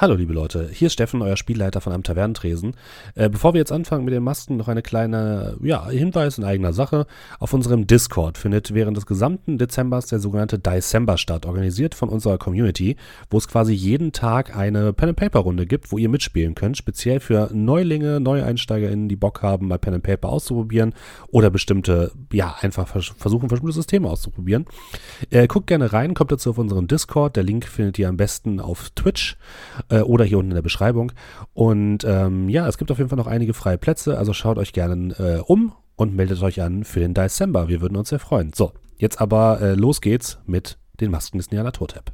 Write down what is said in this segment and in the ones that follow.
Hallo liebe Leute, hier ist Steffen, euer Spielleiter von einem Tavernentresen. Äh, bevor wir jetzt anfangen mit den Masken, noch eine kleine ja, Hinweis in eigener Sache. Auf unserem Discord findet während des gesamten Dezembers der sogenannte December statt, organisiert von unserer Community, wo es quasi jeden Tag eine Pen-and-Paper-Runde gibt, wo ihr mitspielen könnt, speziell für Neulinge, NeueinsteigerInnen, die Bock haben, mal Pen-and-Paper auszuprobieren oder bestimmte, ja, einfach vers versuchen, bestimmte Systeme auszuprobieren. Äh, guckt gerne rein, kommt dazu auf unseren Discord, der Link findet ihr am besten auf Twitch äh, oder hier unten in der Beschreibung. Und ähm, ja, es gibt auf jeden Fall noch einige freie Plätze, also schaut euch gerne äh, um und meldet euch an für den December. Wir würden uns sehr freuen. So, jetzt aber äh, los geht's mit den Masken des Nyarlathotep.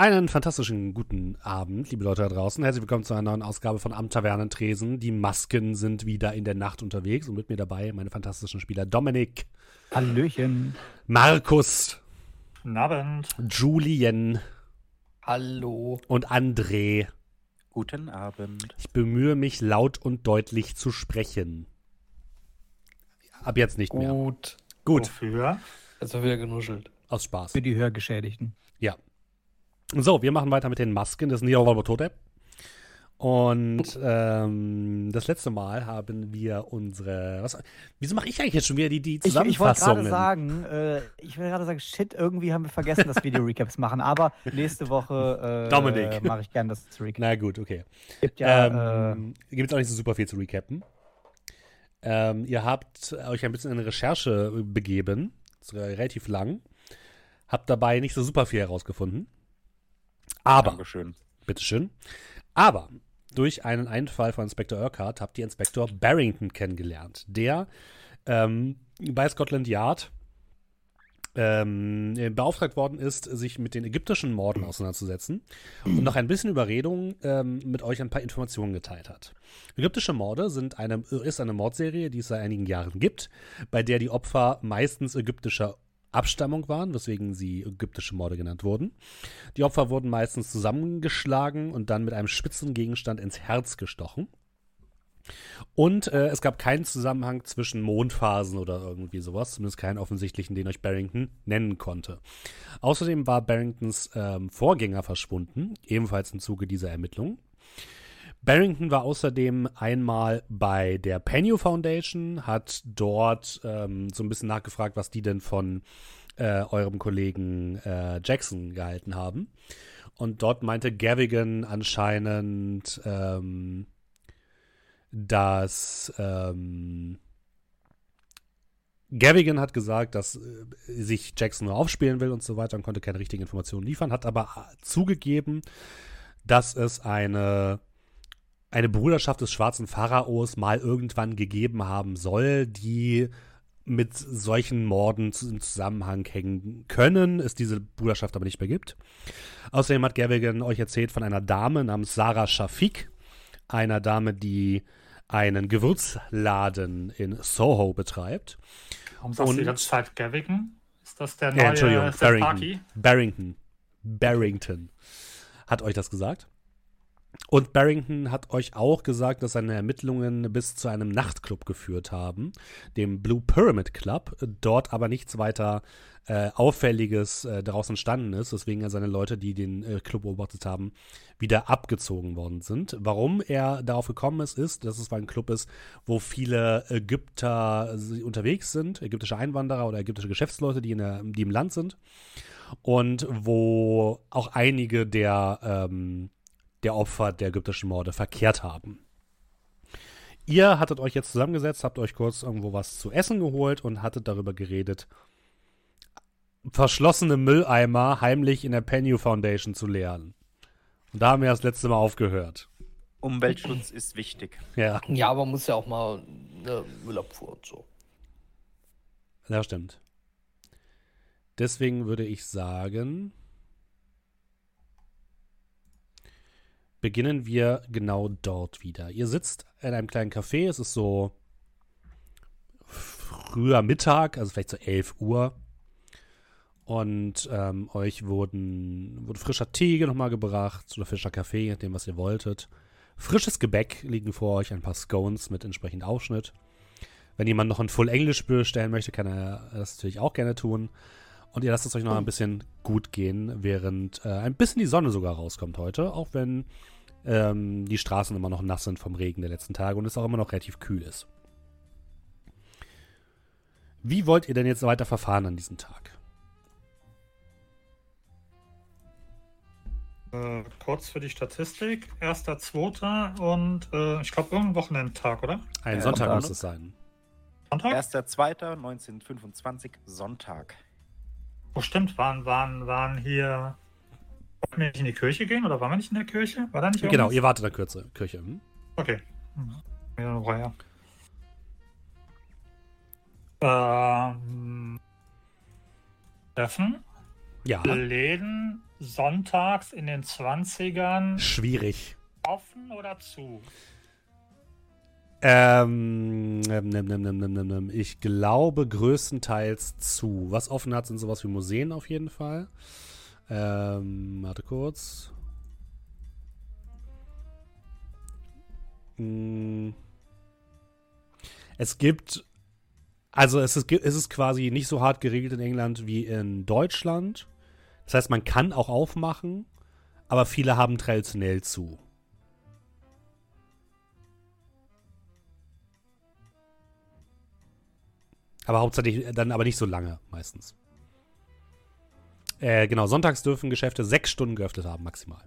Einen fantastischen guten Abend, liebe Leute da draußen. Herzlich willkommen zu einer neuen Ausgabe von Am Tavernentresen. Die Masken sind wieder in der Nacht unterwegs und mit mir dabei meine fantastischen Spieler Dominik. Hallöchen. Markus. Guten Abend. Julien. Hallo. Und André. Guten Abend. Ich bemühe mich laut und deutlich zu sprechen. Ab jetzt nicht mehr. Gut. Gut. Wofür? Jetzt haben wir wieder genuschelt. Aus Spaß. Für die Hörgeschädigten. So, wir machen weiter mit den Masken des Niawalbototep. Und ähm, das letzte Mal haben wir unsere. Was, wieso mache ich eigentlich jetzt schon wieder die, die Ich, ich wollte Zusammenfassungen? gerade sagen, äh, ich will gerade sagen, shit, irgendwie haben wir vergessen, dass wir die Recaps machen. Aber nächste Woche äh, Dominik. mache ich gerne das Recap. Na gut, okay. Gibt ja, äh, ähm, Gibt es auch nicht so super viel zu recappen. Ähm, ihr habt euch ein bisschen in eine Recherche begeben. Relativ lang. Habt dabei nicht so super viel herausgefunden. Aber, Dankeschön. bitteschön. Aber durch einen Einfall von Inspektor Urquhart habt ihr Inspektor Barrington kennengelernt, der ähm, bei Scotland Yard ähm, beauftragt worden ist, sich mit den ägyptischen Morden auseinanderzusetzen und noch ein bisschen Überredung ähm, mit euch ein paar Informationen geteilt hat. Ägyptische Morde sind eine, ist eine Mordserie, die es seit einigen Jahren gibt, bei der die Opfer meistens ägyptischer Abstammung waren, weswegen sie ägyptische Morde genannt wurden. Die Opfer wurden meistens zusammengeschlagen und dann mit einem spitzen Gegenstand ins Herz gestochen. Und äh, es gab keinen Zusammenhang zwischen Mondphasen oder irgendwie sowas, zumindest keinen offensichtlichen, den euch Barrington nennen konnte. Außerdem war Barringtons ähm, Vorgänger verschwunden, ebenfalls im Zuge dieser Ermittlungen. Barrington war außerdem einmal bei der Penny Foundation, hat dort ähm, so ein bisschen nachgefragt, was die denn von äh, eurem Kollegen äh, Jackson gehalten haben. Und dort meinte Gavigan anscheinend, ähm, dass ähm, Gavigan hat gesagt, dass äh, sich Jackson nur aufspielen will und so weiter und konnte keine richtigen Informationen liefern, hat aber äh, zugegeben, dass es eine eine Bruderschaft des schwarzen Pharaos mal irgendwann gegeben haben soll, die mit solchen Morden im Zusammenhang hängen können, es diese Bruderschaft aber nicht mehr gibt. Außerdem hat Gavigan euch erzählt von einer Dame namens Sarah Shafik, einer Dame, die einen Gewürzladen in Soho betreibt. Warum sagst Und- du die ganze Zeit Gavigan? Ist das der Ja, neue Entschuldigung, äh, Seth Barrington. Parky? Barrington. Barrington hat euch das gesagt. Und Barrington hat euch auch gesagt, dass seine Ermittlungen bis zu einem Nachtclub geführt haben, dem Blue Pyramid Club, dort aber nichts weiter äh, Auffälliges äh, daraus entstanden ist, weswegen er seine Leute, die den äh, Club beobachtet haben, wieder abgezogen worden sind. Warum er darauf gekommen ist, ist, dass es ein Club ist, wo viele Ägypter unterwegs sind, ägyptische Einwanderer oder ägyptische Geschäftsleute, die, in der, die im Land sind und wo auch einige der, ähm, der Opfer der ägyptischen Morde verkehrt haben. Ihr hattet euch jetzt zusammengesetzt, habt euch kurz irgendwo was zu essen geholt und hattet darüber geredet, verschlossene Mülleimer heimlich in der Penny Foundation zu leeren. Und da haben wir das letzte Mal aufgehört. Umweltschutz ist wichtig. Ja. Ja, aber man muss ja auch mal eine Müllabfuhr und so. das stimmt. Deswegen würde ich sagen, beginnen wir genau dort wieder. Ihr sitzt in einem kleinen Café, es ist so früher Mittag, also vielleicht so 11 Uhr. Und ähm, euch wurden, wurde frischer Tee nochmal gebracht oder frischer Kaffee, je nachdem, was ihr wolltet. Frisches Gebäck liegen vor euch, ein paar Scones mit entsprechend Aufschnitt. Wenn jemand noch ein Full English bestellen möchte, kann er das natürlich auch gerne tun. Und ihr lasst es euch noch ein bisschen gut gehen, während äh, ein bisschen die Sonne sogar rauskommt heute, auch wenn ähm, die Straßen immer noch nass sind vom Regen der letzten Tage und es auch immer noch relativ kühl ist. Wie wollt ihr denn jetzt weiter verfahren an diesem Tag? Äh, kurz für die Statistik. Erster, zweiter und äh, ich glaube irgendein Wochenendtag, oder? Ein Ja, Sonntag muss es sein. Sonntag? 1.2.1925, Sonntag. Oh, stimmt, waren, waren, waren hier. Wollten wir nicht in die Kirche gehen oder waren wir nicht in der Kirche? War da nicht Genau, irgendwas? ihr wartet in der Kürze, Kirche. Hm? Okay. Hm. Ja, noch her. Ähm. Treffen. Ja, Läden sonntags in den 20ern schwierig. offen oder zu? Ähm, nimm, nimm, nimm, nimm, nimm, nimm. ich glaube größtenteils zu. Was offen hat, sind sowas wie Museen auf jeden Fall. Ähm, warte kurz. Hm. Es gibt, also es ist, es ist quasi nicht so hart geregelt in England wie in Deutschland. Das heißt, man kann auch aufmachen, aber viele haben traditionell zu. Aber hauptsächlich dann aber nicht so lange meistens. Äh, genau, sonntags dürfen Geschäfte sechs Stunden geöffnet haben, maximal.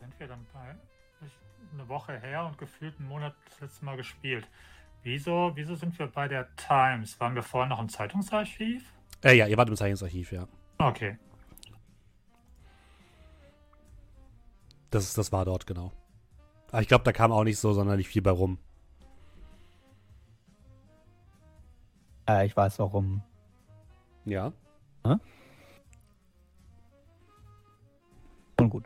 Sind wir dann bei eine Woche her und gefühlt einen Monat das letzte Mal gespielt. Wieso, wieso sind wir bei der Times? Waren wir vorher noch im Zeitungsarchiv? Äh, ja, ihr wart im Zeichnungsarchiv, ja. Okay. Das, das war dort, genau. Aber ich glaube, da kam auch nicht so sonderlich viel bei rum. Äh, ich weiß warum. Ja. Schon gut.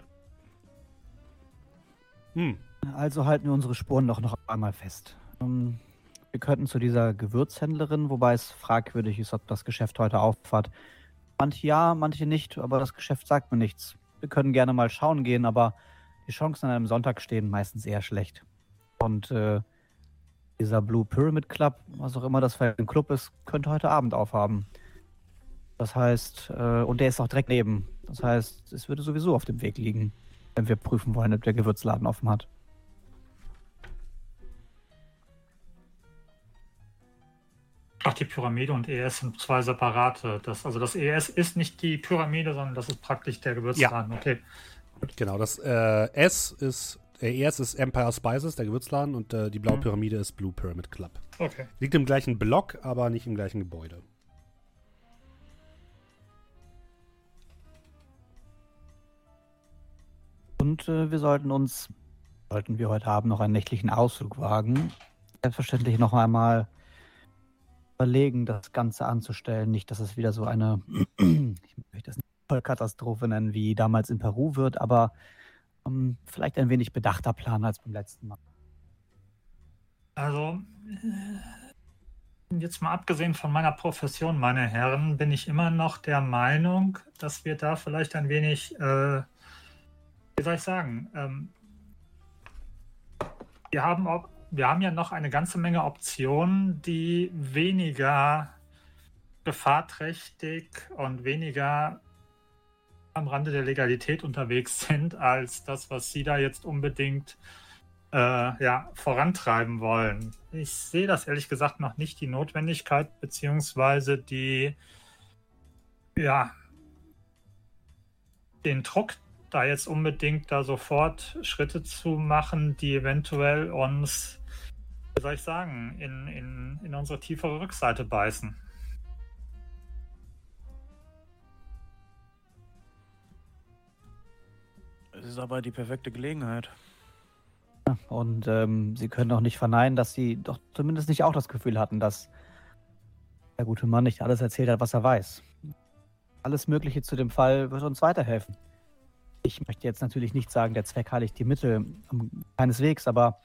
Hm. Also halten wir unsere Spuren doch noch einmal fest. Ähm, Wir könnten zu dieser Gewürzhändlerin, wobei es fragwürdig ist, ob das Geschäft heute auffahrt. Manche ja, manche nicht, aber das Geschäft sagt mir nichts. Wir können gerne mal schauen gehen, aber die Chancen an einem Sonntag stehen meistens eher schlecht. Und äh, dieser Blue Pyramid Club, was auch immer das für ein Club ist, könnte heute Abend aufhaben. Das heißt, äh, und der ist auch direkt neben. Das heißt, es würde sowieso auf dem Weg liegen, wenn wir prüfen wollen, ob der Gewürzladen offen hat. Ach, die Pyramide und ES sind zwei separate. Das, also das ES ist nicht die Pyramide, sondern das ist praktisch der Gewürzladen. Okay. Genau, das äh, S ist, äh, ES ist Empire Spices, der Gewürzladen, und äh, die blaue Mhm. Pyramide ist Blue Pyramid Club. Okay. Liegt im gleichen Block, aber nicht im gleichen Gebäude. Und äh, wir sollten uns, sollten wir heute Abend noch einen nächtlichen Ausflug wagen, selbstverständlich noch einmal überlegen, das Ganze anzustellen. Nicht, dass es wieder so eine, ich möchte das nicht Vollkatastrophe nennen, wie damals in Peru wird, aber ähm, vielleicht ein wenig bedachter Plan als beim letzten Mal. Also, äh, jetzt mal abgesehen von meiner Profession, meine Herren, bin ich immer noch der Meinung, dass wir da vielleicht ein wenig, äh, wie soll ich sagen, ähm, wir, haben, wir haben ja noch eine ganze Menge Optionen, die weniger gefahrträchtig und weniger am Rande der Legalität unterwegs sind, als das, was Sie da jetzt unbedingt äh, ja, vorantreiben wollen. Ich sehe das ehrlich gesagt noch nicht die Notwendigkeit beziehungsweise die ja den Druck da jetzt unbedingt da sofort Schritte zu machen, die eventuell uns, wie soll ich sagen, in, in, in unsere tiefere Rückseite beißen. Ist aber die perfekte Gelegenheit. Und ähm, sie können auch nicht verneinen, dass sie doch zumindest nicht auch das Gefühl hatten, dass der gute Mann nicht alles erzählt hat, was er weiß. Alles Mögliche zu dem Fall wird uns weiterhelfen. Ich möchte jetzt natürlich nicht sagen, der Zweck heiligt die Mittel, keineswegs, aber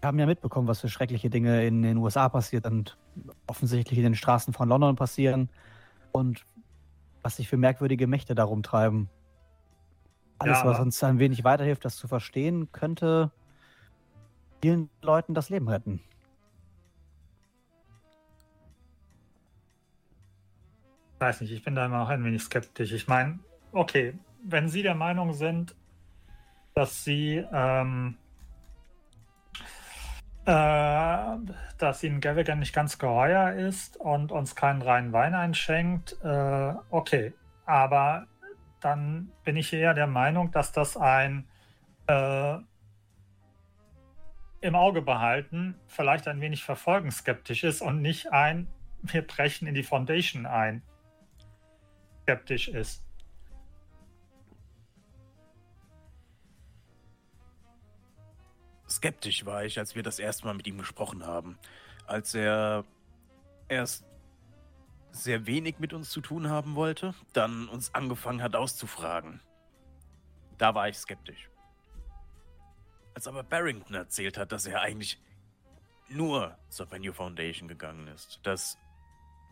wir haben ja mitbekommen, was für schreckliche Dinge in den USA passiert und offensichtlich in den Straßen von London passieren und was sich für merkwürdige Mächte darum treiben. Alles, Ja, was uns ein wenig weiterhilft, das zu verstehen, könnte vielen Leuten das Leben retten. weiß nicht, ich bin da immer auch ein wenig skeptisch. Ich meine, okay, wenn Sie der Meinung sind, dass Sie, ähm, äh, dass Ihnen Gavigan nicht ganz geheuer ist und uns keinen reinen Wein einschenkt, äh, okay, aber dann bin ich eher der Meinung, dass das ein äh, im Auge behalten, vielleicht ein wenig verfolgensskeptisch ist und nicht ein, wir brechen in die Foundation ein skeptisch ist. Skeptisch war ich, als wir das erste Mal mit ihm gesprochen haben. Als er erst sehr wenig mit uns zu tun haben wollte, dann uns angefangen hat auszufragen. Da war ich skeptisch. Als aber Barrington erzählt hat, dass er eigentlich nur zur Venue Foundation gegangen ist, dass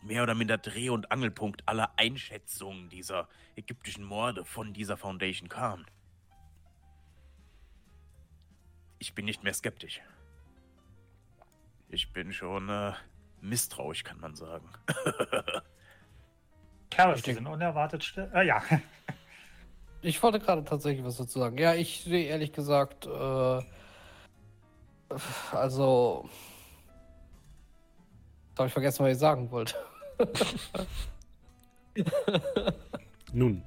mehr oder minder Dreh- und Angelpunkt aller Einschätzungen dieser ägyptischen Morde von dieser Foundation kam. Ich bin nicht mehr skeptisch. Ich bin schon äh, misstrauisch, kann man sagen. Carol, Ich Sie sind unerwartet still. Äh, ja, Ich wollte gerade tatsächlich was dazu sagen. Ja, ich sehe ehrlich gesagt, äh, also. Jetzt habe ich vergessen, was ich sagen wollte. Nun,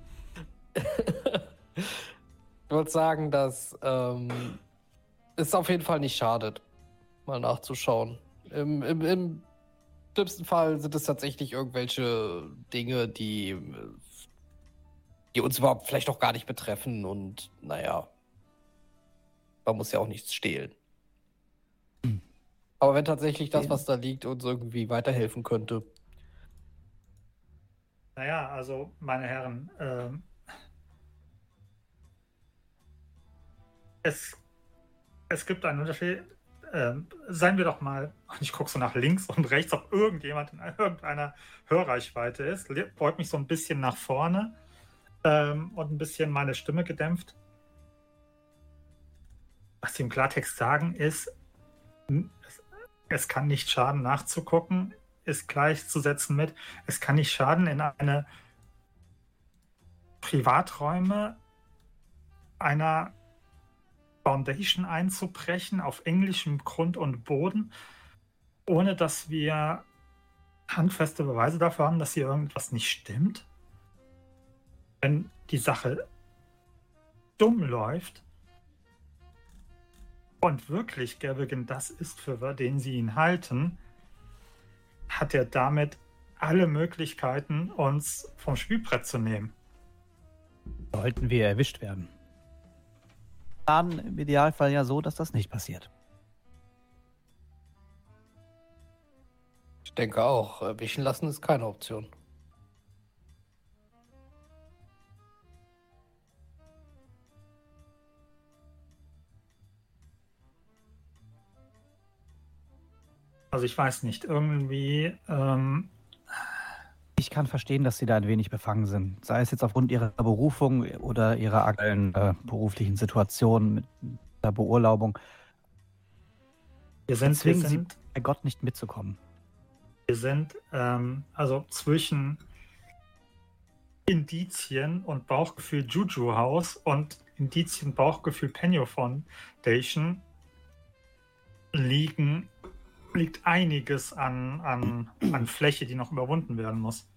Ich wollte sagen, dass ähm, es auf jeden Fall nicht schadet, mal nachzuschauen. Im, im, Im schlimmsten Fall sind es tatsächlich irgendwelche Dinge, die, die uns überhaupt vielleicht auch gar nicht betreffen und naja, man muss ja auch nichts stehlen. Aber wenn tatsächlich das, was da liegt, uns irgendwie weiterhelfen könnte. naja, also, meine Herren, ähm, es, es gibt einen Unterschied. Ähm, seien wir doch mal, ich gucke so nach links und rechts, ob irgendjemand in irgendeiner Hörreichweite ist, le- beug mich so ein bisschen nach vorne ähm, und ein bisschen meine Stimme gedämpft. Was sie im Klartext sagen ist, n- es, es kann nicht schaden, nachzugucken, ist gleichzusetzen mit, es kann nicht schaden, in eine Privaträume einer Foundation einzubrechen auf englischem Grund und Boden, ohne dass wir handfeste Beweise dafür haben, dass hier irgendwas nicht stimmt. Wenn die Sache dumm läuft und wirklich Gavigan das ist, für den sie ihn halten, hat er damit alle Möglichkeiten, uns vom Spielbrett zu nehmen. Sollten wir erwischt werden. Dann im Idealfall ja so, dass das nicht passiert. Ich denke auch, erwischen lassen ist keine Option. Also ich weiß nicht, irgendwie, ähm, Ich kann verstehen, dass Sie da ein wenig befangen sind. Sei es jetzt aufgrund Ihrer Berufung oder Ihrer aktuellen äh, beruflichen Situation mit der Beurlaubung. wir sind, wir Zwingen Sie sind, bei Gott nicht mitzukommen. wir sind ähm, also zwischen Indizien und Bauchgefühl Juju House und Indizien Bauchgefühl Penio Foundation liegen, liegt einiges an, an, an Fläche, die noch überwunden werden muss.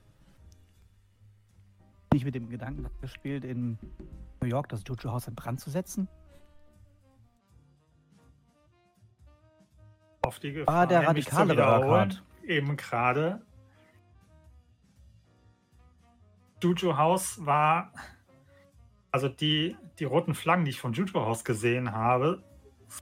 Nicht mit dem Gedanken gespielt, in New York das Juju Haus in Brand zu setzen? Auf die Gefahr, Ah, der wiederholen, Urquhart. Eben gerade. Juju House war Also die, die roten Flaggen, die ich von Jutro aus gesehen habe,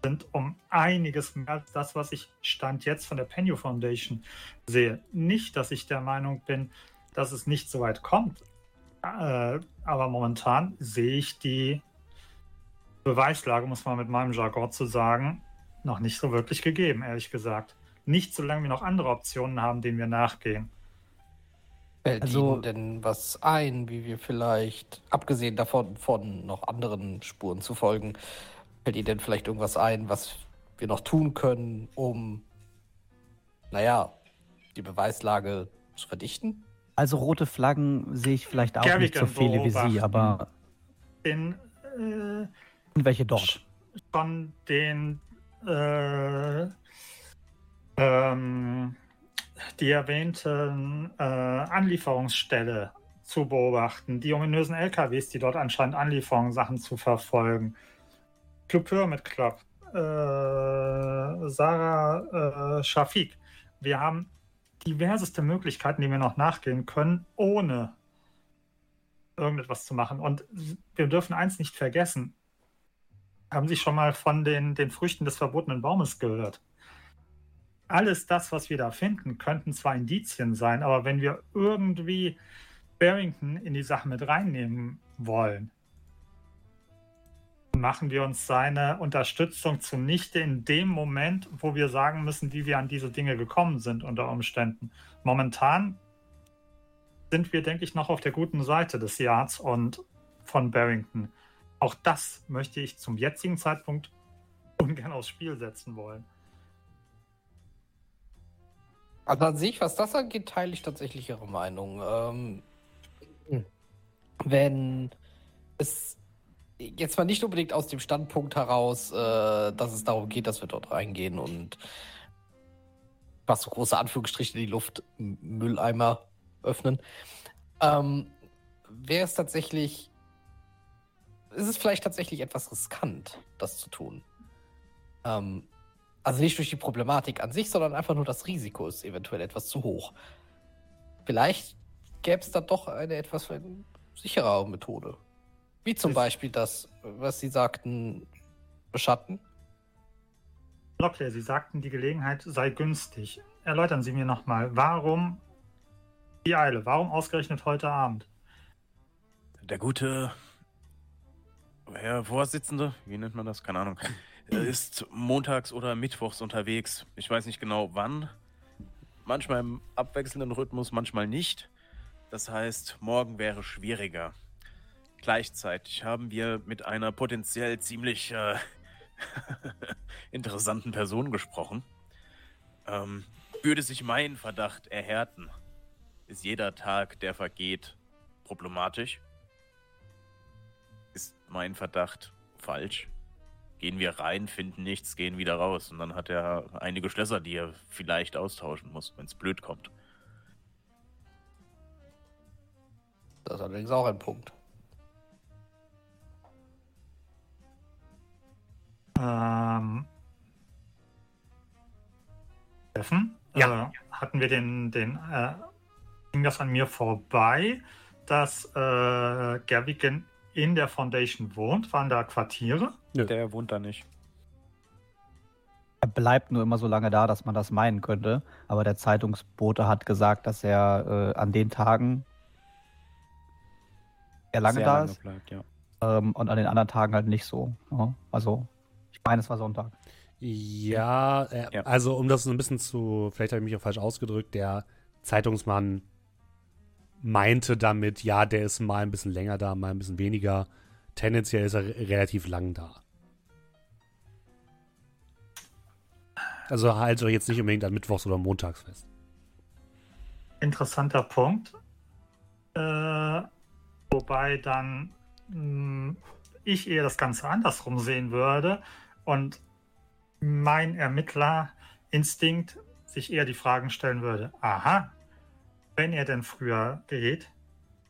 sind um einiges mehr als das, was ich Stand jetzt von der Penny Foundation sehe. Nicht, dass ich der Meinung bin, dass es nicht so weit kommt. Äh, aber momentan sehe ich die Beweislage, muss man mit meinem Jargon zu sagen, noch nicht so wirklich gegeben, ehrlich gesagt. Nicht solange wir noch andere Optionen haben, denen wir nachgehen. Fällt Also- Ihnen denn was ein, wie wir vielleicht, abgesehen davon, von noch anderen Spuren zu folgen, fällt Ihnen denn vielleicht irgendwas ein, was wir noch tun können, um, naja, die Beweislage zu verdichten? Also rote Flaggen sehe ich vielleicht auch nicht so Kerrigan viele wie Sie, aber In äh, welche dort? von den äh, ähm, die erwähnten äh, Anlieferungsstelle zu beobachten, die ominösen LKWs, die dort anscheinend Anlieferungssachen zu verfolgen. Club Pyramid Club, äh, Sarah äh, Shafik. Wir haben diverseste Möglichkeiten, die wir noch nachgehen können, ohne irgendetwas zu machen. Und wir dürfen eins nicht vergessen. Haben Sie schon mal von den, den Früchten des verbotenen Baumes gehört? Alles das, was wir da finden, könnten zwar Indizien sein, aber wenn wir irgendwie Barrington in die Sache mit reinnehmen wollen, machen wir uns seine Unterstützung zunichte in dem Moment, wo wir sagen müssen, wie wir an diese Dinge gekommen sind unter Umständen. Momentan sind wir, denke ich, noch auf der guten Seite des Yards und von Barrington. Auch das möchte ich zum jetzigen Zeitpunkt ungern aufs Spiel setzen wollen. Also an sich, was das angeht, teile ich tatsächlich Ihre Meinung. Ähm, wenn es jetzt mal nicht unbedingt aus dem Standpunkt heraus, äh, dass es darum geht, dass wir dort reingehen und was so große Anführungsstriche in die Luft Mülleimer öffnen, ähm, wäre es tatsächlich, ist es vielleicht tatsächlich etwas riskant, das zu tun. Ähm, also nicht durch die Problematik an sich, sondern einfach nur das Risiko ist eventuell etwas zu hoch. Vielleicht gäbe es da doch eine etwas sicherere Methode. Wie zum Ist- Beispiel das, was Sie sagten, beschatten. Locklear, Sie sagten, die Gelegenheit sei günstig. Erläutern Sie mir nochmal, warum die Eile? Warum ausgerechnet heute Abend? Der gute Herr Vorsitzende, wie nennt man das? Keine Ahnung. Er ist montags oder mittwochs unterwegs. Ich weiß nicht genau wann. Manchmal im abwechselnden Rhythmus, manchmal nicht. Das heißt, morgen wäre schwieriger. Gleichzeitig haben wir mit einer potenziell ziemlich äh, interessanten Person gesprochen. Ähm, würde sich mein Verdacht erhärten, ist jeder Tag, der vergeht, problematisch. Ist mein Verdacht falsch? Gehen wir rein, finden nichts, gehen wieder raus. Und dann hat er einige Schlösser, die er vielleicht austauschen muss, wenn es blöd kommt. Das ist allerdings auch ein Punkt. Ähm, Steffen, Ja. äh, hatten wir den, den äh, ging das an mir vorbei, dass äh, Gerwigen in der Foundation wohnt? Waren da Quartiere? Der wohnt da nicht. Er bleibt nur immer so lange da, dass man das meinen könnte. Aber der Zeitungsbote hat gesagt, dass er äh, an den Tagen er lange Sehr da lange ist Bleibt, ja. ähm, und an den anderen Tagen halt nicht so. Ja, also, ich meine, es war Sonntag. Ja, äh, Ja. also um das so ein bisschen zu, vielleicht habe ich mich auch falsch ausgedrückt, der Zeitungsmann meinte damit, ja, der ist mal ein bisschen länger da, mal ein bisschen weniger. Tendenziell ist er re- relativ lang da. Also halt euch jetzt nicht unbedingt an Mittwochs- oder Montags fest. Interessanter Punkt. Äh, wobei dann mh, ich eher das Ganze andersrum sehen würde und mein Ermittlerinstinkt sich eher die Fragen stellen würde. Aha, wenn er denn früher geht,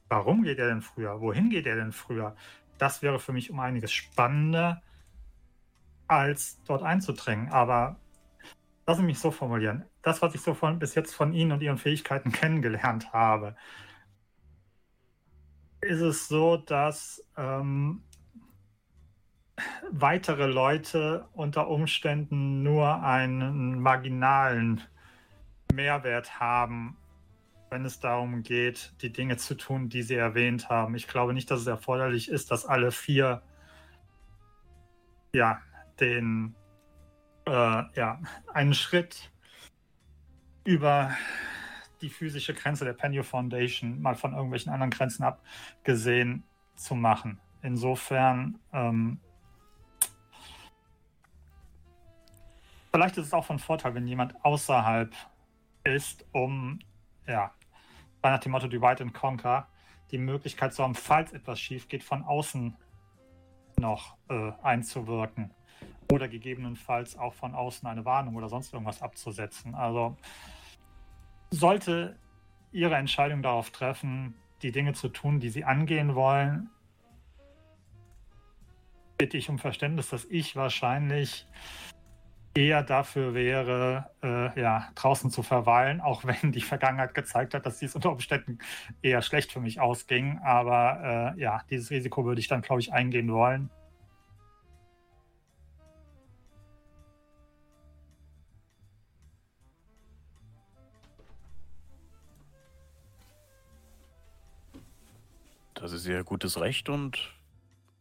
warum geht er denn früher? Wohin geht er denn früher? Das wäre für mich um einiges spannender, als dort einzudringen. Aber lassen Sie mich so formulieren. Das, was ich so von, bis jetzt von Ihnen und Ihren Fähigkeiten kennengelernt habe, ist es so, dass ähm, weitere Leute unter Umständen nur einen marginalen Mehrwert haben, wenn es darum geht, die Dinge zu tun, die Sie erwähnt haben. Ich glaube nicht, dass es erforderlich ist, dass alle vier ja, den äh, ja, einen Schritt über die physische Grenze der Penny Foundation mal von irgendwelchen anderen Grenzen abgesehen zu machen. Insofern ähm, vielleicht ist es auch von Vorteil, wenn jemand außerhalb ist, um ja, nach dem Motto Divide and Conquer die Möglichkeit zu haben, falls etwas schief geht, von außen noch äh, einzuwirken oder gegebenenfalls auch von außen eine Warnung oder sonst irgendwas abzusetzen. Also sollte Ihre Entscheidung darauf treffen, die Dinge zu tun, die Sie angehen wollen, bitte ich um Verständnis, dass ich wahrscheinlich eher dafür wäre, äh, ja, draußen zu verweilen, auch wenn die Vergangenheit gezeigt hat, dass dies unter Umständen eher schlecht für mich ausging. Aber äh, ja, dieses Risiko würde ich dann, glaube ich, eingehen wollen. Das ist ihr gutes Recht und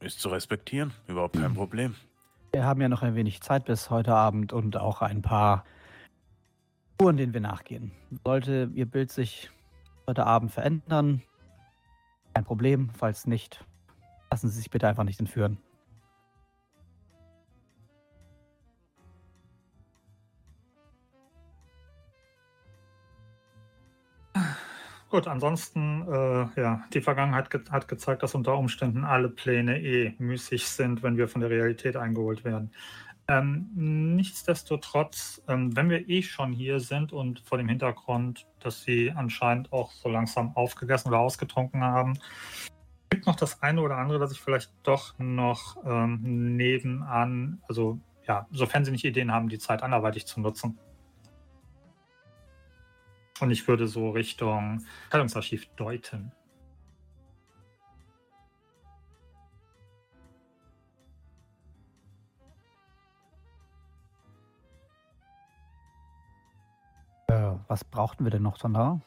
ist zu respektieren. Überhaupt kein Problem. Wir haben ja noch ein wenig Zeit bis heute Abend und auch ein paar Spuren, denen wir nachgehen. Sollte Ihr Bild sich heute Abend verändern, kein Problem. Falls nicht, lassen Sie sich bitte einfach nicht entführen. Gut, ansonsten, äh, ja, die Vergangenheit ge hat gezeigt, dass unter Umständen alle Pläne eh müßig sind, wenn wir von der Realität eingeholt werden. Ähm, nichtsdestotrotz, ähm, wenn wir eh schon hier sind und vor dem Hintergrund, dass sie anscheinend auch so langsam aufgegessen oder ausgetrunken haben, gibt noch das eine oder andere, dass ich vielleicht doch noch ähm, nebenan, also ja, sofern sie nicht Ideen haben, die Zeit anderweitig zu nutzen. Und ich würde so Richtung Teilungsarchiv deuten. Äh, was brauchten wir denn noch dann da?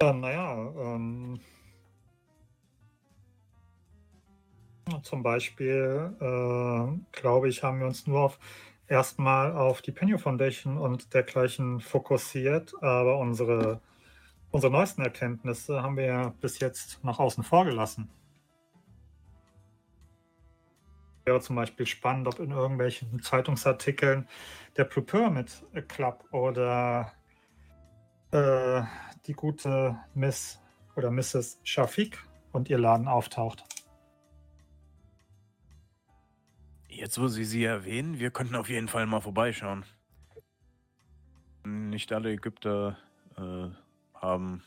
Äh, naja, ähm, Zum Beispiel, äh, glaube ich, haben wir uns nur auf erstmal auf die Penny Foundation und dergleichen fokussiert, aber unsere, unsere neuesten Erkenntnisse haben wir ja bis jetzt nach außen vorgelassen. Wäre zum Beispiel spannend, ob in irgendwelchen Zeitungsartikeln der Blue Pyramid Club oder äh, die gute Miss oder Mrs. Shafik und ihr Laden auftaucht. Jetzt, wo Sie sie erwähnen, wir könnten auf jeden Fall mal vorbeischauen. Nicht alle Ägypter äh, haben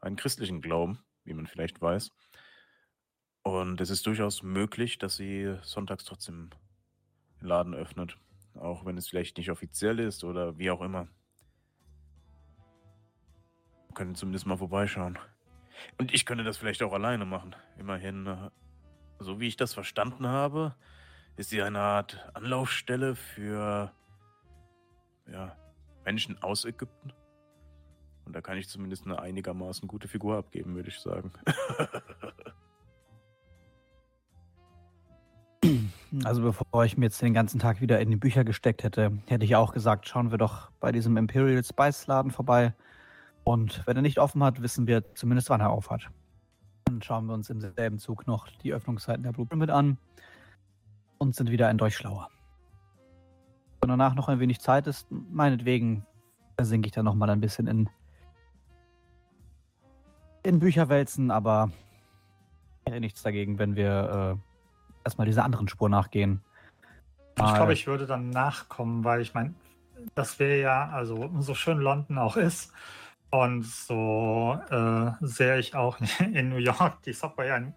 einen christlichen Glauben, wie man vielleicht weiß. Und es ist durchaus möglich, dass sie sonntags trotzdem den Laden öffnet. Auch wenn es vielleicht nicht offiziell ist oder wie auch immer. Wir können zumindest mal vorbeischauen. Und ich könnte das vielleicht auch alleine machen. Immerhin, so wie ich das verstanden habe, ist sie eine Art Anlaufstelle für ja, Menschen aus Ägypten. Und da kann ich zumindest eine einigermaßen gute Figur abgeben, würde ich sagen. Also bevor ich mir jetzt den ganzen Tag wieder in die Bücher gesteckt hätte, hätte ich auch gesagt, schauen wir doch bei diesem Imperial Spice Laden vorbei. Und wenn er nicht offen hat, wissen wir zumindest, wann er auf hat. Dann schauen wir uns im selben Zug noch die Öffnungszeiten der Blue Pyramid an und sind wieder ein Deutsch schlauer. Wenn danach noch ein wenig Zeit ist, meinetwegen versinke ich dann noch mal ein bisschen in, in Bücherwälzen, aber ich hätte nichts dagegen, wenn wir äh, erstmal dieser anderen Spur nachgehen. Ich glaube, ich würde dann nachkommen, weil ich meine, das wäre ja, also so schön London auch ist und so äh, sehr ich auch in New York die Subway, ein,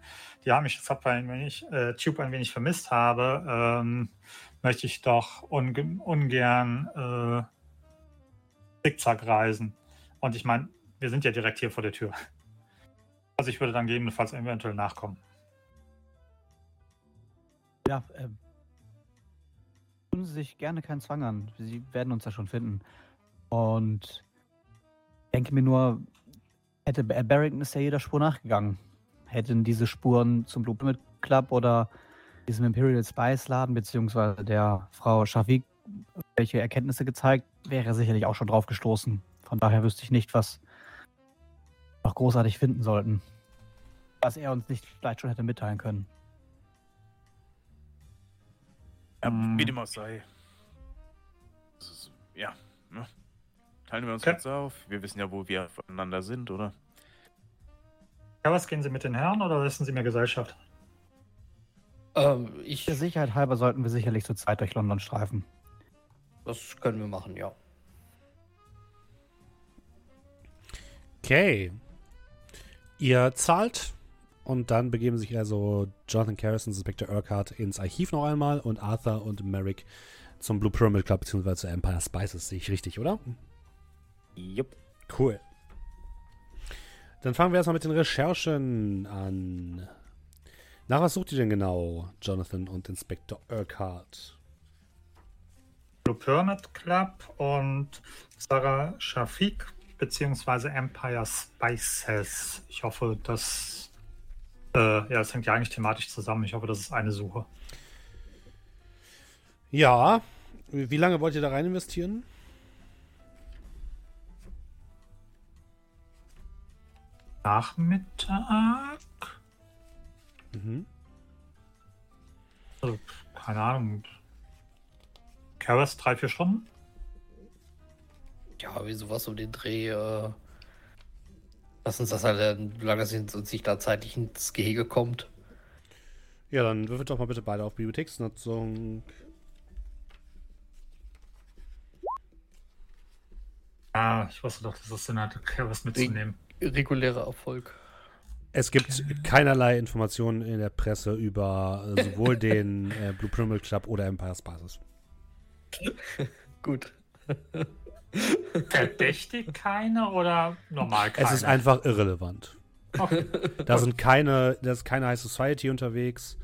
die amische Subway ein wenig, äh, Tube ein wenig vermisst habe, ähm, möchte ich doch unge ungern äh, Zickzack reisen. Und ich meine, wir sind ja direkt hier vor der Tür. Also ich würde dann gegebenenfalls eventuell nachkommen. Ja, ähm. Tun Sie sich gerne keinen Zwang an. Sie werden uns ja schon finden. Und denke mir nur, hätte Bar- Barrington ist ja jeder Spur nachgegangen. Hätten diese Spuren zum Blue Pyramid Club oder diesem Imperial Spice Laden beziehungsweise der Frau Shafiq welche Erkenntnisse gezeigt, wäre er sicherlich auch schon drauf gestoßen. Von daher wüsste ich nicht, was wir noch großartig finden sollten. Was er uns nicht vielleicht schon hätte mitteilen können. Ja, Mm. wie dem auch sei. Ist, ja, ne? Teilen wir uns Okay. kurz auf. Wir wissen ja, wo wir voneinander sind, oder? Ja, was gehen Sie mit den Herren oder lassen Sie mir Gesellschaft? Ähm, ich, Der Sicherheit halber sollten wir sicherlich zur Zeit durch London streifen. das können wir machen, ja. Okay. Ihr zahlt und dann begeben sich also Jonathan Carrison, Inspector Urquhart ins Archiv noch einmal und Arthur und Merrick zum Blue Pyramid Club bzw. zu Empire Spices. Sehe ich richtig, oder? Jupp. Cool. Dann fangen wir erstmal mit den Recherchen an. Nach was sucht ihr denn genau, Jonathan und Inspector Urquhart? Blue Pyramid Club und Sarah Shafiq beziehungsweise Empire Spices. Ich hoffe, dass äh, ja, das hängt ja eigentlich thematisch zusammen. Ich hoffe, das ist eine Suche. Ja. Wie lange wollt ihr da rein investieren? Nachmittag? Mhm. Also, keine Ahnung. Karas drei, vier Stunden? Ja, wie sowas um den Dreh. Äh, lass uns das halt, äh, solange es uns nicht da zeitlich ins Gehege kommt. Ja, dann würfelt doch mal bitte beide auf Bibliotheksnutzung. Ah, ich wusste doch, dass es Sinn hatte, Karas mitzunehmen. Regulärer Erfolg. Es gibt keinerlei Informationen in der Presse über äh, sowohl den äh, Blue Pyramid Club oder Empire Spices. Gut. Verdächtig keine oder normal keine? Es ist einfach irrelevant. Okay. Da sind keine, da ist keine High Society unterwegs.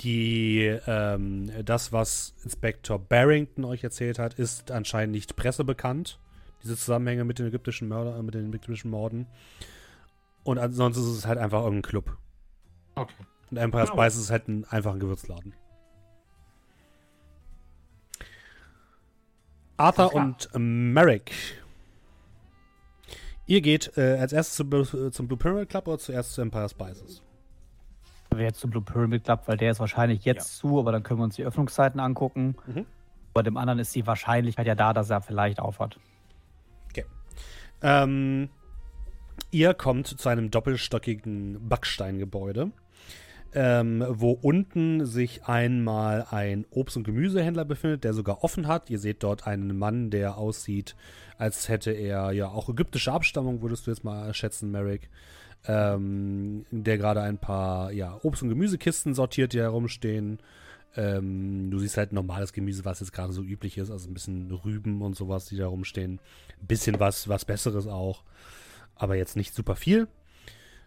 Die, ähm, das, was Inspector Barrington euch erzählt hat, ist anscheinend nicht pressebekannt. Diese Zusammenhänge mit den ägyptischen Mörder, mit den ägyptischen Morden. Und ansonsten ist es halt einfach irgendein Club. okay. Und Empire Ja. Spice ist halt ein, einfach ein Gewürzladen. Arthur und Merrick. Ihr geht äh, als erstes zum, Blue- zum Blue Pyramid Club oder zuerst zu Empire Spices? Wir jetzt zum Blue Pyramid Club, weil der ist wahrscheinlich jetzt zu, aber dann können wir uns die Öffnungszeiten angucken. Mhm. Bei dem anderen ist die Wahrscheinlichkeit ja da, dass er vielleicht aufhat. Ähm, ihr kommt zu einem doppelstockigen Backsteingebäude, ähm, wo unten sich einmal ein Obst- und Gemüsehändler befindet, der sogar offen hat. Ihr seht dort einen Mann, der aussieht, als hätte er ja auch ägyptische Abstammung, würdest du jetzt mal schätzen, Merrick. Ähm, der gerade ein paar ja, Obst- und Gemüsekisten sortiert, die herumstehen. Ähm, du siehst halt normales Gemüse, was jetzt gerade so üblich ist, also ein bisschen Rüben und sowas, die da rumstehen. Ein bisschen was, was Besseres auch, aber jetzt nicht super viel.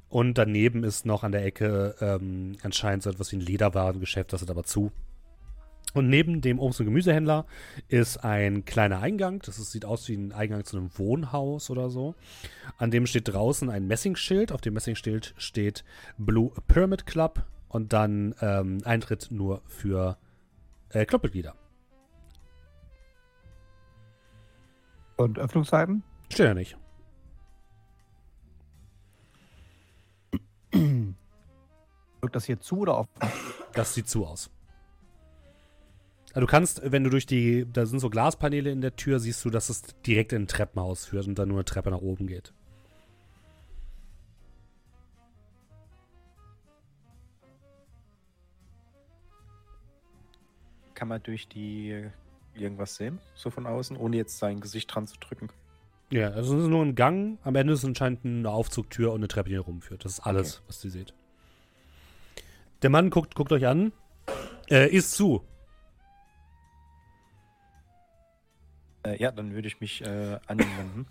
Und daneben ist noch an der Ecke ähm, anscheinend so etwas wie ein Lederwarengeschäft, das hat aber zu. Und neben dem Obst- und Gemüsehändler ist ein kleiner Eingang. Das ist, sieht aus wie ein Eingang zu einem Wohnhaus oder so. An dem steht draußen ein Messingschild. Auf dem Messingschild steht Blue Pyramid Club und dann ähm, Eintritt nur für äh, Clubmitglieder. Und Öffnungszeiten? Steht ja nicht. Wirkt das hier zu oder offen? Das sieht zu aus. Also du kannst, wenn du durch die, da sind so Glaspaneele in der Tür, siehst du, dass es direkt in ein Treppenhaus führt und dann nur eine Treppe nach oben geht. Kann man durch die irgendwas sehen, so von außen, ohne jetzt sein Gesicht dran zu drücken? Ja, also es ist nur ein Gang. Am Ende ist anscheinend eine Aufzugtür und eine Treppe, die hier rumführt. Das ist alles, was ihr seht. Der Mann guckt, guckt euch an. Äh, ist zu. Äh, ja, dann würde ich mich äh, an ihn wenden.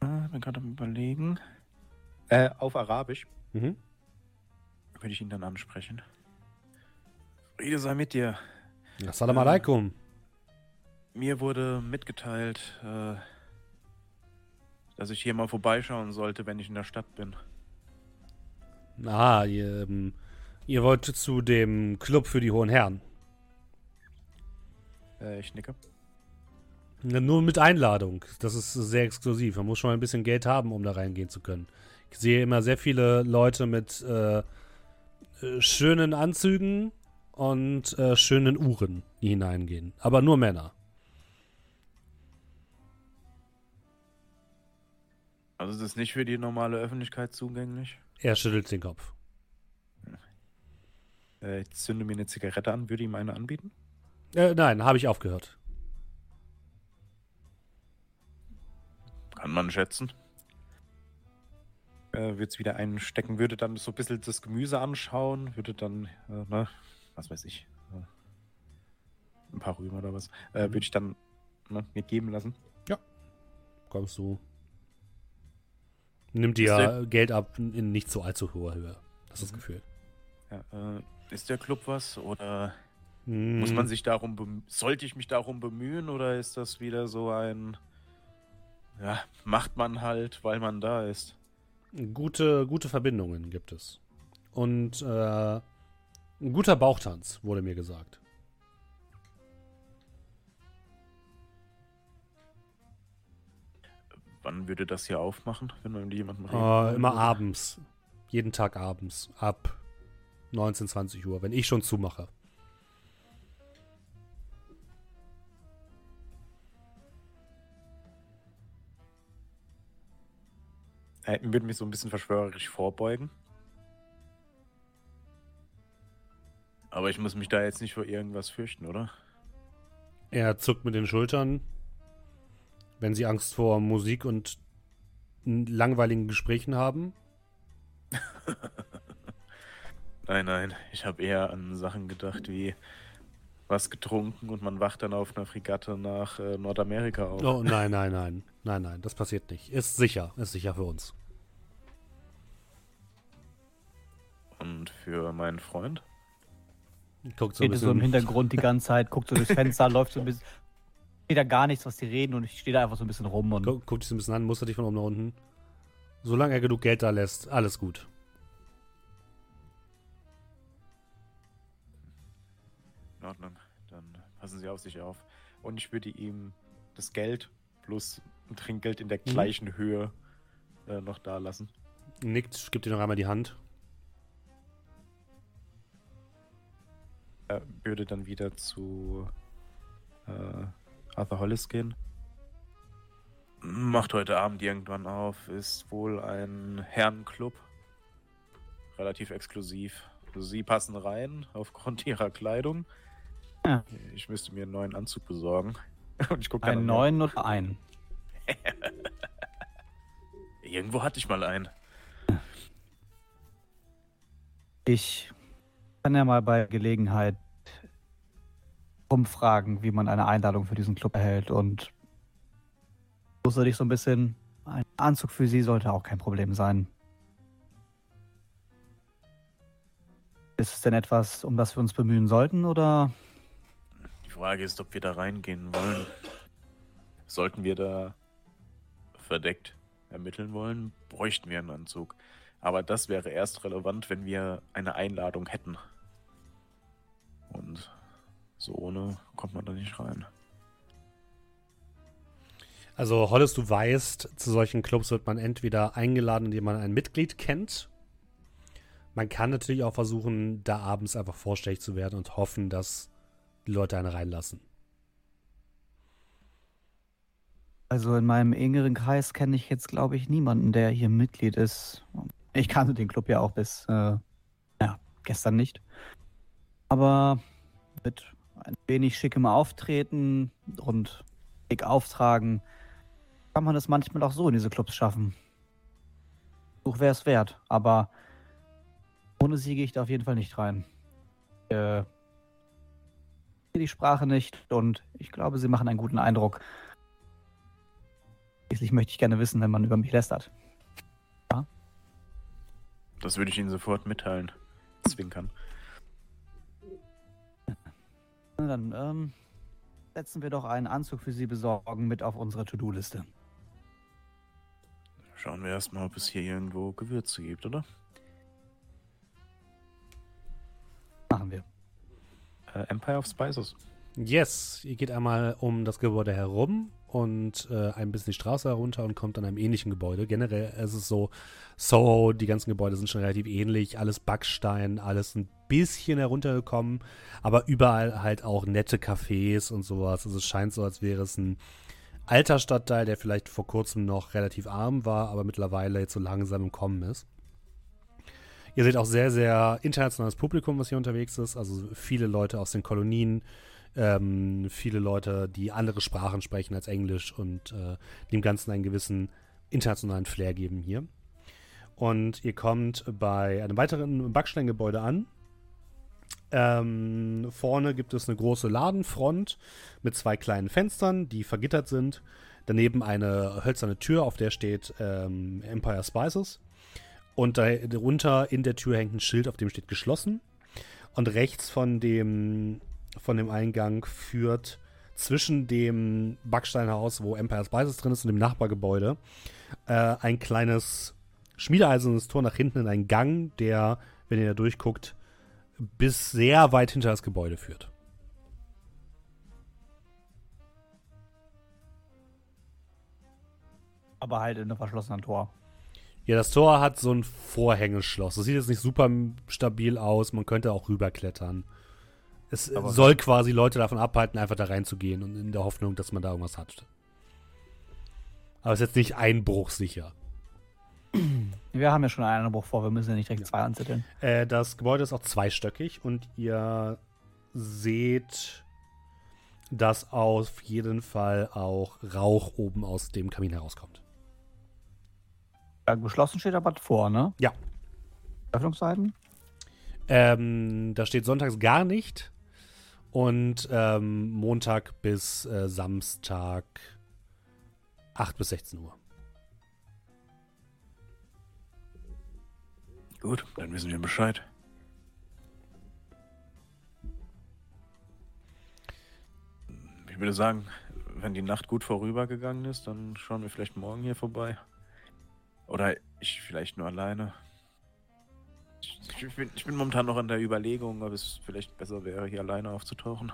Äh, bin gerade am überlegen. Äh, auf Arabisch Mhm. Würde ich ihn dann ansprechen. Friede sei mit dir. Assalamu Ähm, alaikum. Mir wurde mitgeteilt, äh, dass ich hier mal vorbeischauen sollte, wenn ich in der Stadt bin. Ah, ihr, ähm, ihr wollt zu dem Club für die Hohen Herren. Äh, ich nicke. Ja, Nur mit Einladung. Das ist sehr exklusiv. Man muss schon mal ein bisschen Geld haben, um da reingehen zu können. Ich sehe immer sehr viele Leute mit äh, äh, schönen Anzügen und äh, schönen Uhren, die hineingehen. Aber nur Männer. Also es ist nicht für die normale Öffentlichkeit zugänglich. Er schüttelt den Kopf. Äh, ich zünde mir eine Zigarette an, würde ihm eine anbieten. Äh, nein, habe ich aufgehört. Kann man schätzen. Äh, würde es wieder einstecken, würde dann so ein bisschen das Gemüse anschauen, würde dann, äh, ne, was weiß ich, äh, ein paar Rüben oder was, äh, würde ich dann ne, mir geben lassen. Kommst du. Nimmt dir Geld ab in nicht so allzu hoher Höhe. Das ist das Mhm. Gefühl. Ja, äh, ist der Club was oder Hm, muss man sich darum, sollte ich mich darum bemühen oder ist das wieder so ein, ja, macht man halt, weil man da ist? Gute, gute Verbindungen gibt es. Und äh, ein guter Bauchtanz, wurde mir gesagt. Wann würde das hier aufmachen, wenn man mit jemandem reden Äh, wollen immer abends. Jeden Tag abends. Ab 19, 20 Uhr, wenn ich schon zumache. Ich würde mich so ein bisschen verschwörerisch vorbeugen. Aber ich muss mich da jetzt nicht vor irgendwas fürchten, oder? Er zuckt mit den Schultern. Wenn sie Angst vor Musik und langweiligen Gesprächen haben. Nein, nein. Ich habe eher an Sachen gedacht wie was getrunken und man wacht dann auf einer Fregatte nach äh, Nordamerika auf. Oh, nein, nein, nein. Nein, nein, das passiert nicht. Ist sicher. Ist sicher für uns. Und für meinen Freund? Guckt so ein Steht so im. Hintergrund die ganze Zeit, guckt so durchs Fenster, läuft so ein bisschen. Steht da gar nichts, was die reden und ich stehe da einfach so ein bisschen rum und Guck, guckt dich so ein bisschen an, mustert dich von oben nach unten. Solange er genug Geld da lässt, alles gut. In Ordnung. Dann passen Sie auf sich auf. Und ich würde ihm das Geld plus ein Trinkgeld in der gleichen Höhe äh, noch da lassen. Nickt, gibt dir noch einmal die Hand. Er würde dann wieder zu äh, Arthur Hollis gehen. Macht heute Abend irgendwann auf. Ist wohl ein Herrenclub. Relativ exklusiv. Sie passen rein aufgrund ihrer Kleidung. Ja. Ich müsste mir einen neuen Anzug besorgen. Und ich gucke einen neuen oder einen. Irgendwo hatte ich mal einen. Ich kann ja mal bei Gelegenheit umfragen, wie man eine Einladung für diesen Club erhält und wusste dich so ein bisschen. Ein Anzug für sie sollte auch kein Problem sein. Ist es denn etwas, um das wir uns bemühen sollten oder Frage ist, ob wir da reingehen wollen. Sollten wir da verdeckt ermitteln wollen, bräuchten wir einen Anzug. Aber das wäre erst relevant, wenn wir eine Einladung hätten. Und so ohne kommt man da nicht rein. Also, Hollis, du weißt, zu solchen Clubs wird man entweder eingeladen, indem man ein Mitglied kennt. Man kann natürlich auch versuchen, da abends einfach vorstellig zu werden und hoffen, dass die Leute einen reinlassen. Also in meinem engeren Kreis kenne ich jetzt, glaube ich, niemanden, der hier Mitglied ist. Ich kannte den Club ja auch bis, äh, ja, gestern nicht. Aber mit ein wenig schickem Auftreten und dick auftragen, kann man es manchmal auch so in diese Clubs schaffen. Such wäre es wert, aber ohne sie gehe ich da auf jeden Fall nicht rein. Äh, die Sprache nicht und ich glaube, sie machen einen guten Eindruck. Schließlich möchte ich gerne wissen, wenn man über mich lästert. Das würde ich Ihnen sofort mitteilen. Zwinkern. Na dann ähm, setzen wir doch einen Anzug für Sie besorgen mit auf unsere To-Do-Liste. Schauen wir erstmal, ob es hier irgendwo Gewürze gibt, oder? Machen wir. Äh, Empire of Spices. Yes, ihr geht einmal um das Gebäude herum und äh, ein bisschen die Straße herunter und kommt an einem ähnlichen Gebäude. Generell ist es so, Soho, die ganzen Gebäude sind schon relativ ähnlich, alles Backstein, alles ein bisschen heruntergekommen, aber überall halt auch nette Cafés und sowas. Also es scheint so, als wäre es ein alter Stadtteil, der vielleicht vor kurzem noch relativ arm war, aber mittlerweile jetzt so langsam im Kommen ist. Ihr seht auch sehr, sehr internationales Publikum, was hier unterwegs ist. Also viele Leute aus den Kolonien, ähm, viele Leute, die andere Sprachen sprechen als Englisch und äh, dem Ganzen einen gewissen internationalen Flair geben hier. Und ihr kommt bei einem weiteren Backsteingebäude an. Ähm, vorne gibt es eine große Ladenfront mit zwei kleinen Fenstern, die vergittert sind. Daneben eine hölzerne Tür, auf der steht ähm, Empire Spices. Und darunter in der Tür hängt ein Schild, auf dem steht geschlossen. Und rechts von dem, von dem Eingang führt zwischen dem Backsteinhaus, wo Empire Spices drin ist, und dem Nachbargebäude äh, ein kleines schmiedeeisernes Tor nach hinten in einen Gang, der, wenn ihr da durchguckt, bis sehr weit hinter das Gebäude führt. Aber halt in einem verschlossenen Tor. Ja, das Tor hat so ein Vorhängeschloss. Das sieht jetzt nicht super stabil aus. Man könnte auch rüberklettern. Es Aber- soll quasi Leute davon abhalten, einfach da reinzugehen und in der Hoffnung, dass man da irgendwas hat. Aber es ist jetzt nicht einbruchsicher. Wir haben ja schon einen Einbruch vor, wir müssen ja nicht direkt zwei anzetteln. Äh, das Gebäude ist auch zweistöckig und ihr seht, dass auf jeden Fall auch Rauch oben aus dem Kamin herauskommt. Ja, geschlossen steht aber vor, ne? Ja. Öffnungszeiten? Ähm, da steht sonntags gar nicht und ähm, Montag bis äh, Samstag 8 bis 16 Uhr. Gut, dann wissen wir Bescheid. Ich würde sagen, wenn die Nacht gut vorübergegangen ist, dann schauen wir vielleicht morgen hier vorbei. Oder ich vielleicht nur alleine. Ich, ich, bin, ich bin momentan noch an der Überlegung, ob es vielleicht besser wäre, hier alleine aufzutauchen.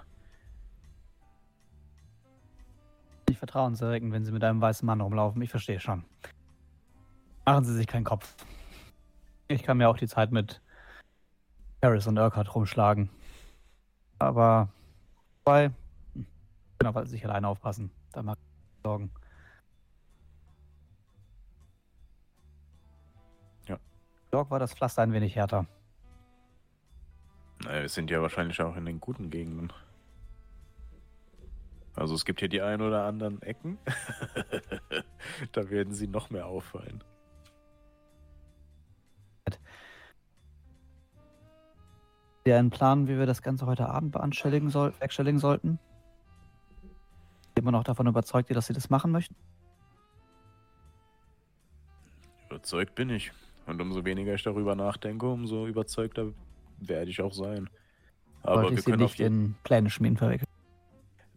Nicht vertrauenserweckend, wenn Sie mit einem weißen Mann rumlaufen. Ich verstehe schon. Machen Sie sich keinen Kopf. Ich kann mir auch die Zeit mit Harris und Urquhart rumschlagen. Aber bei können auf sich alleine aufpassen. Da mag ich Sorgen. Dort war das Pflaster ein wenig härter. Naja, wir sind ja wahrscheinlich auch in den guten Gegenden. Also es gibt hier die ein oder anderen Ecken. da werden sie noch mehr auffallen. Sie einen Plan, wie wir das Ganze heute Abend beanständigen soll bewerkstelligen sollten? Immer noch davon überzeugt, dass Sie das machen möchten? Überzeugt bin ich. Und umso weniger ich darüber nachdenke, umso überzeugter werde ich auch sein. Aber Wollte wir können nicht in Pläne schmieden verwickeln.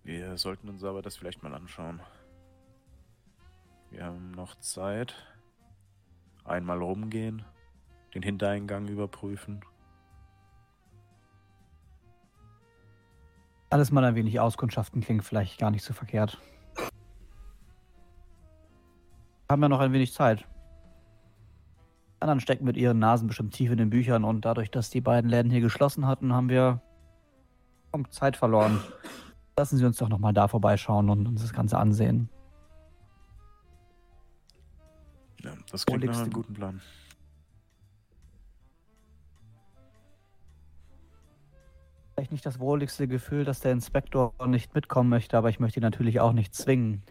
Wir sollten uns aber das vielleicht mal anschauen. Wir haben noch Zeit. Einmal rumgehen, den Hintereingang überprüfen. Alles mal ein wenig auskundschaften klingt vielleicht gar nicht so verkehrt. Haben ja noch ein wenig Zeit. Anderen stecken mit ihren Nasen bestimmt tief in den Büchern und dadurch, dass die beiden Läden hier geschlossen hatten, haben wir Zeit verloren. Lassen Sie uns doch nochmal da vorbeischauen und uns das Ganze ansehen. Ja, das klingt nach einem guten Plan. Vielleicht nicht das wohligste Gefühl, dass der Inspektor nicht mitkommen möchte, aber ich möchte ihn natürlich auch nicht zwingen.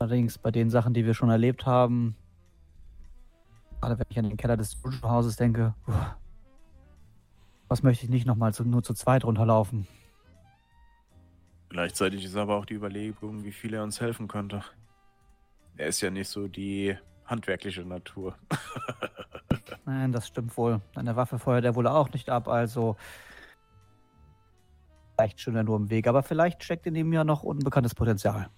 Allerdings bei den Sachen, die wir schon erlebt haben, gerade wenn ich an den Keller des Hauses denke, uff, was möchte ich nicht nochmal zu, nur zu zweit runterlaufen? Gleichzeitig ist aber auch die Überlegung, wie viel er uns helfen könnte. Er ist ja nicht so die handwerkliche Natur. Nein, das stimmt wohl. Eine Waffe feuert er wohl auch nicht ab, also. Vielleicht schon er nur im Weg, aber vielleicht steckt in ihm ja noch unbekanntes Potenzial.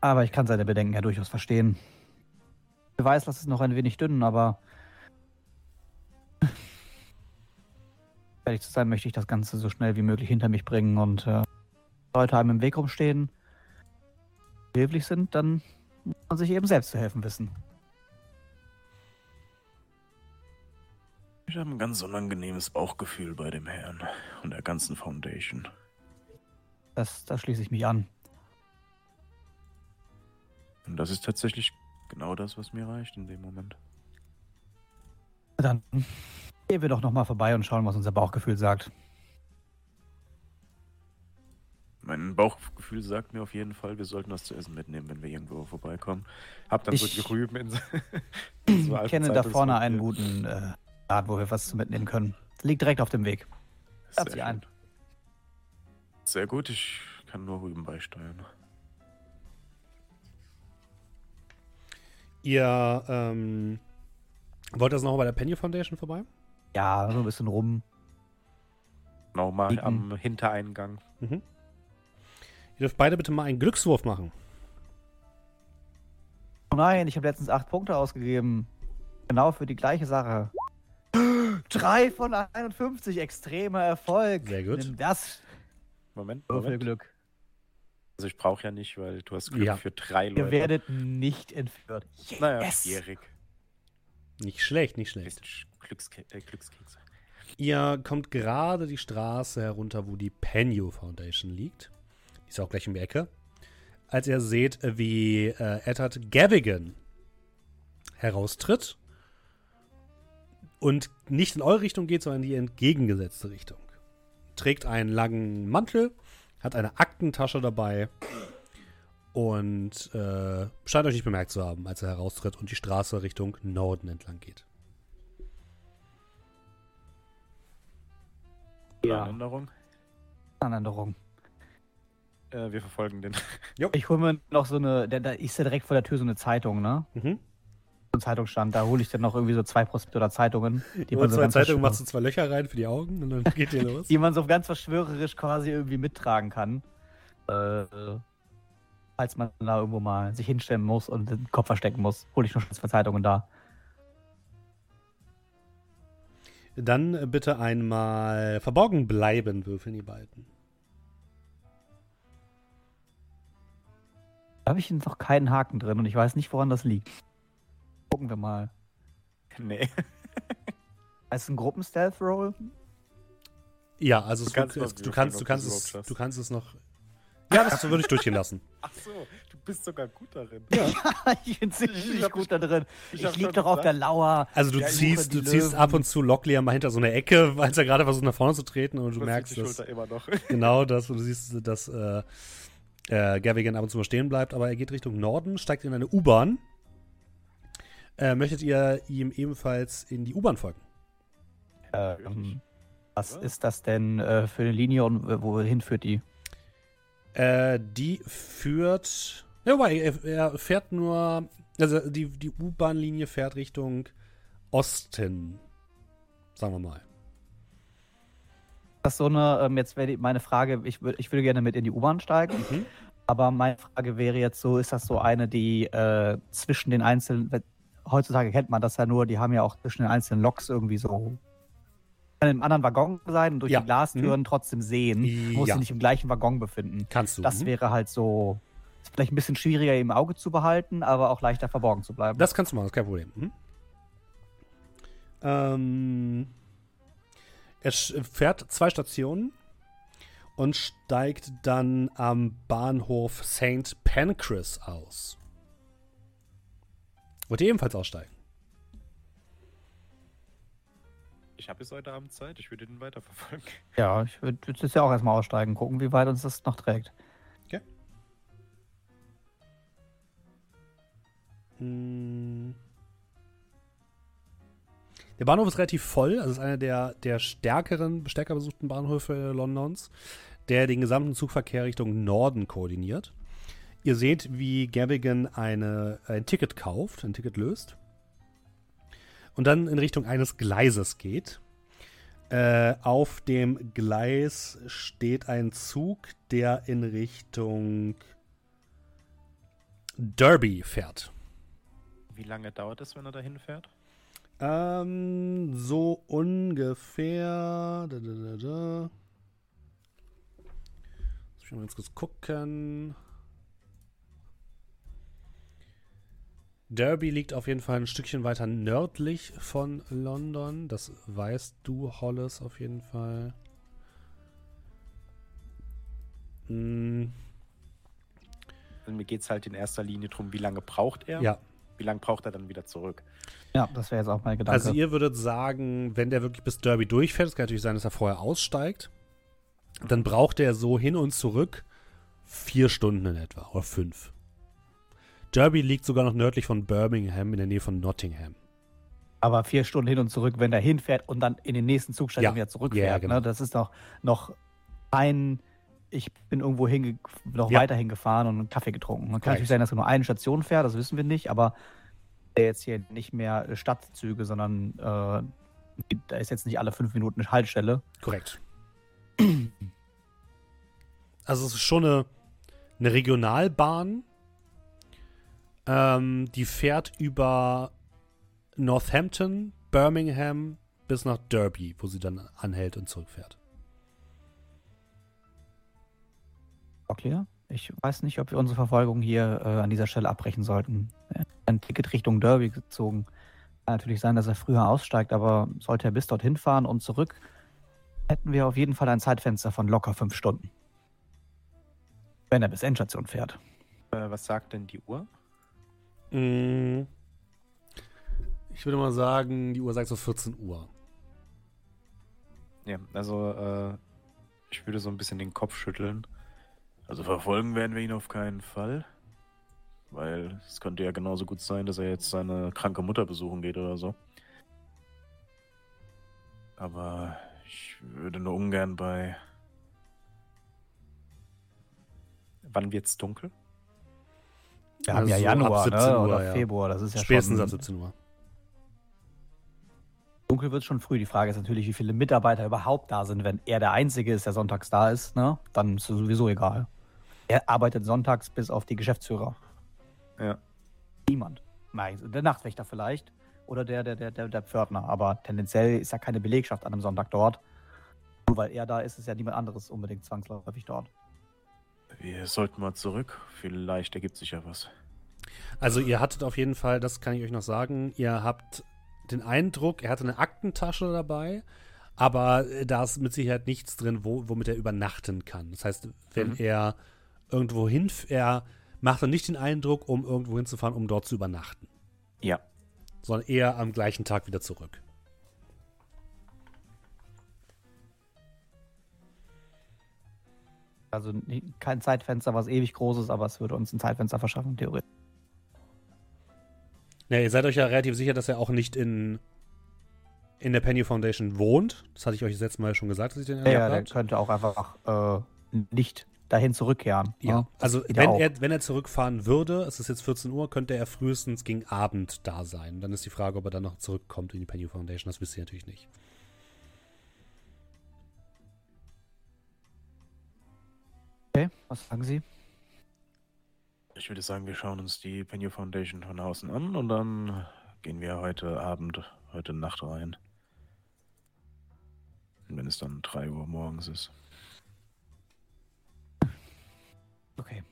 Aber ich kann seine Bedenken ja durchaus verstehen. Ich weiß, das ist noch ein wenig dünn, aber. Ehrlich zu sein, möchte ich das Ganze so schnell wie möglich hinter mich bringen und äh, Leute einem im Weg rumstehen, hilflich sind, dann muss man sich eben selbst zu helfen wissen. Ich habe ein ganz unangenehmes Bauchgefühl bei dem Herrn und der ganzen Foundation. Das, da schließe ich mich an. Und das ist tatsächlich genau das, was mir reicht in dem Moment. Dann gehen wir doch nochmal vorbei und schauen, was unser Bauchgefühl sagt. Mein Bauchgefühl sagt mir auf jeden Fall, wir sollten was zu essen mitnehmen, wenn wir irgendwo vorbeikommen. Hab dann so Ich- die Rüben in so, Ich so kenne da vorne einen guten äh, Laden, wo wir was mitnehmen können. Liegt direkt auf dem Weg. Lad sie ein. Sehr gut, ich kann nur Rüben beisteuern. Ihr ähm, wollt das noch bei der Penny Foundation vorbei? Ja, so ein bisschen rum. Nochmal Liegen. am Hintereingang. Mhm. Ihr dürft beide bitte mal einen Glückswurf machen. Oh nein, ich habe letztens acht Punkte ausgegeben. Genau für die gleiche Sache. Drei von 51, extremer Erfolg. Sehr gut. Nimm das. Moment, So viel Moment. Glück. Also ich brauche ja nicht, weil du hast Glück Ja. für drei Leute. Ihr werdet nicht entführt. naja, Yes. schwierig. Nicht schlecht, nicht schlecht. Glückske äh, Glückskekse. Ihr kommt gerade die Straße herunter, wo die Penny Foundation liegt. Die ist auch gleich um die Ecke. Als ihr seht, wie äh, Eddard Gavigan heraustritt und nicht in eure Richtung geht, sondern in die entgegengesetzte Richtung. Trägt einen langen Mantel, hat eine Aktentasche dabei und äh, scheint euch nicht bemerkt zu haben, als er heraustritt und die Straße Richtung Norden entlang geht. Ja, Änderung. Änderung. Äh, wir verfolgen den. Ich hole mir noch so eine, da, da ist ja direkt vor der Tür so eine Zeitung, ne? Mhm. So ein Zeitungsstand. Da hole ich dann noch irgendwie so zwei Prospekt oder Zeitungen. Die Über so zwei Zeitungen machst du zwei Löcher rein für die Augen und dann geht ihr los. die man so ganz verschwörerisch quasi irgendwie mittragen kann. Äh, falls man da irgendwo mal sich hinstellen muss und den Kopf verstecken muss, hole ich noch zwei Zeitungen da. Dann äh, bitte einmal verborgen bleiben würfeln die beiden. Da habe ich noch keinen Haken drin und ich weiß nicht, woran das liegt. Gucken wir mal. nee. Ist es ein Gruppen-Stealth-Roll? Ja, also es, Du kannst es, du kannst, du kannst es es, du kannst es noch. Ja, das würde ich durchgehen lassen. Ach so, du bist sogar gut darin. ich bin ziemlich Ich gut da drin. ich Ich, lieg doch auf der. Lauer. Also du Ja, ziehst, du ziehst ab und zu Locklear mal hinter so eine Ecke, als er gerade versucht nach vorne zu treten und du Du merkst, die dass Schulter immer noch. genau das und du siehst, dass äh, äh, Gavigan ab und zu mal stehen bleibt, aber er geht Richtung Norden, steigt in eine U-Bahn. Äh, möchtet ihr ihm ebenfalls in die U-Bahn folgen? Ähm, was Ja. ist das denn äh, für eine Linie und äh, wohin führt die? Äh, die führt. Ja, wobei, er, er fährt nur. Also die, die U-Bahn-Linie fährt Richtung Osten. Sagen wir mal. Das ist so eine, ähm, jetzt wäre die- meine Frage, ich, würd, ich würde gerne mit in die U-Bahn steigen, Mhm. aber meine Frage wäre jetzt so, ist das so eine, die äh, zwischen den einzelnen, heutzutage kennt man das ja nur, die haben ja auch zwischen den einzelnen Loks irgendwie so kann im anderen Waggon sein und durch Ja. die Glastüren trotzdem sehen, muss Ja. sich nicht im gleichen Waggon befinden. Kannst du. Das mhm. wäre halt so, ist vielleicht ein bisschen schwieriger im Auge zu behalten, aber auch leichter verborgen zu bleiben. Das kannst du machen, das ist kein Problem. Mhm. Ähm, er fährt zwei Stationen und steigt dann am Bahnhof St. Pancras aus. Wollt ihr ebenfalls aussteigen? Ich habe bis heute Abend Zeit, ich würde den weiterverfolgen. ja, ich würde würd jetzt ja auch erstmal aussteigen, gucken, wie weit uns das noch trägt. Hm. Der Bahnhof ist relativ voll, also es ist einer der, der stärkeren, stärker besuchten Bahnhöfe Londons, der den gesamten Zugverkehr Richtung Norden koordiniert. Ihr seht, wie Gavigan eine, ein Ticket kauft, ein Ticket löst und dann in Richtung eines Gleises geht. Äh, auf dem Gleis steht ein Zug, der in Richtung Derby fährt. Wie lange dauert es, wenn er dahin fährt? Ähm, so ungefähr. Da, da, da, da. Muss ich mal ganz kurz gucken. Derby liegt auf jeden Fall ein Stückchen weiter nördlich von London. Das weißt du, Hollis, auf jeden Fall. Hm, Also mir geht es halt in erster Linie darum, wie lange braucht er? ja, Wie lange braucht er dann wieder zurück? Ja, das wäre jetzt auch mein Gedanke. also ihr würdet sagen, wenn der wirklich bis Derby durchfährt, es kann natürlich sein, dass er vorher aussteigt, dann braucht er so hin und zurück vier Stunden in etwa oder fünf. Derby liegt sogar noch nördlich von Birmingham in der Nähe von Nottingham. Aber vier Stunden hin und zurück, wenn er hinfährt und dann in den nächsten Zug steigt Ja. und wieder zurückfährt. Ja, genau. ne? Das ist doch noch ein, ich bin irgendwo hinge noch Ja. weiter hingefahren und einen Kaffee getrunken. Man kann natürlich sein, dass er nur eine Station fährt, das wissen wir nicht, aber der jetzt hier nicht mehr äh, Stadtzüge, sondern äh, da ist jetzt nicht alle fünf Minuten eine Haltestelle. Korrekt. Also es ist schon eine, eine Regionalbahn. Ähm, die fährt über Northampton, Birmingham bis nach Derby, wo sie dann anhält und zurückfährt. Okay. Ich weiß nicht, ob wir unsere Verfolgung hier äh, an dieser Stelle abbrechen sollten. Er hat Ein Ticket Richtung Derby gezogen. Kann natürlich sein, dass er früher aussteigt, aber sollte er bis dorthin fahren und zurück, hätten wir auf jeden Fall ein Zeitfenster von locker fünf Stunden. Wenn er bis Endstation fährt. Äh, was sagt denn die Uhr? Mm. Ich würde mal sagen, die Uhr sagt so 14 Uhr. Ja, also äh, ich würde so ein bisschen den Kopf schütteln. Also verfolgen werden wir ihn auf keinen Fall. Weil es könnte ja genauso gut sein, dass er jetzt seine kranke Mutter besuchen geht oder so. Aber ich würde nur ungern bei. Wann wird's dunkel? Wir haben ja Also Januar ab 17 ne? Uhr, oder ja. Februar. Das ist ja Spätestens schon ab 17 Uhr. dunkel wird schon früh. Die Frage ist natürlich, wie viele Mitarbeiter überhaupt da sind. Wenn er der Einzige ist, der sonntags da ist, ne? dann ist es sowieso egal. Er arbeitet sonntags bis auf die Geschäftsführer. Ja. Niemand. Nein, der Nachtwächter vielleicht. Oder der, der, der, der, der Pförtner. Aber tendenziell ist ja keine Belegschaft an einem Sonntag dort. Nur weil er da ist, ist ja niemand anderes unbedingt zwangsläufig dort. Wir sollten mal zurück. Vielleicht ergibt sich ja was. Also ihr hattet auf jeden Fall, das kann ich euch noch sagen, ihr habt den Eindruck, er hatte eine Aktentasche dabei, aber da ist mit Sicherheit nichts drin, wo, womit er übernachten kann. Das heißt, wenn Mhm. er irgendwo hin, er macht dann nicht den Eindruck, um irgendwo hinzufahren, um dort zu übernachten, Ja. sondern eher am gleichen Tag wieder zurück. Also kein Zeitfenster, was ewig groß ist, aber es würde uns ein Zeitfenster verschaffen, theoretisch. Ja, ihr seid euch ja relativ sicher, dass er auch nicht in, in der Penny Foundation wohnt. Das hatte ich euch das letzte Mal schon gesagt, dass ich den Ja, erlebt der könnte auch einfach äh, nicht dahin zurückkehren. Ja? Das also wenn ja auch. er, wenn er zurückfahren würde, es ist jetzt 14 Uhr, könnte er frühestens gegen Abend da sein. Dann ist die Frage, ob er dann noch zurückkommt in die Penny Foundation. Das wisst ihr natürlich nicht. Okay, was sagen Sie? Ich würde sagen, wir schauen uns die Penny Foundation von außen an und dann gehen wir heute Abend, heute Nacht rein. Wenn es dann 3 Uhr morgens ist. Okay.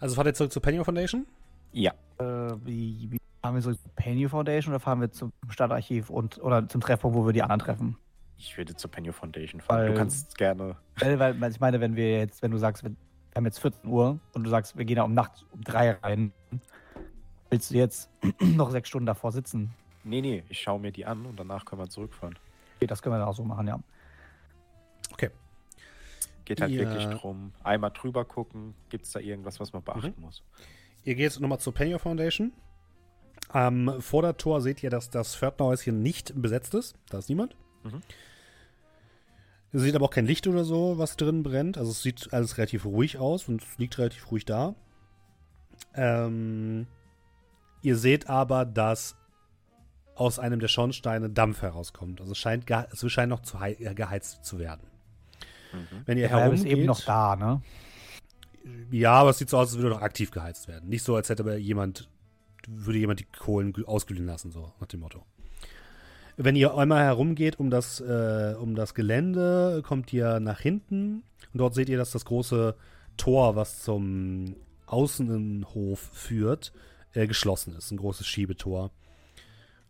Also fahrt ihr zurück zur Penny Foundation? Ja. Äh, wie, wie fahren wir so zur Penny Foundation oder fahren wir zum Stadtarchiv und oder zum Treffpunkt, wo wir die anderen treffen? Ich würde zur Penny Foundation fahren. Weil- du kannst gerne. Weil, weil ich meine, wenn wir jetzt, wenn du sagst, wir haben jetzt 14 Uhr und du sagst, wir gehen da um Nacht um drei rein, willst du jetzt noch sechs Stunden davor sitzen? Nee, nee, ich schaue mir die an und danach können wir zurückfahren. Okay, das können wir dann auch so machen, ja. Geht halt Ja. wirklich drum, einmal drüber gucken, gibt es da irgendwas, was man beachten muss. Ihr geht nochmal zur Penny Foundation. Am Vordertor seht ihr, dass das Pförtnerhäuschen nicht besetzt ist. Da ist niemand. Mhm. Ihr seht aber auch kein Licht oder so, was drin brennt. Also es sieht alles relativ ruhig aus und es liegt relativ ruhig da. Ähm, ihr seht aber, dass aus einem der Schornsteine Dampf herauskommt. Also es scheint, es scheint noch zu äh, geheizt zu werden. Mhm. Wenn ihr Der Feuer ist herumgeht, eben noch da, ne? ja, aber es sieht so aus, als würde noch aktiv geheizt werden. Nicht so, als hätte aber jemand, würde jemand die Kohlen gl- ausglühen lassen, so nach dem Motto. Wenn ihr einmal herumgeht um das, äh, um das Gelände, kommt ihr nach hinten und dort seht ihr, dass das große Tor, was zum Außenhof führt, äh, geschlossen ist. Ein großes Schiebetor.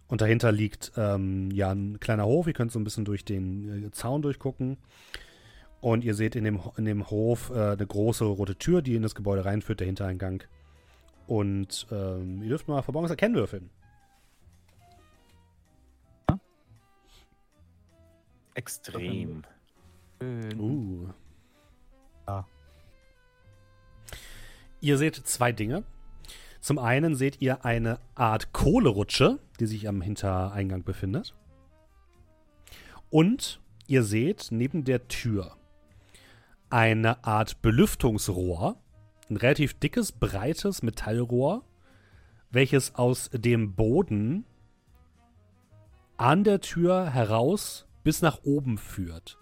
Und dahinter liegt ähm, ja ein kleiner Hof. Ihr könnt so ein bisschen durch den äh, Zaun durchgucken. Und ihr seht in dem, in dem Hof äh, eine große rote Tür, die in das Gebäude reinführt, der Hintereingang. Und ähm, ihr dürft mal Verborgenes erkennen würfeln. Extrem. Uh. Ja. Ihr seht zwei Dinge. Zum einen seht ihr eine Art Kohlerutsche, die sich am Hintereingang befindet. Und ihr seht neben der Tür eine Art Belüftungsrohr, ein relativ dickes, breites Metallrohr, welches aus dem Boden an der Tür heraus bis nach oben führt.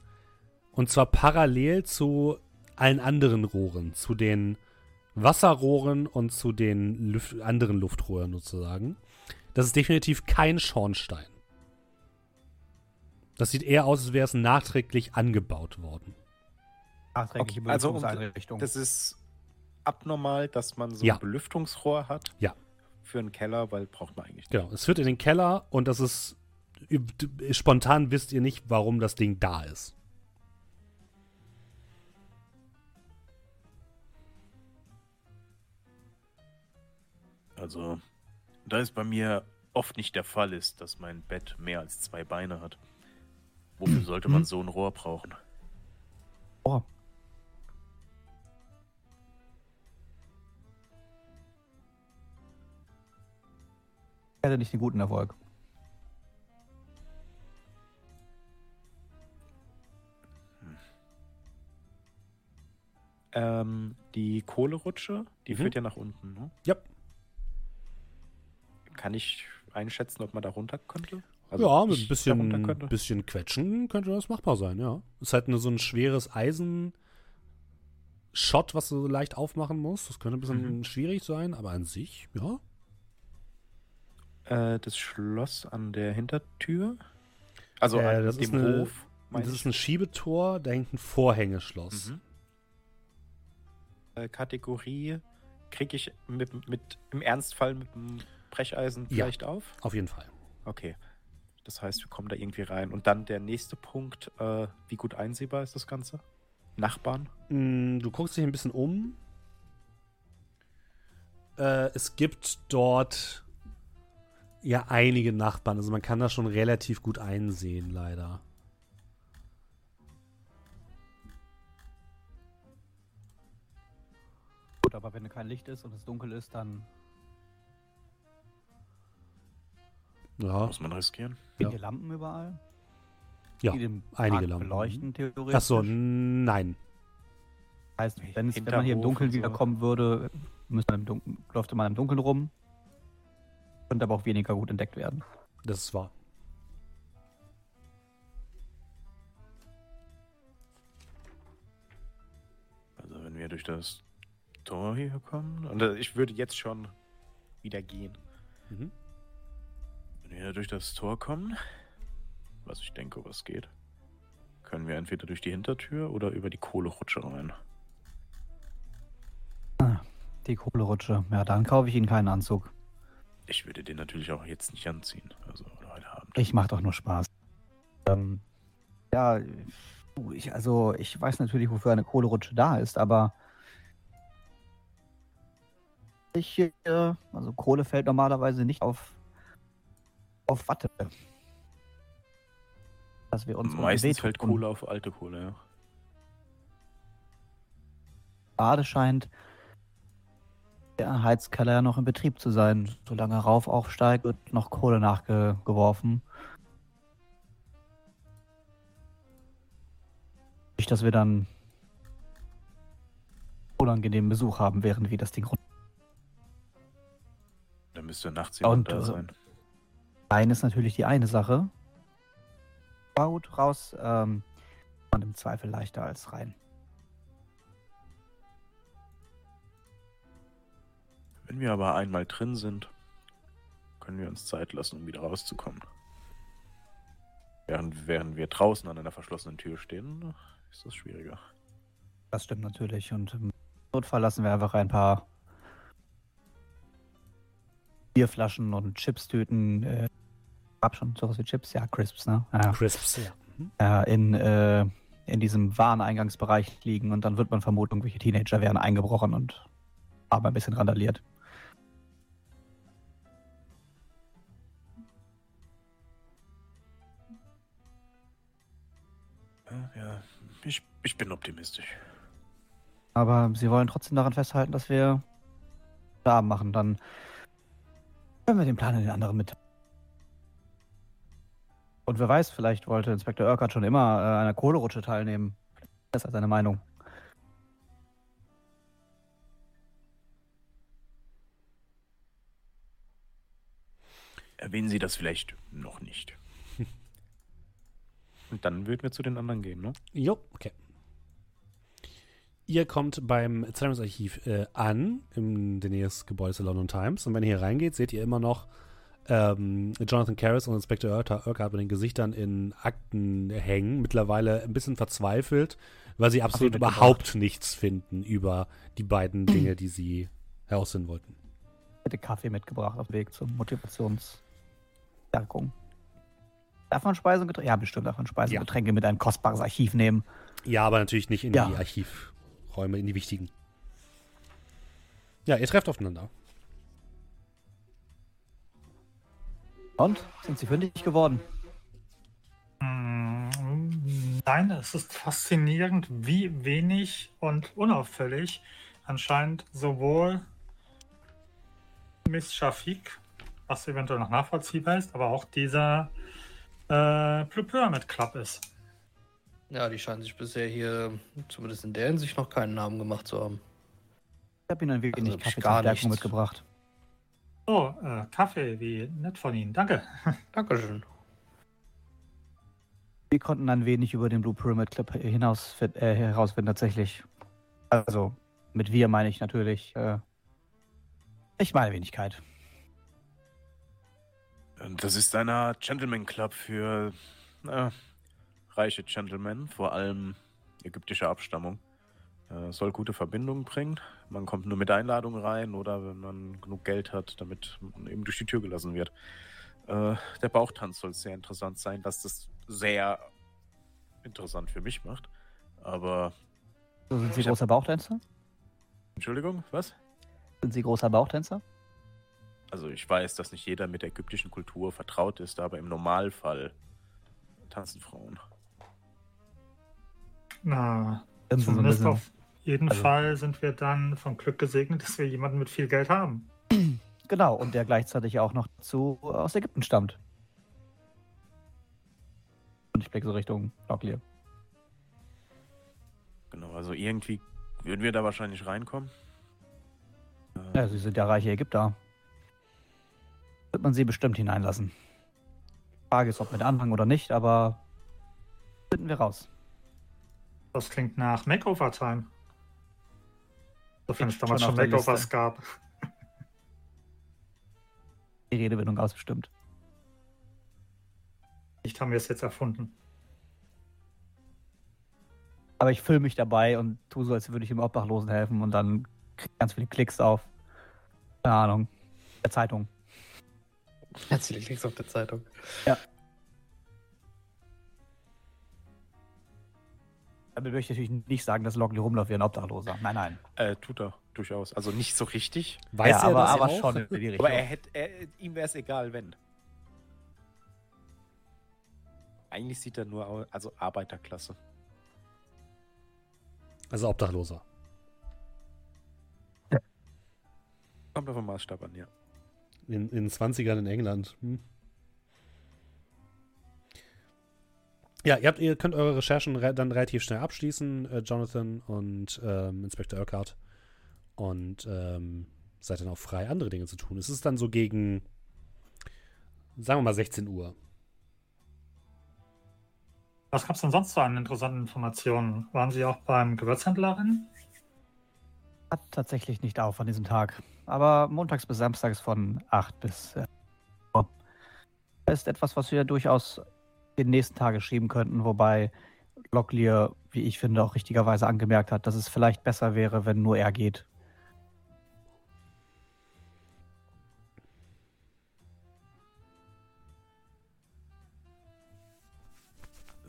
Und zwar parallel zu allen anderen Rohren, zu den Wasserrohren und zu den Lüft anderen Luftrohren sozusagen. Das ist definitiv kein Schornstein. Das sieht eher aus, als wäre es nachträglich angebaut worden. Nachträgliche Okay, also, Belüftungseinrichtung. Das ist abnormal, dass man so Ja. ein Belüftungsrohr hat. Ja. Für einen Keller, weil braucht man eigentlich nicht. Genau, es führt in den Keller und das ist spontan wisst ihr nicht, warum das Ding da ist. Also, da es bei mir oft nicht der Fall ist, dass mein Bett mehr als zwei Beine hat. Wofür sollte man so ein Rohr brauchen? Oh. Ich hatte nicht den guten Erfolg. Ähm, die Kohlerutsche, die Mhm. führt ja nach unten, ne? Ja. Kann ich einschätzen, ob man da runter könnte? ja, mit ein bisschen, bisschen Quetschen könnte das machbar sein, ja. Ist halt nur so ein schweres Eisen. Shot, was du so leicht aufmachen musst. Das könnte ein bisschen Mhm. schwierig sein, aber an sich, ja. Äh, das Schloss an der Hintertür? Also Äh, an das dem ist eine- Hof? Das ich. ist ein Schiebetor, da hängt ein Vorhängeschloss. Mhm. Äh, Kategorie kriege ich mit, mit im Ernstfall mit dem Brecheisen Ja. vielleicht auf? Auf jeden Fall. Okay. Das heißt, wir kommen da irgendwie rein. Und dann der nächste Punkt, äh, wie gut einsehbar ist das Ganze? Nachbarn? Mm, Du guckst dich ein bisschen um. Äh, es gibt dort ja einige Nachbarn. Also man kann das schon relativ gut einsehen, leider. Gut, aber wenn kein Licht ist und es dunkel ist, dann Ja, Muss man riskieren? sind Ja. hier Lampen überall. Ja, einige Park Lampen. beleuchten, theoretisch. Achso, nein. heißt, wenn, es, wenn man hier im Dunkeln so. wiederkommen würde, müsste man im Dunkeln, läuft man im Dunkeln rum. Könnte aber auch weniger gut entdeckt werden. Das ist wahr. Also wenn wir durch das Tor hier kommen. Und äh, ich würde jetzt schon wieder gehen. Mhm. Wenn wir durch das Tor kommen, was ich denke, was geht, können wir entweder durch die Hintertür oder über die Kohlerutsche rein. Die Kohlerutsche. Ja, dann kaufe ich Ihnen keinen Anzug. Ich würde den natürlich auch jetzt nicht anziehen. Also heute Abend. Ich mache doch nur Spaß. Ähm, ja, ich, also ich weiß natürlich, wofür eine Kohlerutsche da ist, aber ich, äh, also Kohle fällt normalerweise nicht auf, auf Watte. Dass wir uns Meistens fällt. Kohle auf alte Kohle, ja. Gerade scheint der Heizkeller ja noch in Betrieb zu sein. Solange er rauf aufsteigt, wird noch Kohle nachgeworfen. Nicht, dass wir dann unangenehmen Besuch haben, während wir das Ding runter. Müsste nachts Und, jemand da äh, sein. Rein ist natürlich die eine Sache. War gut raus. Ähm, und im Zweifel leichter als rein. Wenn wir aber einmal drin sind, können wir uns Zeit lassen, um wieder rauszukommen. Während, während wir draußen an einer verschlossenen Tür stehen, ist das schwieriger. Das stimmt natürlich. Und im Notfall lassen wir einfach ein paar Bierflaschen und Chipstüten. Äh, hab schon sowas wie Chips, ja, Crisps, ne? Ja. Crisps, ja. Mhm. äh, in, äh, in diesem Wareneingangsbereich liegen und dann wird man vermuten, irgendwelche Teenager wären eingebrochen und haben ein bisschen randaliert. Ja, ich, ich bin optimistisch. Aber sie wollen trotzdem daran festhalten, dass wir Abend machen. Dann können wir den Plan in den anderen mit. Und wer weiß, vielleicht wollte Inspektor Urquhart schon immer äh, an einer Kohlerutsche teilnehmen. Das ist seine Meinung. Erwähnen Sie das vielleicht noch nicht. Und dann würden wir zu den anderen gehen, ne? Jo, okay. Ihr kommt beim Zeitungsarchiv äh, an, in der Nähe des Gebäudes der London Times. Und wenn ihr hier reingeht, seht ihr immer noch ähm, Jonathan Karras und Inspektor Urquhart mit den Gesichtern in Akten hängen. Mittlerweile ein bisschen verzweifelt, weil sie absolut überhaupt nichts finden über die beiden Dinge, die sie herausfinden wollten. Ich hätte Kaffee mitgebracht auf dem Weg zur Motivationsstärkung. Darf man Speisen und Getränke? Ja, bestimmt darf man Speisen Ja. und Getränke mit in ein kostbares Archiv nehmen. Ja, aber natürlich nicht in Ja. die Archivräume, in die wichtigen. Ja, ihr trefft aufeinander. Und? Sind sie fündig geworden? Mm, Nein, es ist faszinierend, wie wenig und unauffällig anscheinend sowohl Miss Shafik, was eventuell noch nachvollziehbar ist, aber auch dieser äh, Blue Pyramid Club ist. Ja, die scheinen sich bisher hier, zumindest in der Hinsicht, noch keinen Namen gemacht zu haben. Ich habe ihnen ein wenig Also Kaffee gar nichts. mitgebracht. Oh, äh, Kaffee, wie nett von Ihnen. Danke. Dankeschön. Wir konnten ein wenig über den Blue Pyramid Club hinaus äh, herausfinden, tatsächlich. Also, mit wir meine ich natürlich. Äh, ich meine Wenigkeit. Das ist einer Gentleman Club für äh, reiche Gentlemen, vor allem ägyptischer Abstammung. Äh, soll gute Verbindungen bringen. Man kommt nur mit Einladung rein oder wenn man genug Geld hat, damit man eben durch die Tür gelassen wird. Äh, der Bauchtanz soll sehr interessant sein, was das sehr interessant für mich macht. Aber, So, sind Sie Ich hab- großer Bauchtänzer? Entschuldigung, was? Sind Sie großer Bauchtänzer? Also ich weiß, dass nicht jeder mit der ägyptischen Kultur vertraut ist, aber im Normalfall tanzen Frauen. Na, so zumindest auf jeden also- Fall sind wir dann vom Glück gesegnet, dass wir jemanden mit viel Geld haben. Genau, und der gleichzeitig auch noch zu aus Ägypten stammt. Und ich blicke so Richtung Locklear. Genau, also irgendwie würden wir da wahrscheinlich reinkommen. Äh, Ja, Sie sind ja reiche Ägypter. Wird man Sie bestimmt hineinlassen. Frage ist, ob mit Anhang oder nicht, aber finden wir raus. Das klingt nach Makeover-Time. Sofern es damals schon schon Makeovers gab. Die Redewendung ausbestimmt. Nicht haben wir es jetzt erfunden. Aber ich fülle mich dabei und tue so, als würde ich dem Obdachlosen helfen und dann krieg ich ganz viele Klicks auf. Keine Ahnung. Der Zeitung. Ganz viele Klicks auf der Zeitung. Damit möchte ich natürlich nicht sagen, dass Lockley rumläuft wie ein Obdachloser. Nein, nein. äh, tut er durchaus. Also nicht so richtig. Weiß ja, er aber, das aber auch? schon in die Richtung. Aber er hätte, er, ihm wäre es egal, wenn. Eigentlich sieht er nur aus, also Arbeiterklasse. Also Obdachloser. Kommt auf den Maßstab an, ja. In, in den 20ern in England. Hm. Ja, ihr, habt, ihr könnt eure Recherchen re dann relativ schnell abschließen, äh, Jonathan und ähm, Inspektor Urquhart. Und ähm, seid dann auch frei, andere Dinge zu tun. Es ist dann so gegen, sagen wir mal, 16 Uhr. Was gab es denn sonst so an interessanten Informationen? Waren Sie auch beim Gewürzhändlerin? Hat tatsächlich nicht auf an diesem Tag. Aber montags bis samstags von 8 bis äh, Uhr. ist etwas, was wir durchaus den nächsten Tage schieben könnten, wobei Locklear, wie ich finde, auch richtigerweise angemerkt hat, dass es vielleicht besser wäre, wenn nur er geht.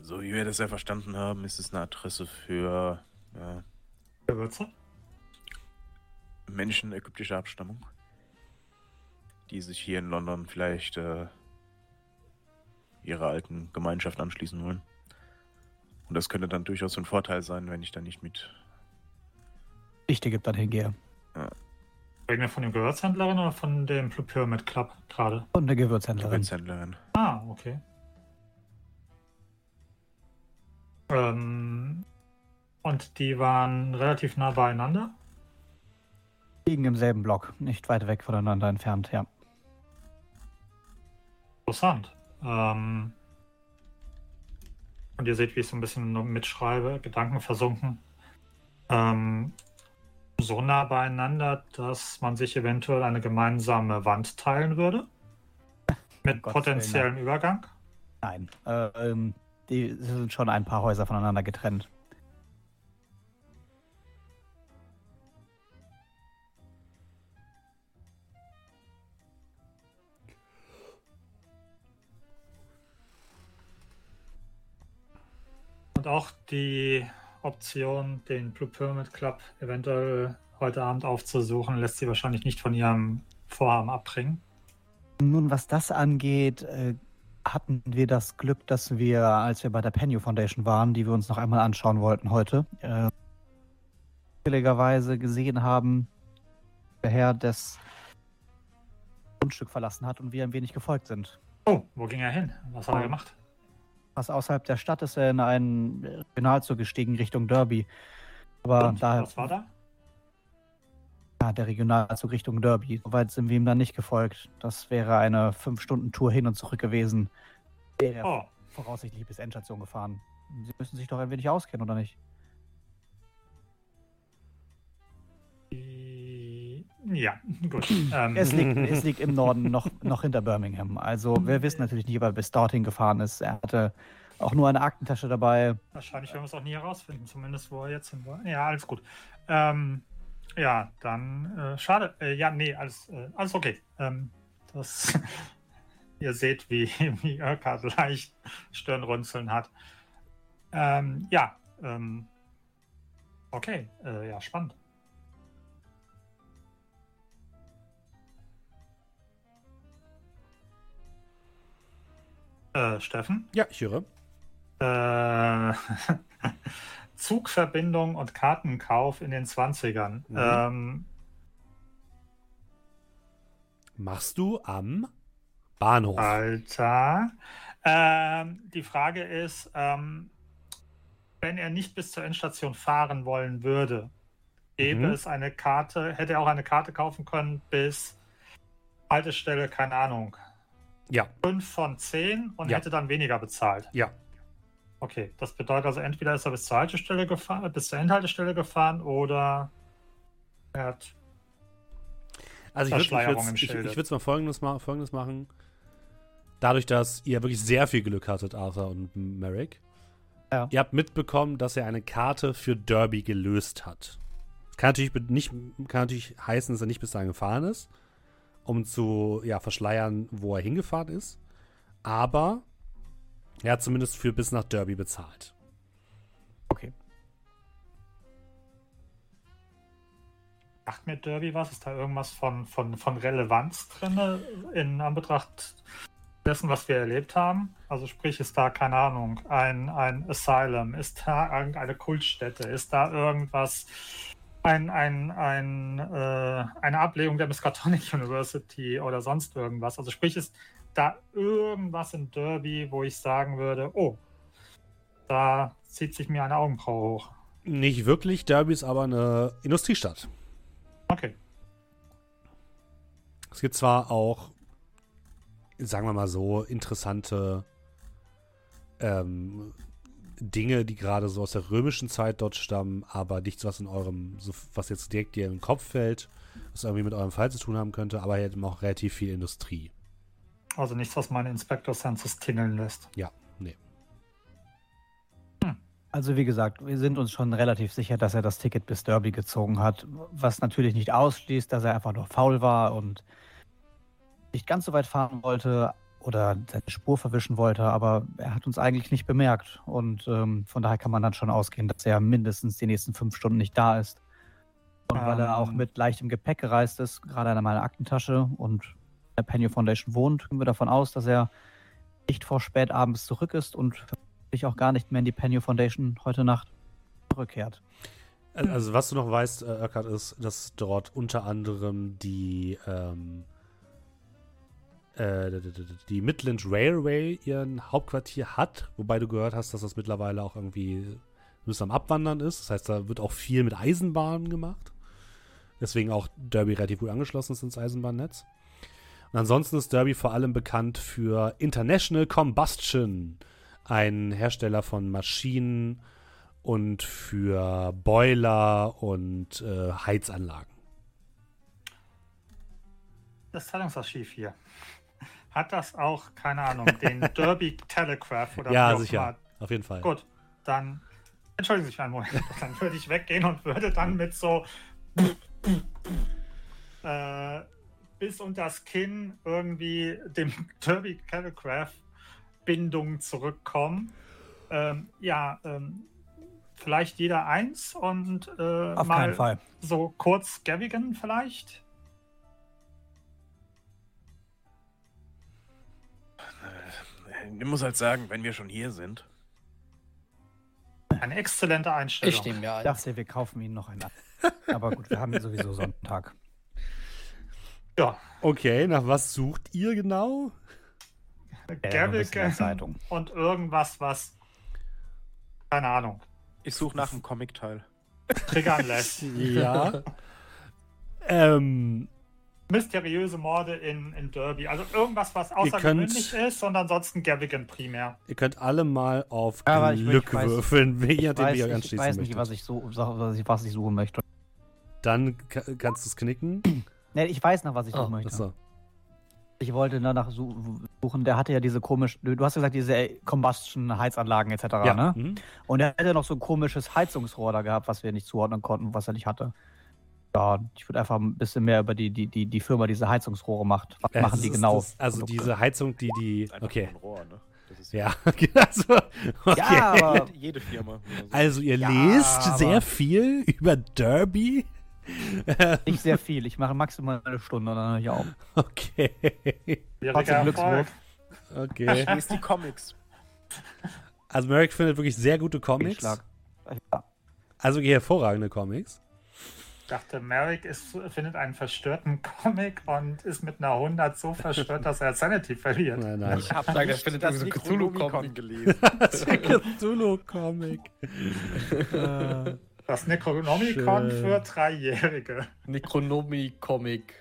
So wie wir das ja verstanden haben, ist es eine Adresse für Gewürze? Menschen ägyptischer Abstammung, die sich hier in London vielleicht äh, ihrer alten Gemeinschaft anschließen wollen. Und das könnte dann durchaus ein Vorteil sein, wenn ich da nicht mit. Dichte gibt, dann hingehe. Reden wir von dem Gewürzhändlerin oder von dem Blue Pyramid Club gerade? Und eine Gewürzhändlerin. Gewürzhändlerin. Ah, okay. Ähm, und die waren relativ nah beieinander? Liegen im selben Block, nicht weit weg voneinander entfernt, ja. Interessant. Ähm, und ihr seht, wie ich so ein bisschen mitschreibe, Gedanken versunken. Ähm, so nah beieinander, dass man sich eventuell eine gemeinsame Wand teilen würde. Mit Gottes potenziellem Übergang. Nein, äh, ähm, die sind schon ein paar Häuser voneinander getrennt. Und auch die Option, den Blue Pyramid Club eventuell heute Abend aufzusuchen, lässt sie wahrscheinlich nicht von ihrem Vorhaben abbringen. Nun, was das angeht, äh, hatten wir das Glück, dass wir, als wir bei der Penny Foundation waren, die wir uns noch einmal anschauen wollten heute, äh, zufälligerweise gesehen haben, der Herr das Grundstück verlassen hat und wir ein wenig gefolgt sind. Oh, wo ging er hin? Was hat er gemacht? Was außerhalb der Stadt ist er in einen Regionalzug gestiegen Richtung Derby. Aber Und, daher, was war da? ja, der Regionalzug Richtung Derby. Soweit sind wir ihm dann nicht gefolgt. Das wäre eine 5-Stunden-Tour hin und zurück gewesen. Wäre er Oh, voraussichtlich bis Endstation gefahren. Sie müssen sich doch ein wenig auskennen, oder nicht? Ja, gut. Ähm, Es liegt, es liegt im Norden noch, noch hinter Birmingham. Also wir wissen natürlich nicht, ob er bis dorthin gefahren ist. Er hatte auch nur eine Aktentasche dabei. Wahrscheinlich werden wir es auch nie herausfinden, zumindest wo er jetzt hin war. Ja, alles gut. Ähm, ja, dann äh, schade. Äh, ja, nee, alles, äh, alles okay. Ähm, das, ihr seht, wie, wie Urquhart leicht Stirnrunzeln hat. Ähm, ja, ähm, okay, äh, ja, spannend. Äh, Steffen? Ja, ich höre. Äh, Zugverbindung und Kartenkauf in den 20ern. Mhm. Ähm, Machst du am Bahnhof? Alter. Ähm, die Frage ist, ähm, wenn er nicht bis zur Endstation fahren wollen würde, gäbe Mhm. es eine Karte, hätte er auch eine Karte kaufen können bis Haltestelle, keine Ahnung, Ja, 5 von 10 und Ja. hätte dann weniger bezahlt. ja. Okay, das bedeutet also entweder ist er bis zur Haltestelle gefahren, bis zur Endhaltestelle gefahren oder er hat Also ich würde Verschleierung ich ich, mal folgendes, ma folgendes machen. Dadurch, dass ihr wirklich sehr viel Glück hattet, Arthur und Merrick, Ja. ihr habt mitbekommen, dass er eine Karte für Derby gelöst hat. Kann natürlich, nicht, kann natürlich heißen, dass er nicht bis dahin gefahren ist, um zu ja, verschleiern, wo er hingefahren ist. Aber er hat zumindest für bis nach Derby bezahlt. Okay. Sagt mir Derby was? Ist da irgendwas von, von, von Relevanz drin in Anbetracht dessen, was wir erlebt haben? Also sprich, ist da, keine Ahnung, ein, ein Asylum? Ist da irgendeine Kultstätte? Ist da irgendwas ein, ein, ein, äh, eine Ablegung der Miskatonic University oder sonst irgendwas. Also sprich, ist da irgendwas in Derby, wo ich sagen würde, oh, da zieht sich mir eine Augenbraue hoch. Nicht wirklich. Derby ist aber eine Industriestadt. Okay. Es gibt zwar auch, sagen wir mal so, interessante ähm, Dinge, die gerade so aus der römischen Zeit dort stammen, aber nichts, was in eurem, so, was jetzt direkt dir in den Kopf fällt, was irgendwie mit eurem Fall zu tun haben könnte, aber eben auch relativ viel Industrie. Also nichts, was meine Inspector Senses tingeln lässt. Ja, nee. Also wie gesagt, wir sind uns schon relativ sicher, dass er das Ticket bis Derby gezogen hat, was natürlich nicht ausschließt, dass er einfach nur faul war und nicht ganz so weit fahren wollte oder seine Spur verwischen wollte, aber er hat uns eigentlich nicht bemerkt und ähm, von daher kann man dann schon ausgehen, dass er mindestens die nächsten fünf Stunden nicht da ist. Und weil er auch Ähm. mit leichtem Gepäck gereist ist, gerade in meiner Aktentasche und in der Penny Foundation wohnt, gehen wir davon aus, dass er nicht vor spät abends zurück ist und sich auch gar nicht mehr in die Penny Foundation heute Nacht zurückkehrt. Also was du noch weißt, äh, Urquhart, ist, dass dort unter anderem die ähm, äh, die Midland Railway ihren Hauptquartier hat, wobei du gehört hast, dass das mittlerweile auch irgendwie bisschen am Abwandern ist. Das heißt, da wird auch viel mit Eisenbahnen gemacht. Deswegen auch Derby relativ gut angeschlossen ist ins Eisenbahnnetz. Und ansonsten ist Derby vor allem bekannt für International Combustion, ein Hersteller von Maschinen und für Boiler und äh, Heizanlagen. Das Zeitungsarchiv hier. Hat das auch, keine Ahnung, den Derby Telegraph oder ja, sicher. immer? Auf jeden Fall. Gut, dann entschuldigen Sie sich einen Moment. Dann würde ich weggehen und würde dann mit so äh, bis unter das Kinn irgendwie dem Derby Telegraph Bindung zurückkommen. Ähm, ja, ähm, vielleicht jeder eins und äh, Auf mal keinen Fall. so kurz Gavigan vielleicht. Ich muss halt sagen, wenn wir schon hier sind. Eine exzellente Einstellung. Ich nehme Ich ein. dachte, wir kaufen ihn noch einen ab. Aber gut, wir haben sowieso Sonntag. Ja, Okay, nach was sucht ihr genau? Ja, der Gavigan Zeitung. und irgendwas, was keine Ahnung, Ich suche nach einem Comic-Teil. triggern lässt. Ja. ähm, Mysteriöse Morde in, in Derby. Also irgendwas, was könnt- außergewöhnlich ist und ansonsten Gavigan primär. ihr könnt alle mal auf Aber ich- Glück ich weiß- würfeln, Ich wie ihr nicht, ich anschließen weiß nicht, was ich, so, was ich, was ich suchen möchte. Dann ka kannst du es knicken. Nee, ich weiß noch, was ich Oh, suchen möchte. Achso. Ich wollte danach su- suchen, der hatte ja diese komisch, du hast gesagt, diese äh, Combustion-Heizanlagen etc. Ja. Ne? Mhm. Und er hätte noch so ein komisches Heizungsrohr da gehabt, was wir nicht zuordnen konnten, was er nicht hatte. Ja, ich würde einfach ein bisschen mehr über die, die, die, die Firma, die diese Heizungsrohre macht. Was Ja, machen die genau? Das, also Produkte? diese Heizung, die die. Okay. Rohr, ne? Ja, also, okay. Ja, aber jede, Firma. Also ihr Ja, lest sehr viel über Derby. nicht sehr viel. Ich mache maximal eine Stunde und dann höre ich auf. Okay. Trotzdem Glückswurf. Okay. Hier ist die Comics. Also Merrick findet wirklich sehr gute Comics. Also hervorragende Comics. Ich dachte, Merrick ist, findet einen verstörten Comic und ist mit einer 100 so verstört, dass er Sanity verliert. Nein, nein. Ich habe Sag, der findet das so Cthulhu-Comic. Necronomicon gelesen. Das ist ein Cthulhu-Comic. Das Necronomicon Schön. für Dreijährige. Necronomie-Comic.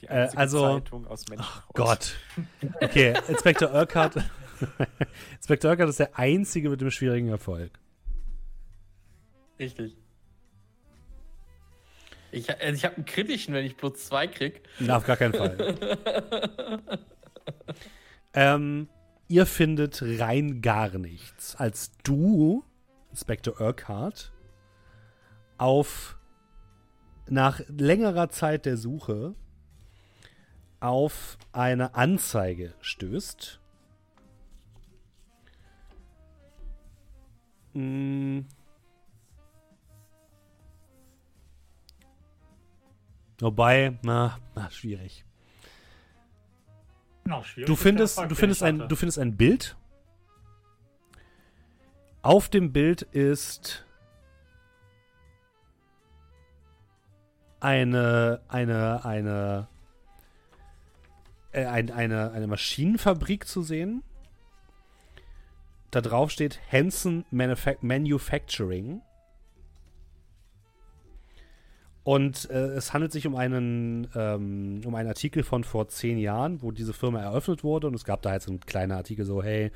Die Äh, einzige also- Zeitung aus Menschenhaus. Gott. Okay, Inspektor Urquhart. Inspektor Urquhart ist der Einzige mit dem schwierigen Erfolg. Richtig. Ich, also ich habe einen kritischen, wenn ich plus zwei krieg. Na, auf gar keinen Fall. ähm, ihr findet rein gar nichts, als du, Inspektor Urquhart, auf nach längerer Zeit der Suche auf eine Anzeige stößt. Mm. Wobei, na, na schwierig. Na, schwierig du findest, Erfolg, du, findest ein, du findest ein Bild. Auf dem Bild ist eine, eine, eine, äh, ein, eine, eine Maschinenfabrik zu sehen. Da drauf steht Hansen Manufa Manufacturing. Und äh, es handelt sich um einen, ähm, um einen Artikel von vor zehn Jahren, wo diese Firma eröffnet wurde. Und es gab da jetzt ein kleiner Artikel so, hey,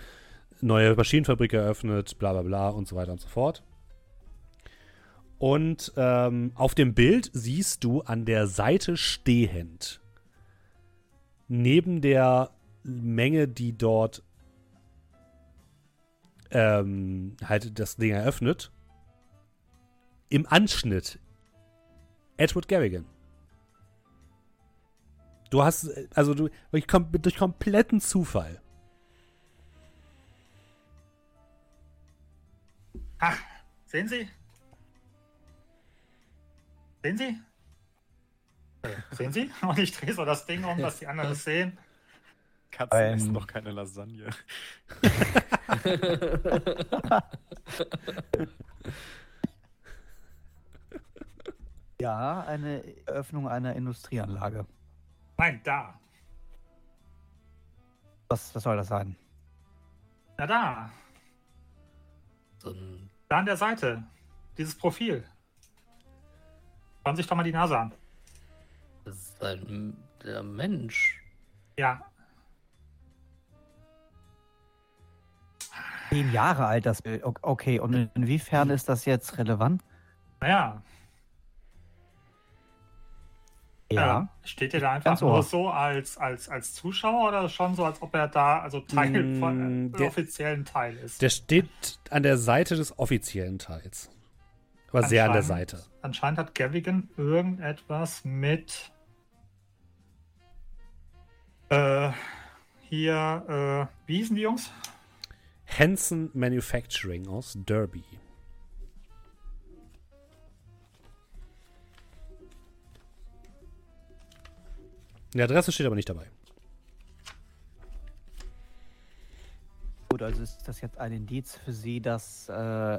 neue Maschinenfabrik eröffnet, bla bla bla und so weiter und so fort. Und ähm, auf dem Bild siehst du an der Seite stehend, neben der Menge, die dort ähm, halt das Ding eröffnet, im Anschnitt Edward Garrigan. Du hast, also du, durch, durch kompletten Zufall. Ach, sehen Sie? Sehen Sie? Äh, sehen Sie? Und ich drehe so das Ding um, dass die anderen es sehen. Katzen ähm. essen noch keine Lasagne. Ja, eine Eröffnung einer Industrieanlage. Nein, da. Was, was soll das sein? Na da. So ein da an der Seite. Dieses Profil. Schauen Sie sich doch mal die Nase an. Das ist ein der Mensch. Ja. Zehn Jahre alt das Bild. Okay, und inwiefern ist das jetzt relevant? Naja, Ja. Äh, steht ihr da einfach nur so als, als, als Zuschauer oder schon so, als ob er da also Teil Mm, von der- äh, offiziellen Teil ist? Der steht an der Seite des offiziellen Teils. Aber sehr an der Seite. Anscheinend hat Gavigan irgendetwas mit äh, hier, äh, wie hießen die Jungs? Hanson Manufacturing aus Derby. Die Adresse steht aber nicht dabei. Gut, also ist das jetzt ein Indiz für Sie, dass äh,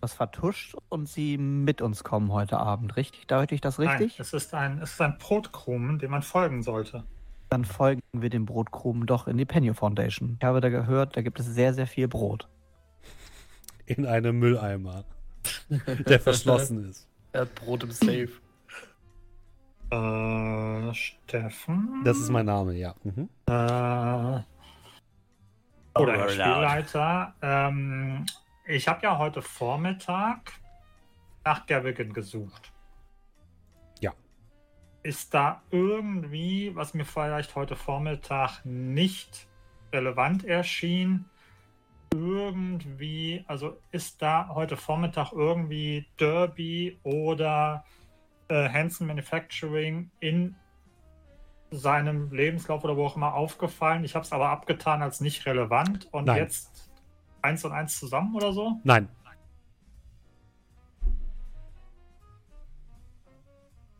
was vertuscht und Sie mit uns kommen heute Abend, richtig? Deute ich das richtig? Nein, es ist ein, es ist ein Brotkrumen, dem man folgen sollte. Dann folgen wir dem Brotkrumen doch in die Penny Foundation. Ich habe da gehört, da gibt es sehr, sehr viel Brot. In einem Mülleimer, der verschlossen ist. Er hat Brot im Safe. Äh, Steffen? Das ist mein Name, ja. Mhm. Äh, oder Herr. Spielleiter, ähm, ich habe ja heute Vormittag nach Gavigan gesucht. Ja. Ist da irgendwie, was mir vielleicht heute Vormittag nicht relevant erschien, irgendwie, also ist da heute Vormittag irgendwie Derby oder äh, Hanson Manufacturing in seinem Lebenslauf oder wo auch immer aufgefallen. Ich habe es aber abgetan als nicht relevant und Nein. jetzt eins und eins zusammen oder so. Nein.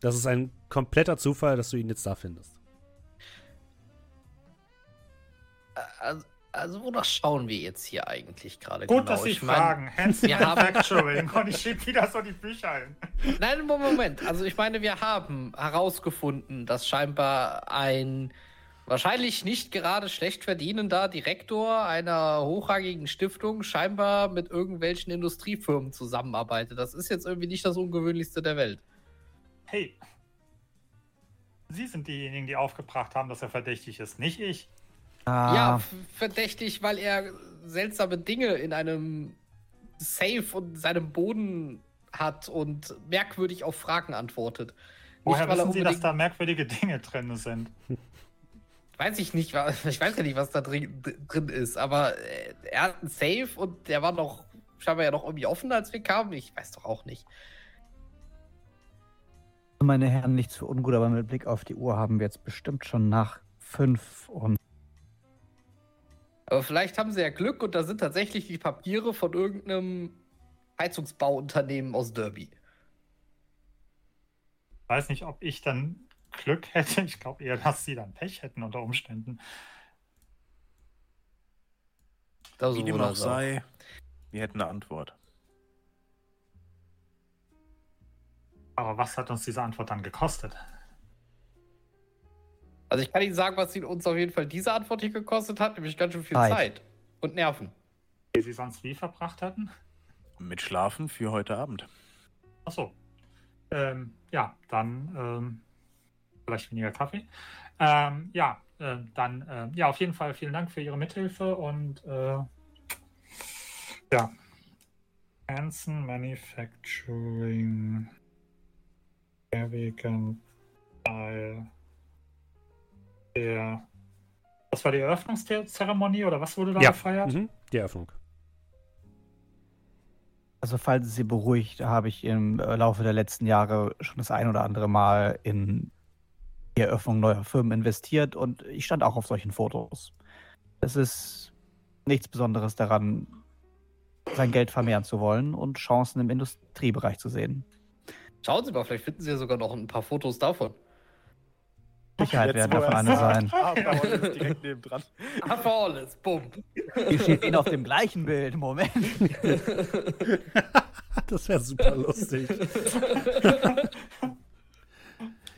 Das ist ein kompletter Zufall, dass du ihn jetzt da findest. Also, also wonach schauen wir jetzt hier eigentlich gerade Gut, genau? dass Sie Ich fragen. Hanson wir haben- Manufacturing und ich schiebe wieder so die Bücher hin. Nein, Moment. Also ich meine, wir haben herausgefunden, dass scheinbar ein wahrscheinlich nicht gerade schlecht verdienender Direktor einer hochrangigen Stiftung scheinbar mit irgendwelchen Industriefirmen zusammenarbeitet. Das ist jetzt irgendwie nicht das Ungewöhnlichste der Welt. Hey, Sie sind diejenigen, die aufgebracht haben, dass er verdächtig ist, nicht ich. Ja, Ah, f- verdächtig, weil er seltsame Dinge in einem Safe und seinem Boden hat und merkwürdig auf Fragen antwortet. Woher er wissen Sie, dass da merkwürdige Dinge drin sind? Weiß ich nicht, ich weiß ja nicht, was da drin, drin ist, aber äh, er hat einen Safe und der war noch scheinbar ja noch irgendwie offen, als wir kamen. Ich weiß doch auch nicht. meine Herren, nichts für ungut, aber mit Blick auf die Uhr haben wir jetzt bestimmt schon nach fünf und Aber vielleicht haben sie ja Glück und da sind tatsächlich die Papiere von irgendeinem Heizungsbauunternehmen aus Derby. Ich weiß nicht, ob ich dann Glück hätte. Ich glaube eher, dass Sie dann Pech hätten unter Umständen. Das Wie dem auch sei, wir hätten eine Antwort. Aber was hat uns diese Antwort dann gekostet? Also ich kann Ihnen sagen, was sie uns auf jeden Fall diese Antwort hier gekostet hat, nämlich ganz schön viel Zeit. Zeit, und Nerven. Die sie sonst wie verbracht hatten? Mit Schlafen für heute Abend. Achso. Ähm, ja, dann ähm, vielleicht weniger Kaffee. Ähm, ja, äh, dann äh, ja, auf jeden Fall vielen Dank für Ihre Mithilfe und äh, ja. Hanson Manufacturing Erwägen Teil der was war die Eröffnungszeremonie oder was wurde da Ja. gefeiert? Mhm. Die Eröffnung. Also falls es Sie beruhigt, habe ich im äh, Laufe der letzten Jahre schon das ein oder andere Mal in die Eröffnung neuer Firmen investiert und ich stand auch auf solchen Fotos. Es ist nichts Besonderes daran, sein Geld vermehren zu wollen und Chancen im Industriebereich zu sehen. Schauen Sie mal, vielleicht finden Sie ja sogar noch ein paar Fotos davon. Sicherheit werden davon eine sein. Paul ist direkt nebendran. Aber alles, bumm. Wir stehen auf dem gleichen Bild. Moment. das wäre super lustig.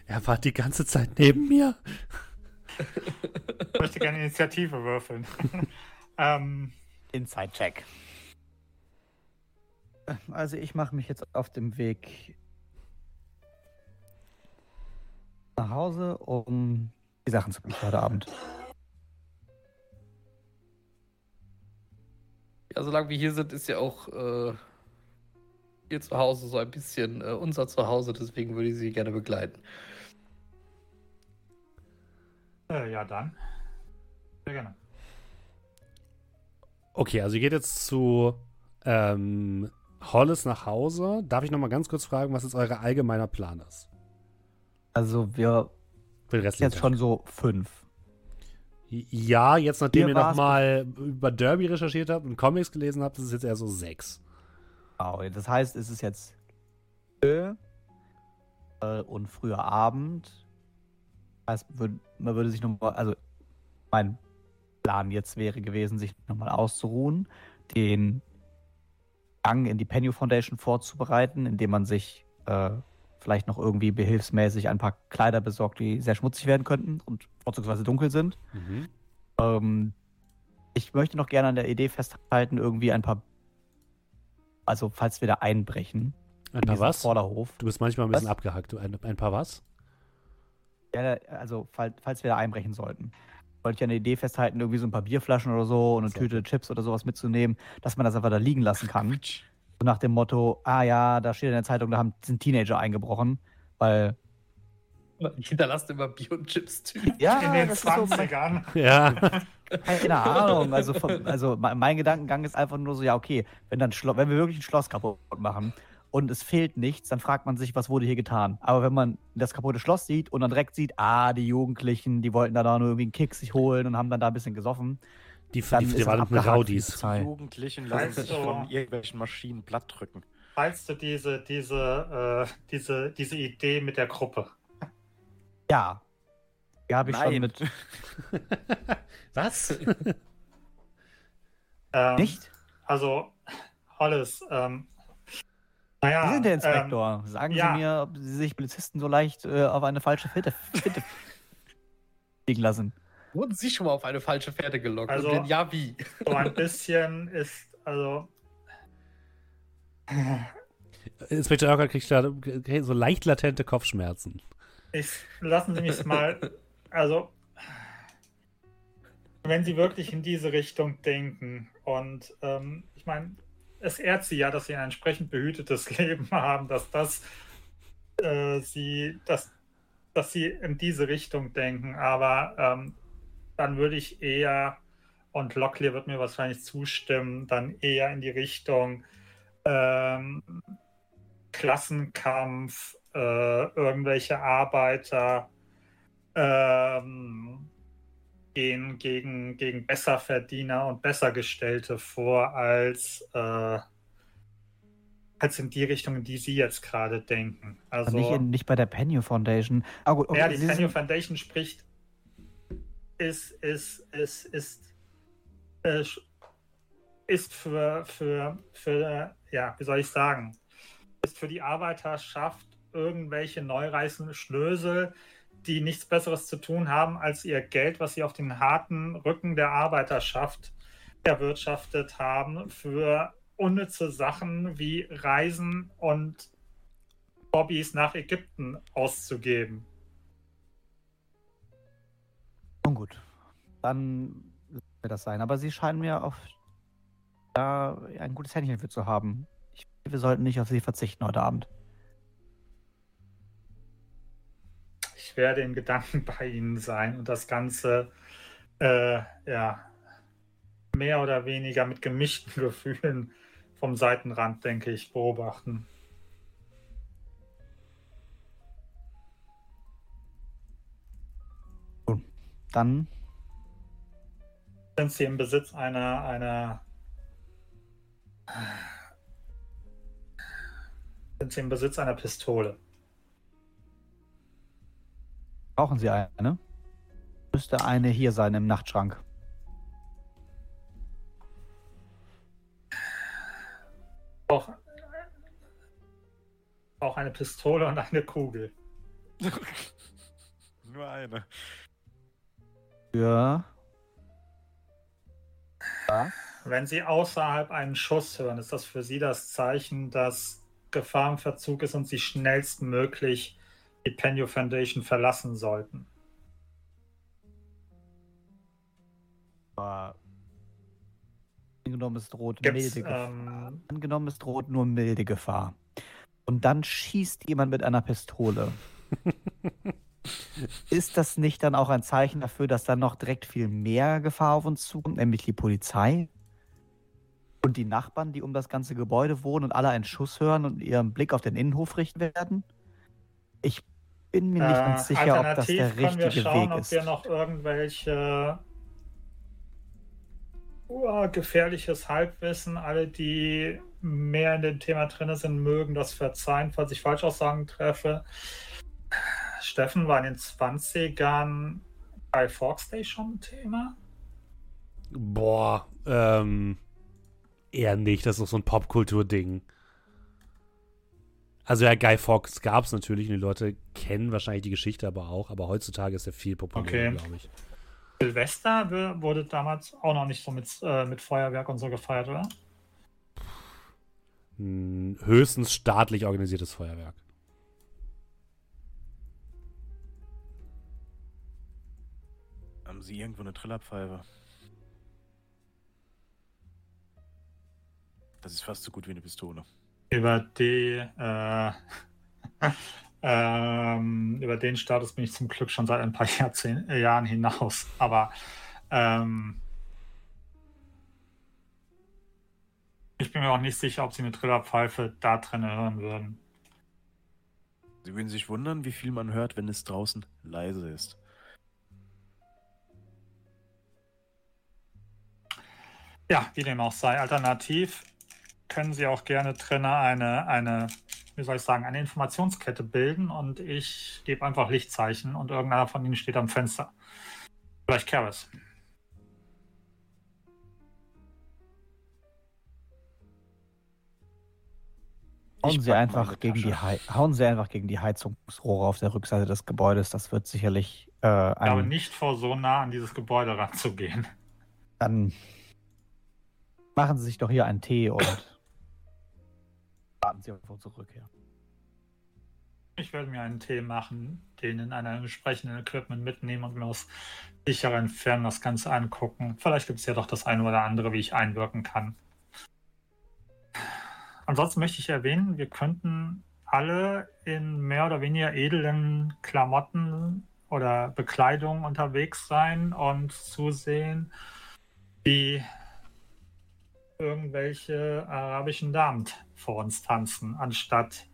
er war die ganze Zeit neben mir. Ich möchte gerne Initiative würfeln. ähm, Inside-Check. Also ich mache mich jetzt auf dem Weg nach Hause, um die Sachen zu prüfen heute Abend. Ja, solange wir hier sind, ist ja auch äh, ihr Zuhause so ein bisschen äh, unser Zuhause, deswegen würde ich Sie gerne begleiten. äh, ja, dann. Sehr gerne. Okay, also ihr geht jetzt zu ähm, Hollis nach Hause. Darf ich noch mal ganz kurz fragen, was jetzt euer allgemeiner Plan ist? Also wir restlichen jetzt Tag. schon so fünf. Ja, jetzt nachdem Mir ihr war's- noch mal über Derby recherchiert habt und Comics gelesen habt, ist es jetzt eher so sechs. Genau, das heißt, es ist jetzt äh, und früher Abend. Das heißt, man würde sich nochmal, also mein Plan jetzt wäre gewesen, sich nochmal auszuruhen, den Gang in die Penny Foundation vorzubereiten, indem man sich äh, vielleicht noch irgendwie behilfsmäßig ein paar Kleider besorgt, die sehr schmutzig werden könnten und vorzugsweise dunkel sind. Mhm. Ähm, ich möchte noch gerne an der Idee festhalten, irgendwie ein paar, also falls wir da einbrechen, Ein in paar was? Vorderhof. Du bist manchmal ein bisschen Was? abgehackt. Du- Ein, ein paar was? Ja, also fall, falls wir da einbrechen sollten. Wollte ich an der Idee festhalten, irgendwie so ein paar Bierflaschen oder so und eine So. Tüte Chips oder sowas mitzunehmen, dass man das einfach da liegen lassen kann. Nach dem Motto, ah ja, da steht in der Zeitung, da haben, sind Teenager eingebrochen, weil Hinterlasst immer Bier und Chips Tüten. ja, In den das ist so mein, 20ern. Ja. keine Ahnung. Also, vom, also mein, Gedankengang ist einfach nur so, ja, okay, wenn, dann Schlo wenn wir wirklich ein Schloss kaputt machen und es fehlt nichts, dann fragt man sich, was wurde hier getan. Aber wenn man das kaputte Schloss sieht und dann direkt sieht, ah, die Jugendlichen, die wollten da, da nur irgendwie einen Kick sich holen und haben dann da ein bisschen gesoffen, Die, die, die waren die Raudis. Polizei. Jugendlichen lassen sich du- von irgendwelchen Maschinen platt drücken. Falls du diese, diese, äh, diese, diese Idee mit der Gruppe. Ja. Ja, habe ich schon Nein. mit. Was? Ähm, Nicht? Also, Hollis, ähm, naja. Sie sind der Ähm, Inspektor. Sagen ja. Sie mir, ob Sie sich Polizisten so leicht äh, auf eine falsche Finte, Finte fliegen lassen. Wurden Sie schon mal auf eine falsche Pferde gelockt? Also- Und wenn ja, wie? so ein bisschen ist, also. Inspektor Urquhart kriegt da kriegt so leicht latente Kopfschmerzen. Ich, lassen Sie mich mal. Also, wenn Sie wirklich in diese Richtung denken und ähm, ich meine, es ehrt Sie ja, dass Sie ein entsprechend behütetes Leben haben, dass das äh, Sie, dass, dass Sie in diese Richtung denken, aber ähm, dann würde ich eher, und Locklear wird mir wahrscheinlich zustimmen, dann eher in die Richtung ähm, Klassenkampf, äh, irgendwelche Arbeiter ähm, gehen gegen, gegen Besserverdiener und Bessergestellte vor, als, äh, als in die Richtung, in die Sie jetzt gerade denken. Also, nicht, in, nicht bei der Penny Foundation. Ah, gut, okay, ja, die Penny Foundation spricht, ist, ist, ist, ist, äh, ist für, für, für, ja, wie soll ich sagen, ist für die Arbeiterschaft irgendwelche neureißenden Schnösel, die nichts Besseres zu tun haben, als ihr Geld, was sie auf den harten Rücken der Arbeiterschaft erwirtschaftet haben, für unnütze Sachen wie Reisen und Hobbys nach Ägypten auszugeben. Nun gut, dann wird das sein. Aber Sie scheinen mir auf da ein gutes Händchen für zu haben. Ich, wir sollten nicht auf Sie verzichten heute Abend. Ich werde in Gedanken bei Ihnen sein und das Ganze, äh, ja, mehr oder weniger mit gemischten Gefühlen vom Seitenrand, denke ich, beobachten. Dann sind Sie im Besitz einer, einer sind Sie im Besitz einer Pistole? brauchen Sie eine. Müsste eine hier sein im Nachtschrank. Auch, auch eine Pistole und eine Kugel. Nur eine. Für. Wenn Sie außerhalb einen Schuss hören, ist das für Sie das Zeichen, dass Gefahr im Verzug ist und Sie schnellstmöglich die Penio Foundation verlassen sollten. Aber angenommen, es droht Gibt's, milde Gefahr. ähm, Angenommen, es droht nur milde Gefahr. Und dann schießt jemand mit einer Pistole. Ist das nicht dann auch ein Zeichen dafür, dass dann noch direkt viel mehr Gefahr auf uns zukommt, nämlich die Polizei? Und die Nachbarn, die um das ganze Gebäude wohnen und alle einen Schuss hören und ihren Blick auf den Innenhof richten werden? Ich bin mir nicht ganz Äh, sicher, ob das der alternativ können wir richtige schauen, Weg ob ist. wir noch irgendwelche uh, gefährliches Halbwissen, alle, die mehr in dem Thema drin sind, mögen das verzeihen, falls ich Falschaussagen treffe. Steffen war in den 20ern bei Forks Day schon ein Thema. Boah, ähm, eher nicht. Das ist doch so ein Popkultur-Ding. Also ja, Guy Fawkes gab es natürlich und die Leute kennen wahrscheinlich die Geschichte aber auch, aber heutzutage ist er viel populärer, Okay. glaube ich. Silvester wurde damals auch noch nicht so mit, äh, mit Feuerwerk und so gefeiert, oder? Hm, höchstens staatlich organisiertes Feuerwerk. Haben Sie irgendwo eine Trillerpfeife? Das ist fast so gut wie eine Pistole. Über die, äh, ähm, über den Status bin ich zum Glück schon seit ein paar Jahrzehn, äh, Jahren hinaus. Aber ähm, ich bin mir auch nicht sicher, ob sie eine Trillerpfeife da drin hören würden. Sie würden sich wundern, wie viel man hört, wenn es draußen leise ist. Ja, wie dem auch sei. Alternativ können Sie auch gerne drinnen eine, eine, wie soll ich sagen, eine Informationskette bilden und ich gebe einfach Lichtzeichen und irgendeiner von Ihnen steht am Fenster. Vielleicht Karis. Hauen Sie, einfach gegen die hauen Sie einfach gegen die Heizungsrohre auf der Rückseite des Gebäudes. Das wird sicherlich äh, Ich glaube ein, nicht vor so nah an dieses Gebäude ranzugehen. dann machen Sie sich doch hier einen Tee und warten Sie auf unsere Rückkehr. Ich werde mir einen Tee machen, den in einem entsprechenden Equipment mitnehmen und mir aus sicherer Entfernung das Ganze angucken. Vielleicht gibt es ja doch das eine oder andere, wie ich einwirken kann. Ansonsten möchte ich erwähnen, wir könnten alle in mehr oder weniger edlen Klamotten oder Bekleidung unterwegs sein und zusehen, wie irgendwelche arabischen Damen vor uns tanzen, anstatt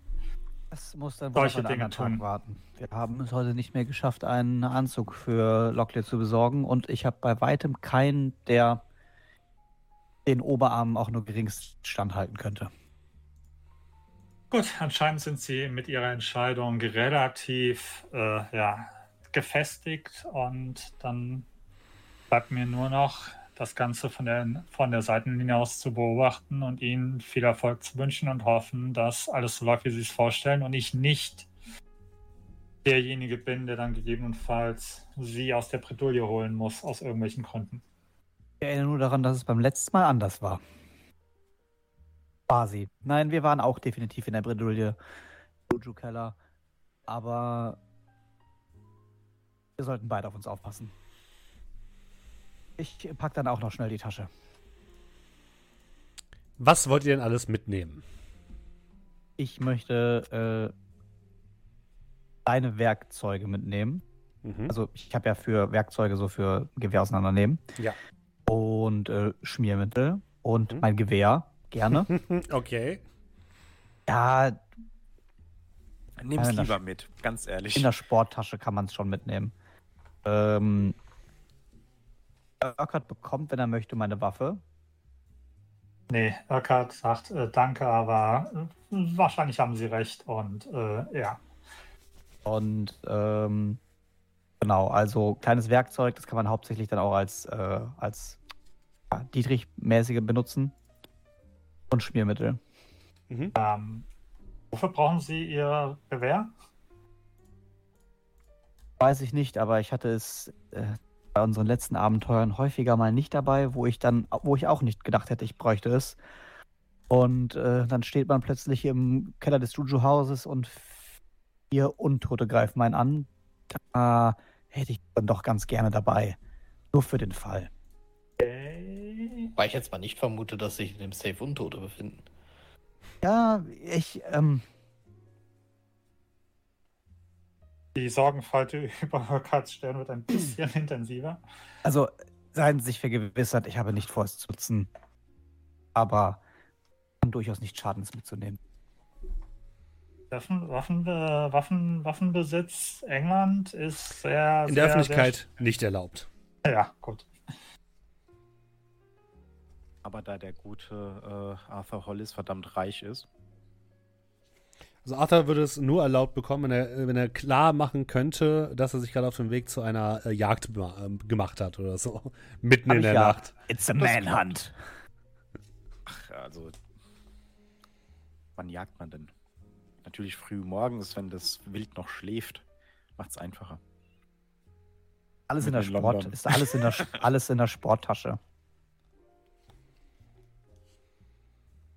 Das muss dann Solche Dinge tun. warten. Wir haben es heute nicht mehr geschafft, einen Anzug für Locklear zu besorgen und ich habe bei weitem keinen, der den Oberarm auch nur geringst standhalten könnte. Gut, anscheinend sind Sie mit Ihrer Entscheidung relativ äh, ja, gefestigt und dann bleibt mir nur noch das Ganze von der, von der Seitenlinie aus zu beobachten und Ihnen viel Erfolg zu wünschen und hoffen, dass alles so läuft, wie Sie es vorstellen und ich nicht derjenige bin, der dann gegebenenfalls Sie aus der Bredouille holen muss, aus irgendwelchen Gründen. Ich erinnere nur daran, dass es beim letzten Mal anders war. Quasi. Nein, wir waren auch definitiv in der Bredouille. Juju Keller. Aber wir sollten beide auf uns aufpassen. Ich pack dann auch noch schnell die Tasche. Was wollt ihr denn alles mitnehmen? Ich möchte äh, deine Werkzeuge mitnehmen. Mhm. Also ich habe ja für Werkzeuge so für Gewehr auseinandernehmen. Ja. Und äh, Schmiermittel und Mhm. mein Gewehr. Gerne. okay. ja, Nimm's lieber mit, ganz ehrlich. in der Sporttasche kann man es schon mitnehmen. Ähm, Urquhart bekommt, wenn er möchte, meine Waffe. Nee, Urquhart sagt äh, danke, aber äh, wahrscheinlich haben Sie recht und äh, ja. Und ähm, genau, also kleines Werkzeug, das kann man hauptsächlich dann auch als, äh, als ja, Dietrich-mäßige benutzen. Und Schmiermittel. Mhm. Ähm, wofür brauchen Sie Ihr Gewehr? Weiß ich nicht, aber ich hatte es äh, bei unseren letzten Abenteuern häufiger mal nicht dabei, wo ich dann, wo ich auch nicht gedacht hätte, ich bräuchte es. Und äh, dann steht man plötzlich im Keller des Juju-Hauses und vier Untote greifen einen an. Da hätte ich dann doch ganz gerne dabei. Nur für den Fall. Okay. Weil ich jetzt mal nicht vermute, dass sich in dem Safe Untote befinden. Ja, ich, ähm, Die Sorgenfalte über Urquharts Stern wird ein bisschen intensiver. also seien Sie sich vergewissert, ich habe nicht vor, es zu nutzen. Aber kann durchaus nicht schaden, es mitzunehmen. Waffen, Waffen, äh, Waffen, Waffenbesitz England ist sehr. In der sehr, Öffentlichkeit nicht erlaubt. Sehr, ja, gut. Aber da der gute äh, Arthur Hollis verdammt reich ist, Also Arthur würde es nur erlaubt bekommen, wenn er, wenn er klar machen könnte, dass er sich gerade auf dem Weg zu einer äh, Jagd ähm, gemacht hat oder so. Mitten Hab in der ja. Nacht. It's a manhunt. ach, also, wann jagt man denn? Natürlich früh morgens, wenn das Wild noch schläft, macht's einfacher. Alles in der in Sport, London. ist alles in der, alles in der Sporttasche.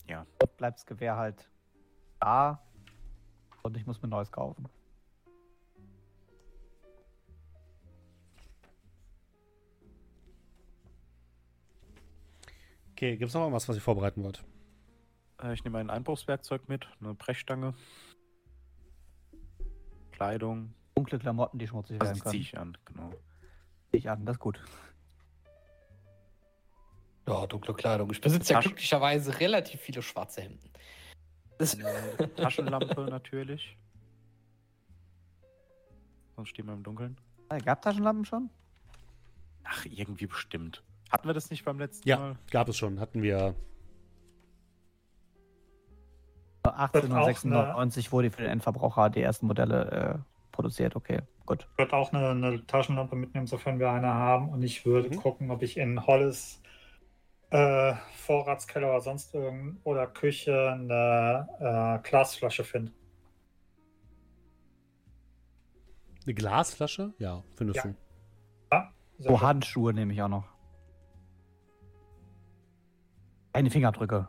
Ja. Dort bleibt das Gewehr halt da und ich muss mir neues kaufen. Okay, gibt es noch irgendwas, was ihr vorbereiten wollt? Äh, ich nehme ein Einbruchswerkzeug mit, eine Brechstange, Kleidung, Dunkle Klamotten, die schmutzig also werden die ziehe können. ich an, genau. Zieh ich an, das ist gut. Ja, dunkle Kleidung. Ich besitze ja glücklicherweise relativ viele schwarze Hemden. Das, Eine Taschenlampe natürlich. Sonst stehen wir im Dunkeln. Äh, Gab Taschenlampen schon? Ach, irgendwie bestimmt. Hatten wir das nicht beim letzten Ja, Mal? gab es schon. Hatten wir. 1896 wurde für den Endverbraucher die ersten Modelle äh, produziert. Okay, gut. Ich würde auch eine, eine Taschenlampe mitnehmen, sofern wir eine haben. Und ich würde Mhm. gucken, ob ich in Hollis äh, Vorratskeller oder sonst irgend oder Küche eine äh, Glasflasche finde. Eine Glasflasche? Ja, findest Ja. du. Sehr Oh. Handschuhe nehme ich auch noch. Keine Fingerabdrücke.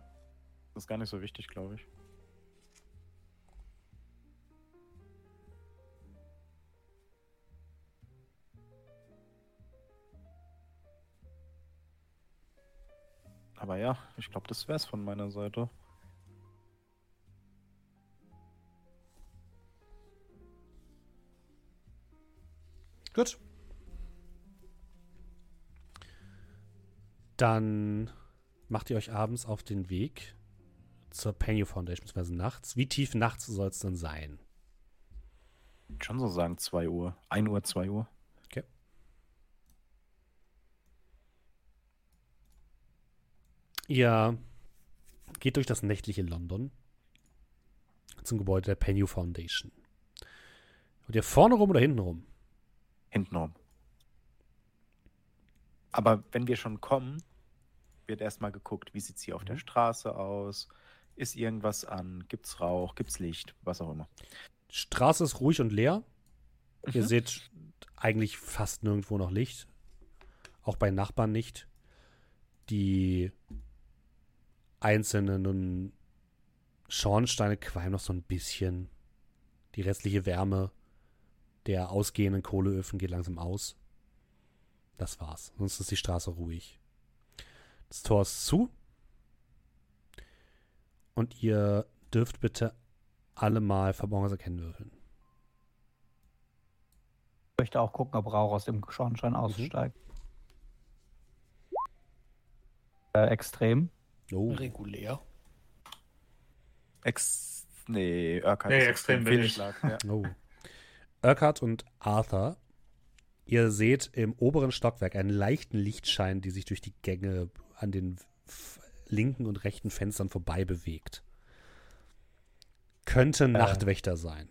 Das ist gar nicht so wichtig, glaube ich. Aber ja, ich glaube, das wär's von meiner Seite. Gut. Dann macht ihr euch abends auf den Weg zur Penny Foundation, beziehungsweise nachts. Wie tief nachts soll es denn sein? Ich würd schon so sagen 2 Uhr. 1 Uhr, 2 Uhr. Ihr geht durch das nächtliche London zum Gebäude der Penny Foundation. Und ihr vorne rum oder hinten rum? Hintenrum. Aber wenn wir schon kommen, wird erstmal geguckt, wie sieht es hier auf der Mhm. Straße aus? Ist irgendwas an? Gibt's Rauch? Gibt's Licht? Was auch immer. Straße ist ruhig und leer. Ihr Mhm. seht eigentlich fast nirgendwo noch Licht. Auch bei Nachbarn nicht. Die einzelnen Schornsteine qualmen noch so ein bisschen. Die restliche Wärme der ausgehenden Kohleöfen geht langsam aus. Das war's. Sonst ist die Straße ruhig. Das Tor ist zu. Und ihr dürft bitte alle mal Verborgenes erkennen würfeln. Ich möchte auch gucken, ob Rauch aus dem Schornstein aussteigt. Äh, extrem. Oh. Regulär. Ex. Nee, Urquhart Nee, ist extrem. Ja. Oh. Urquhart und Arthur, ihr seht im oberen Stockwerk einen leichten Lichtschein, die sich durch die Gänge an den linken und rechten Fenstern vorbei bewegt. Könnte Nachtwächter sein.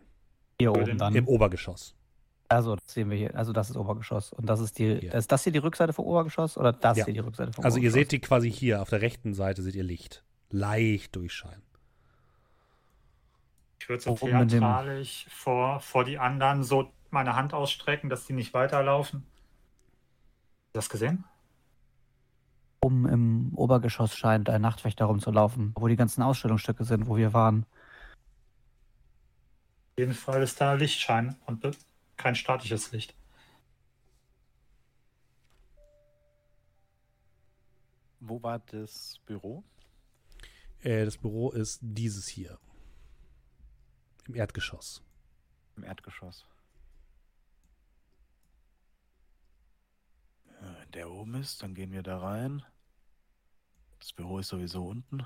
Hier oben dann. Im Obergeschoss. Also, das sehen wir hier. Also, das ist Obergeschoss. Und das ist die. Hier. Ist das hier die Rückseite vom Obergeschoss? Oder das Ja. hier die Rückseite vom Also ihr Obergeschoss? seht die quasi hier auf der rechten Seite seht ihr Licht. Leicht durchscheinen. Ich würde so theatralisch vor, vor die anderen so meine Hand ausstrecken, dass die nicht weiterlaufen. Hast du das gesehen? Oben im Obergeschoss scheint ein Nachtwächter rumzulaufen, wo die ganzen Ausstellungsstücke sind, wo wir waren. Auf jeden Fall ist da Lichtschein und kein statisches Licht. Wo war das Büro? Äh, das Büro ist dieses hier. Im Erdgeschoss. Im Erdgeschoss. Wenn der oben ist, dann gehen wir da rein. Das Büro ist sowieso unten.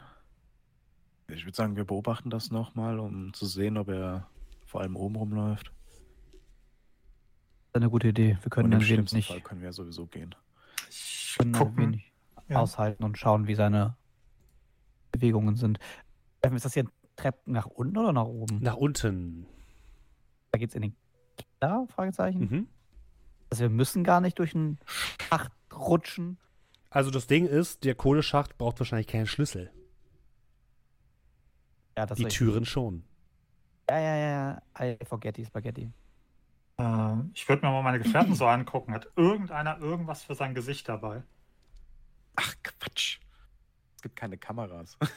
Ich würde sagen, wir beobachten das nochmal, um zu sehen, ob er vor allem oben rumläuft. Das ist eine gute Idee. Wir können Und im ein schlimmsten nicht Fall können wir sowieso gehen. Ich können ein gucken. Ja. aushalten und schauen, wie seine Bewegungen sind. Ähm, Ist das hier Treppen nach unten oder nach oben? Nach unten. Da geht's in den Keller? Fragezeichen. Mhm. Also wir müssen gar nicht durch einen Schacht rutschen. Also das Ding ist, der Kohleschacht braucht wahrscheinlich keinen Schlüssel. Ja, das Die. Türen schon. Ja, ja, ja. I forgetty Spaghetti. Äh, ich würde mir mal meine Gefährten so angucken. Hat irgendeiner irgendwas für sein Gesicht dabei? Ach, Quatsch. Es gibt keine Kameras.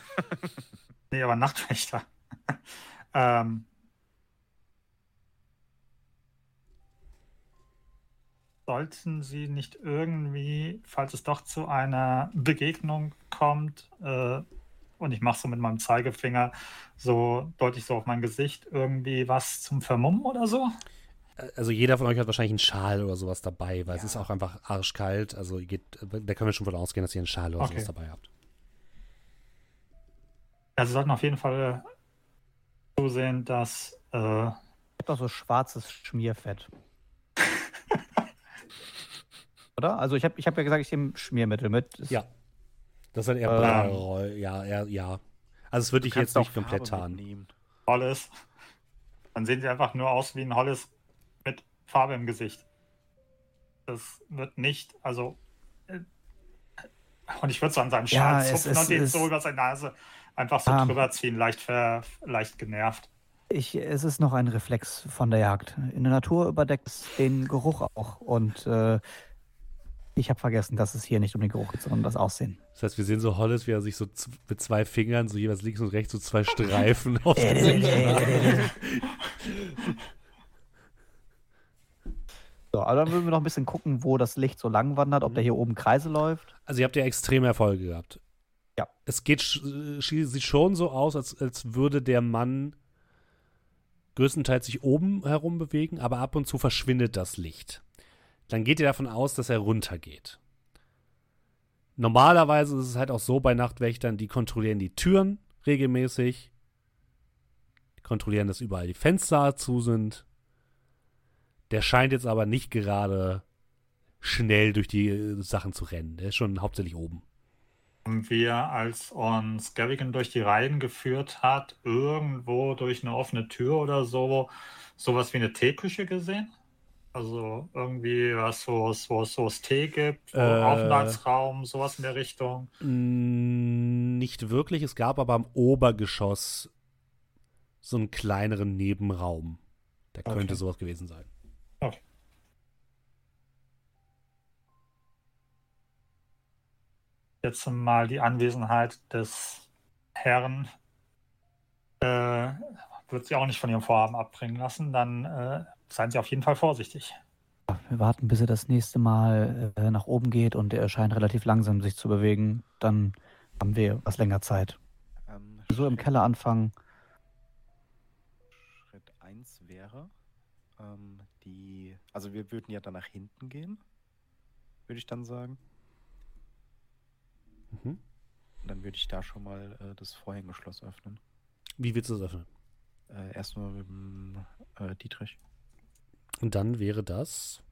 Nee, aber Nachtwächter. ähm, sollten Sie nicht irgendwie, falls es doch zu einer Begegnung kommt, äh, und ich mache so mit meinem Zeigefinger so deutlich so auf mein Gesicht irgendwie was zum Vermummen oder so? Also jeder von euch hat wahrscheinlich einen Schal oder sowas dabei, weil es ist auch einfach arschkalt. Also ihr geht, da können wir schon von ausgehen, dass ihr einen Schal oder Okay. sowas dabei habt. Ja, Sie sollten auf jeden Fall zusehen, dass äh, Ich hab doch so schwarzes Schmierfett. Oder? Also ich habe ich hab ja gesagt, ich nehme Schmiermittel mit. Das- Ja. Das ist halt eher Ähm. Blau, ja, eher, ja. Also es würde ich jetzt nicht auch komplett tarnen. Hollis. Dann sehen sie einfach nur aus wie ein Hollis mit Farbe im Gesicht. Das wird nicht, also. äh, Und ich würde so an seinem Ja, Schal es zupfen und den so über seine Nase einfach so Ah. drüber ziehen, leicht, ver, leicht genervt. Ich, es ist noch ein Reflex von der Jagd. In der Natur überdeckt es den Geruch auch. Und äh, ich habe vergessen, dass es hier nicht um den Geruch geht, sondern um das Aussehen. Das heißt, wir sehen so Hollis, wie er sich so mit zwei Fingern, so jeweils links und rechts, so zwei Streifen auf Äh, So, aber dann würden wir noch ein bisschen gucken, wo das Licht so lang wandert, ob der hier oben Kreise läuft. Also ihr habt ja extreme Erfolge gehabt. Ja. Es geht, sieht schon so aus, als, als würde der Mann größtenteils sich oben herum bewegen, aber ab und zu verschwindet das Licht. Dann geht ihr davon aus, dass er runtergeht. Normalerweise ist es halt auch so bei Nachtwächtern, die kontrollieren die Türen regelmäßig, kontrollieren, dass überall die Fenster zu sind. Der scheint jetzt aber nicht gerade schnell durch die äh, Sachen zu rennen. Der ist schon hauptsächlich oben. Haben wir, als uns Garrigan durch die Reihen geführt hat, irgendwo durch eine offene Tür oder so, sowas wie eine Teeküche gesehen? Also irgendwie was, wo es, wo es, wo es Tee gibt, Äh. Aufenthaltsraum, sowas in der Richtung. Nicht wirklich. Es gab aber am Obergeschoss so einen kleineren Nebenraum. Der könnte Okay. sowas gewesen sein. Jetzt mal die Anwesenheit des Herrn äh, wird sie auch nicht von ihrem Vorhaben abbringen lassen. Dann äh, seien Sie auf jeden Fall vorsichtig. Wir warten, bis er das nächste Mal äh, nach oben geht und er scheint relativ langsam sich zu bewegen. Dann haben wir was länger Zeit. Ähm, So im Keller anfangen. Schritt 1 wäre, ähm, die, also wir würden ja dann nach hinten gehen, würde ich dann sagen. Mhm. Und dann würde ich da schon mal äh, das Vorhängeschloss öffnen. Wie willst du das öffnen? Äh, erstmal mit dem äh, Dietrich. Und dann wäre das.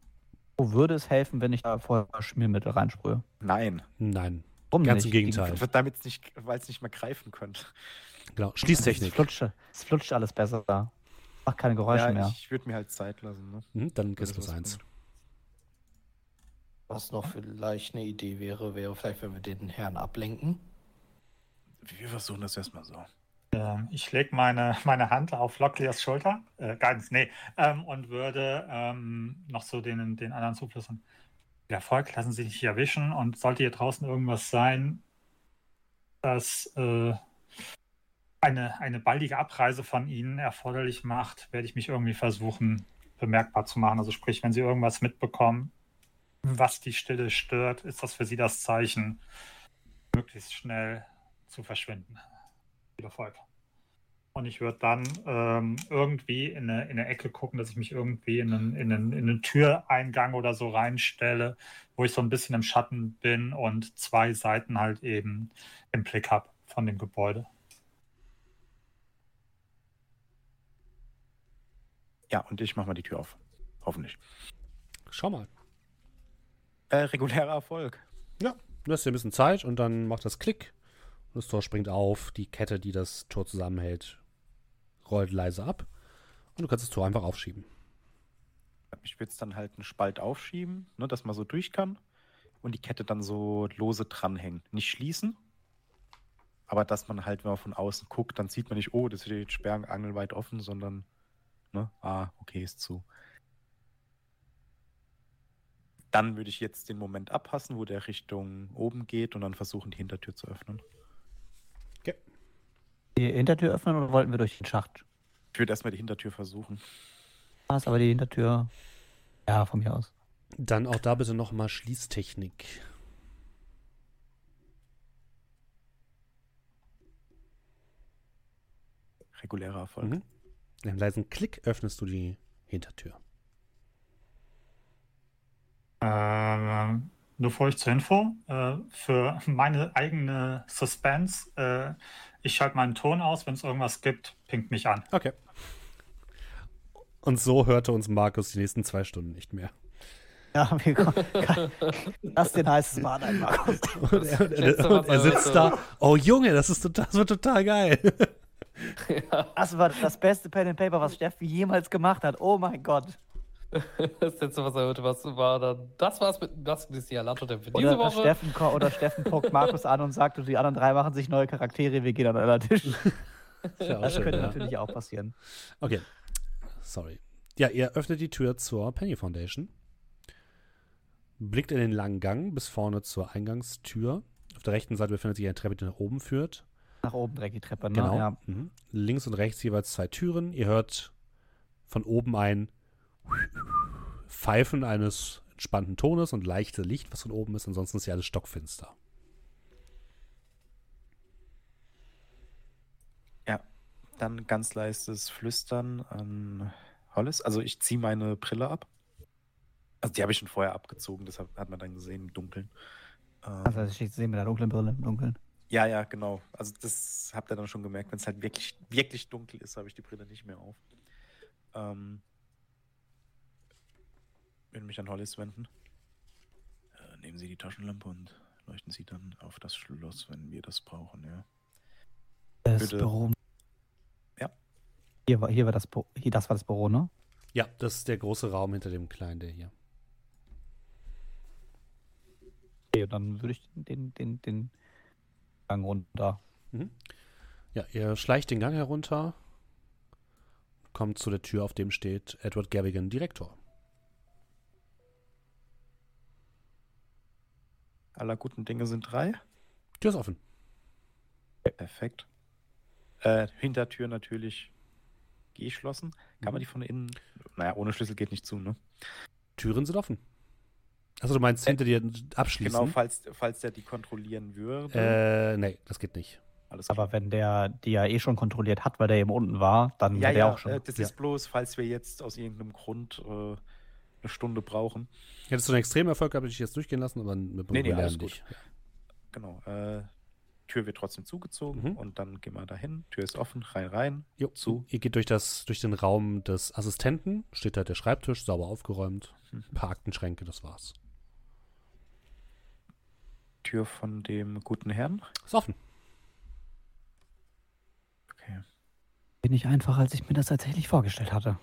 Wo würde es helfen, wenn ich da vorher Schmiermittel reinsprühe? Nein, Nein, Warum ganz nicht? im Gegenteil. damit es nicht, weil es nicht mehr greifen könnte. Genau. Es Schließtechnik. flutscht, es flutscht alles besser da. Macht keine Geräusche ja, mehr. ich würde mir halt Zeit lassen. Ne? Mhm, dann du das plus was noch vielleicht eine Idee wäre, wäre vielleicht, wenn wir den Herrn ablenken. Wir versuchen das erstmal so. Ähm, ich lege meine, meine Hand auf Locklears Schulter, äh, nicht, nee, ähm, und würde ähm, noch so den, den anderen zuflüstern. Viel Erfolg, lassen Sie sich nicht erwischen und sollte hier draußen irgendwas sein, das äh, eine, eine baldige Abreise von Ihnen erforderlich macht, werde ich mich irgendwie versuchen, bemerkbar zu machen. Also sprich, wenn Sie irgendwas mitbekommen, was die Stille stört, ist das für Sie das Zeichen, möglichst schnell zu verschwinden. Viel Erfolg. Und ich würde dann ähm, irgendwie in eine, in eine Ecke gucken, dass ich mich irgendwie in einen, in, einen, in einen Türeingang oder so reinstelle, wo ich so ein bisschen im Schatten bin und zwei Seiten halt eben im Blick habe von dem Gebäude. Ja, und ich mache mal die Tür auf. Hoffentlich. Schau mal. Äh, regulärer Erfolg. Ja, du hast dir ein bisschen Zeit und dann macht das Klick und das Tor springt auf. Die Kette, die das Tor zusammenhält, rollt leise ab und du kannst das Tor einfach aufschieben. Ich würde es dann halt einen Spalt aufschieben, ne, dass man so durch kann und die Kette dann so lose dranhängen. Nicht schließen, aber dass man halt, wenn man von außen guckt, dann sieht man nicht, oh, das steht Sperren angelweit offen, sondern, ne, ah, okay, ist zu. Dann würde ich jetzt den Moment abpassen, wo der Richtung oben geht und dann versuchen, die Hintertür zu öffnen. Die Hintertür öffnen oder wollten wir durch den Schacht? Ich würde erstmal die Hintertür versuchen. Was, aber die Hintertür. Ja, von mir aus. Dann auch da bitte nochmal Schließtechnik. Regulärer Erfolg. Mhm. Mit einem leisen Klick öffnest du die Hintertür. Ähm, nur für euch zur Info, äh, für meine eigene Suspense, äh, ich schalte meinen Ton aus, wenn es irgendwas gibt, pinkt mich an. Okay. Und so hörte uns Markus die nächsten zwei Stunden nicht mehr. Ja, wir kommen. Lass den heißes Bad ein, Markus. Und er, und Schätze, und er sitzt da. Oh Junge, das, ist total, das wird total geil. Das war das beste Pen and Paper, was Steffi jemals gemacht hat. Oh mein Gott. Das letzte, was er hörte, was war dann. Das war's mit dem Dusk des Jalato der für diese Oder Woche. Steffen, oder Steffen guckt Markus an und sagt, die anderen drei machen sich neue Charaktere, wir gehen an einen Tisch. Ist ja Das schön, könnte ja. natürlich auch passieren. Okay. Sorry. Ja, ihr öffnet die Tür zur Penny Foundation. Blickt in den langen Gang bis vorne zur Eingangstür. Auf der rechten Seite befindet sich eine Treppe, die nach oben führt. Nach oben direkt die Treppe, ne? Genau. Ja. Mhm. Links und rechts jeweils zwei Türen. Ihr hört von oben ein Pfeifen eines entspannten Tones und leichte Licht, was von oben ist. Ansonsten ist ja alles stockfinster. Dann ganz leises Flüstern an Hollis. Also ich ziehe meine Brille ab. Also die habe ich schon vorher abgezogen, das hat hat man dann gesehen im Dunkeln. Ähm, Also ich sehe mit der dunklen Brille im Dunkeln. ja, ja, genau. Also das habt ihr dann schon gemerkt. Wenn es halt wirklich, wirklich dunkel ist, habe ich die Brille nicht mehr auf. Ähm, würde mich an Hollis wenden. Äh, nehmen Sie die Taschenlampe und leuchten Sie dann auf das Schloss, wenn wir das brauchen, ja. Das Bitte. Büro. Ja. Hier war, hier war das, Büro, hier, das war das Büro, ne? Ja, das ist der große Raum hinter dem kleinen, der hier. Okay, dann würde ich den, den, den Gang runter. Ja, ihr schleicht den Gang herunter, kommt zu der Tür, auf dem steht Edward Gavigan, Direktor. Aller guten Dinge sind drei. Tür ist offen. Perfekt. Äh, Hintertür natürlich geschlossen. Kann man die von innen. Naja, ohne Schlüssel geht nicht zu, ne? Türen sind offen. Also du meinst hinter dir abschließen? Genau, falls, falls der die kontrollieren würde. Äh, nee, das geht nicht. Alles. Aber wenn der die ja eh schon kontrolliert hat, weil der eben unten war, dann ja, wäre der ja, auch schon. äh, das ja. ist bloß, falls wir jetzt aus irgendeinem Grund äh, eine Stunde brauchen. Hättest du einen extremen Erfolg gehabt, hätte ich jetzt durchgehen lassen, aber mit dem Nee, nee, alles nicht. Genau. Äh, Tür wird trotzdem zugezogen Mhm. und dann gehen wir dahin. Tür ist offen, rein, rein. Jo, Zu. Ihr geht durch, das, durch den Raum des Assistenten, steht da der Schreibtisch, sauber aufgeräumt, Mhm. ein paar Aktenschränke, das war's. Tür von dem guten Herrn. Ist offen. Okay. Bin ich einfach, als ich mir das tatsächlich vorgestellt hatte.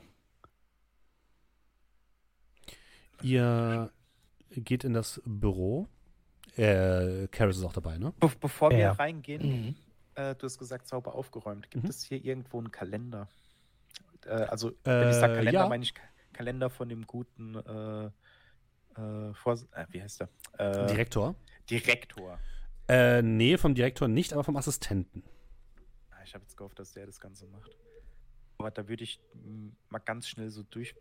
Ihr geht in das Büro. Äh, Karis ist auch dabei, ne? Be bevor wir Ja. reingehen, Mhm. äh, du hast gesagt, sauber aufgeräumt. Gibt Mhm. es hier irgendwo einen Kalender? Äh, also, wenn ich sage Äh, Kalender, ja. meine ich Ka- Kalender von dem guten äh, äh, Vors äh, wie heißt der? Äh, Direktor. Direktor. Äh, nee, vom Direktor nicht, aber vom Assistenten. Ah, Ich habe jetzt gehofft, dass der das Ganze macht. Aber da würde ich mal ganz schnell so durch.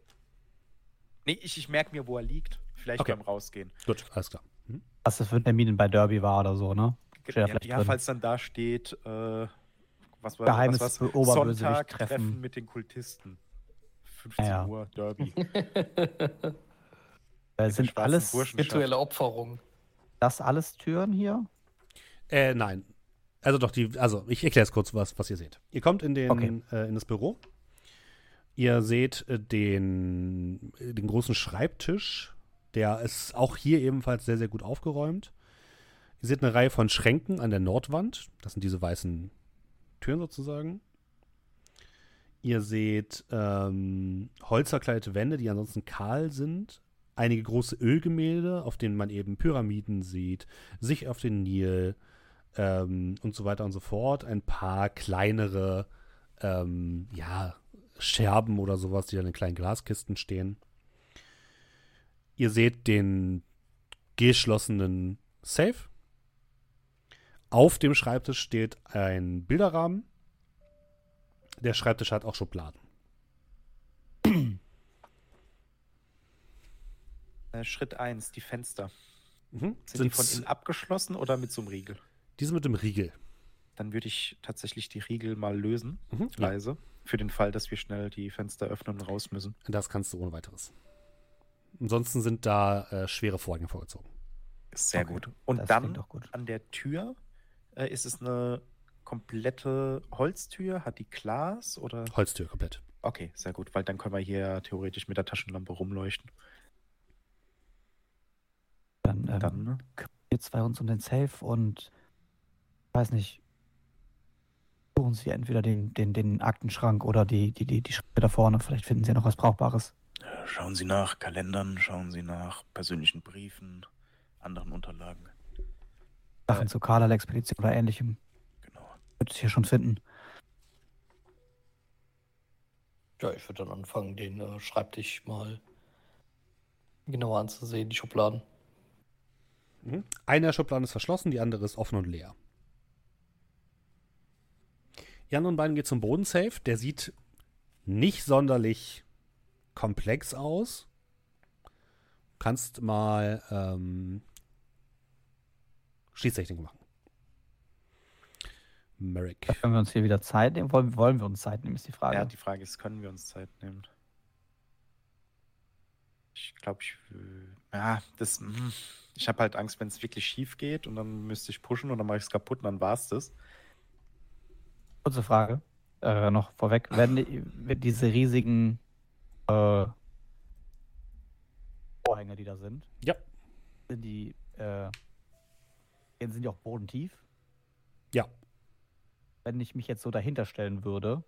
Nee, ich, ich merke mir, wo er liegt. Vielleicht Okay. beim Rausgehen. Gut, alles klar. Mhm. Was das für ein Termin bei Derby war oder so, ne? Ja, ja falls dann da steht, äh, was war Geheimes was, was? Oberbösewicht Sonntag treffen. treffen mit den Kultisten. 15 Ja. Uhr, Derby. Äh, sind alles. Virtuelle Opferung. das alles Türen hier? Äh, nein. Also doch, die, also ich erkläre es kurz, was, was ihr seht. Ihr kommt in, den, Okay. äh, in das Büro. Ihr seht äh, den, äh, den großen Schreibtisch. Der ist auch hier ebenfalls sehr, sehr gut aufgeräumt. Ihr seht eine Reihe von Schränken an der Nordwand. Das sind diese weißen Türen sozusagen. Ihr seht ähm, holzverkleidete Wände, die ansonsten kahl sind. Einige große Ölgemälde, auf denen man eben Pyramiden sieht, sich auf den Nil ähm, und so weiter und so fort. Ein paar kleinere, ähm, ja, Scherben oder sowas, die dann in kleinen Glaskisten stehen. Ihr seht den geschlossenen Safe. Auf dem Schreibtisch steht ein Bilderrahmen. Der Schreibtisch hat auch Schubladen. Äh, Schritt 1, die Fenster. Mhm. Sind die von innen abgeschlossen oder mit so einem Riegel? die sind mit dem Riegel. Dann würde ich tatsächlich die Riegel mal lösen, Mhm. Ja, leise. Für den Fall, dass wir schnell die Fenster öffnen und raus müssen. das kannst du ohne weiteres. Ansonsten sind da äh, schwere Vorhänge vorgezogen. Sehr Okay, gut. Und das dann gut. an der Tür äh, ist es eine komplette Holztür? Hat die Glas oder? Holztür komplett. Okay, sehr gut, weil dann können wir hier theoretisch mit der Taschenlampe rumleuchten. Dann, ähm, Dann, ne? wir zwei uns um den Safe und weiß nicht, suchen Sie entweder den, den, den Aktenschrank oder die, die, die, die Schritte da vorne. Vielleicht finden Sie ja noch was Brauchbares. Äh, Schauen Sie nach Kalendern, schauen Sie nach persönlichen Briefen, anderen Unterlagen. Sachen zur Karlal-Expedition oder ähnlichem. Genau. Wird es hier schon finden. Ja, ich würde dann anfangen, den äh, Schreibtisch mal genauer anzusehen, die Schubladen. Mhm. Eine der Schubladen ist verschlossen, die andere ist offen und leer. Die anderen beiden geht zum Bodensafe. Der sieht nicht sonderlich komplex aus. Kannst mal ähm, Schließtechnik machen. Merrick. Können wir uns hier wieder Zeit nehmen? Wollen, wollen wir uns Zeit nehmen, ist die Frage. Ja, die Frage ist, können wir uns Zeit nehmen? Ich glaube, ich. will- Ja, das. hm, Ich habe halt Angst, wenn es wirklich schief geht und dann müsste ich pushen und dann mache ich es kaputt und dann war es das. Kurze Frage. Äh, noch vorweg. Werden die, wird diese riesigen äh, Vorhänge, die da sind, Ja. sind die, äh, sind die auch bodentief? Ja. Wenn ich mich jetzt so dahinter stellen würde,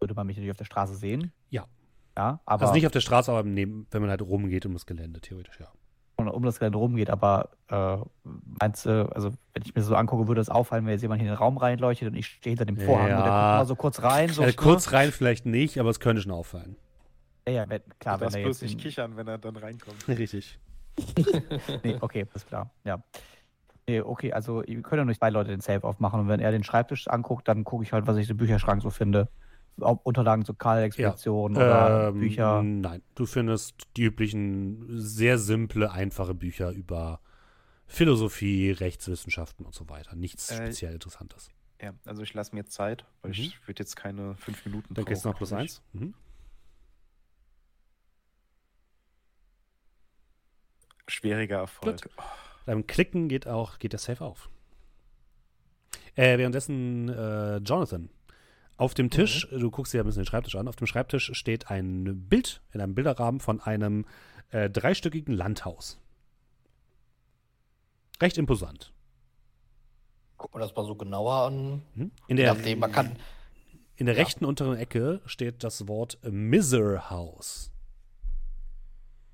würde man mich natürlich auf der Straße sehen. Ja. Ja, aber also nicht auf der Straße, aber neben, wenn man halt rumgeht um das Gelände, theoretisch, ja. Um das Gelände rumgeht, aber äh, meinst du, also wenn ich mir so angucke, würde es auffallen, wenn jetzt jemand hier in den Raum reinleuchtet und ich stehe hinter dem Vorhang und der Ja. guckt mal so kurz rein. So, äh, kurz rein vielleicht nicht, aber es könnte schon auffallen. Ja, ja, wenn, klar, du wenn darfst er bloß jetzt. nicht kichern, wenn er dann reinkommt. Richtig. Nee, okay, ist klar, ja. Nee, okay, also wir können ja nur zwei Leute den Safe aufmachen und wenn er den Schreibtisch anguckt, dann gucke ich halt, was ich im Bücherschrank so finde. Unterlagen zur Karl-Expedition oder Ähm, Bücher. Nein, du findest die üblichen, sehr simple, einfache Bücher über Philosophie, Rechtswissenschaften und so weiter. Nichts Äh, speziell Interessantes. Ja, also ich lasse mir Zeit, weil Mhm. ich würde jetzt keine fünf Minuten Dann kriegst du noch plus eins. Mhm. Schwieriger Erfolg. Gut. Beim Klicken geht auch geht der Safe auf. Äh, währenddessen äh, Jonathan. Auf dem Tisch, du guckst dir ein bisschen den Schreibtisch an, auf dem Schreibtisch steht ein Bild in einem Bilderrahmen von einem äh, dreistöckigen Landhaus. Recht imposant. Guck mal das mal so genauer an. Mhm. In der, nachdem, man kann. in der ja. rechten unteren Ecke steht das Wort Miser House.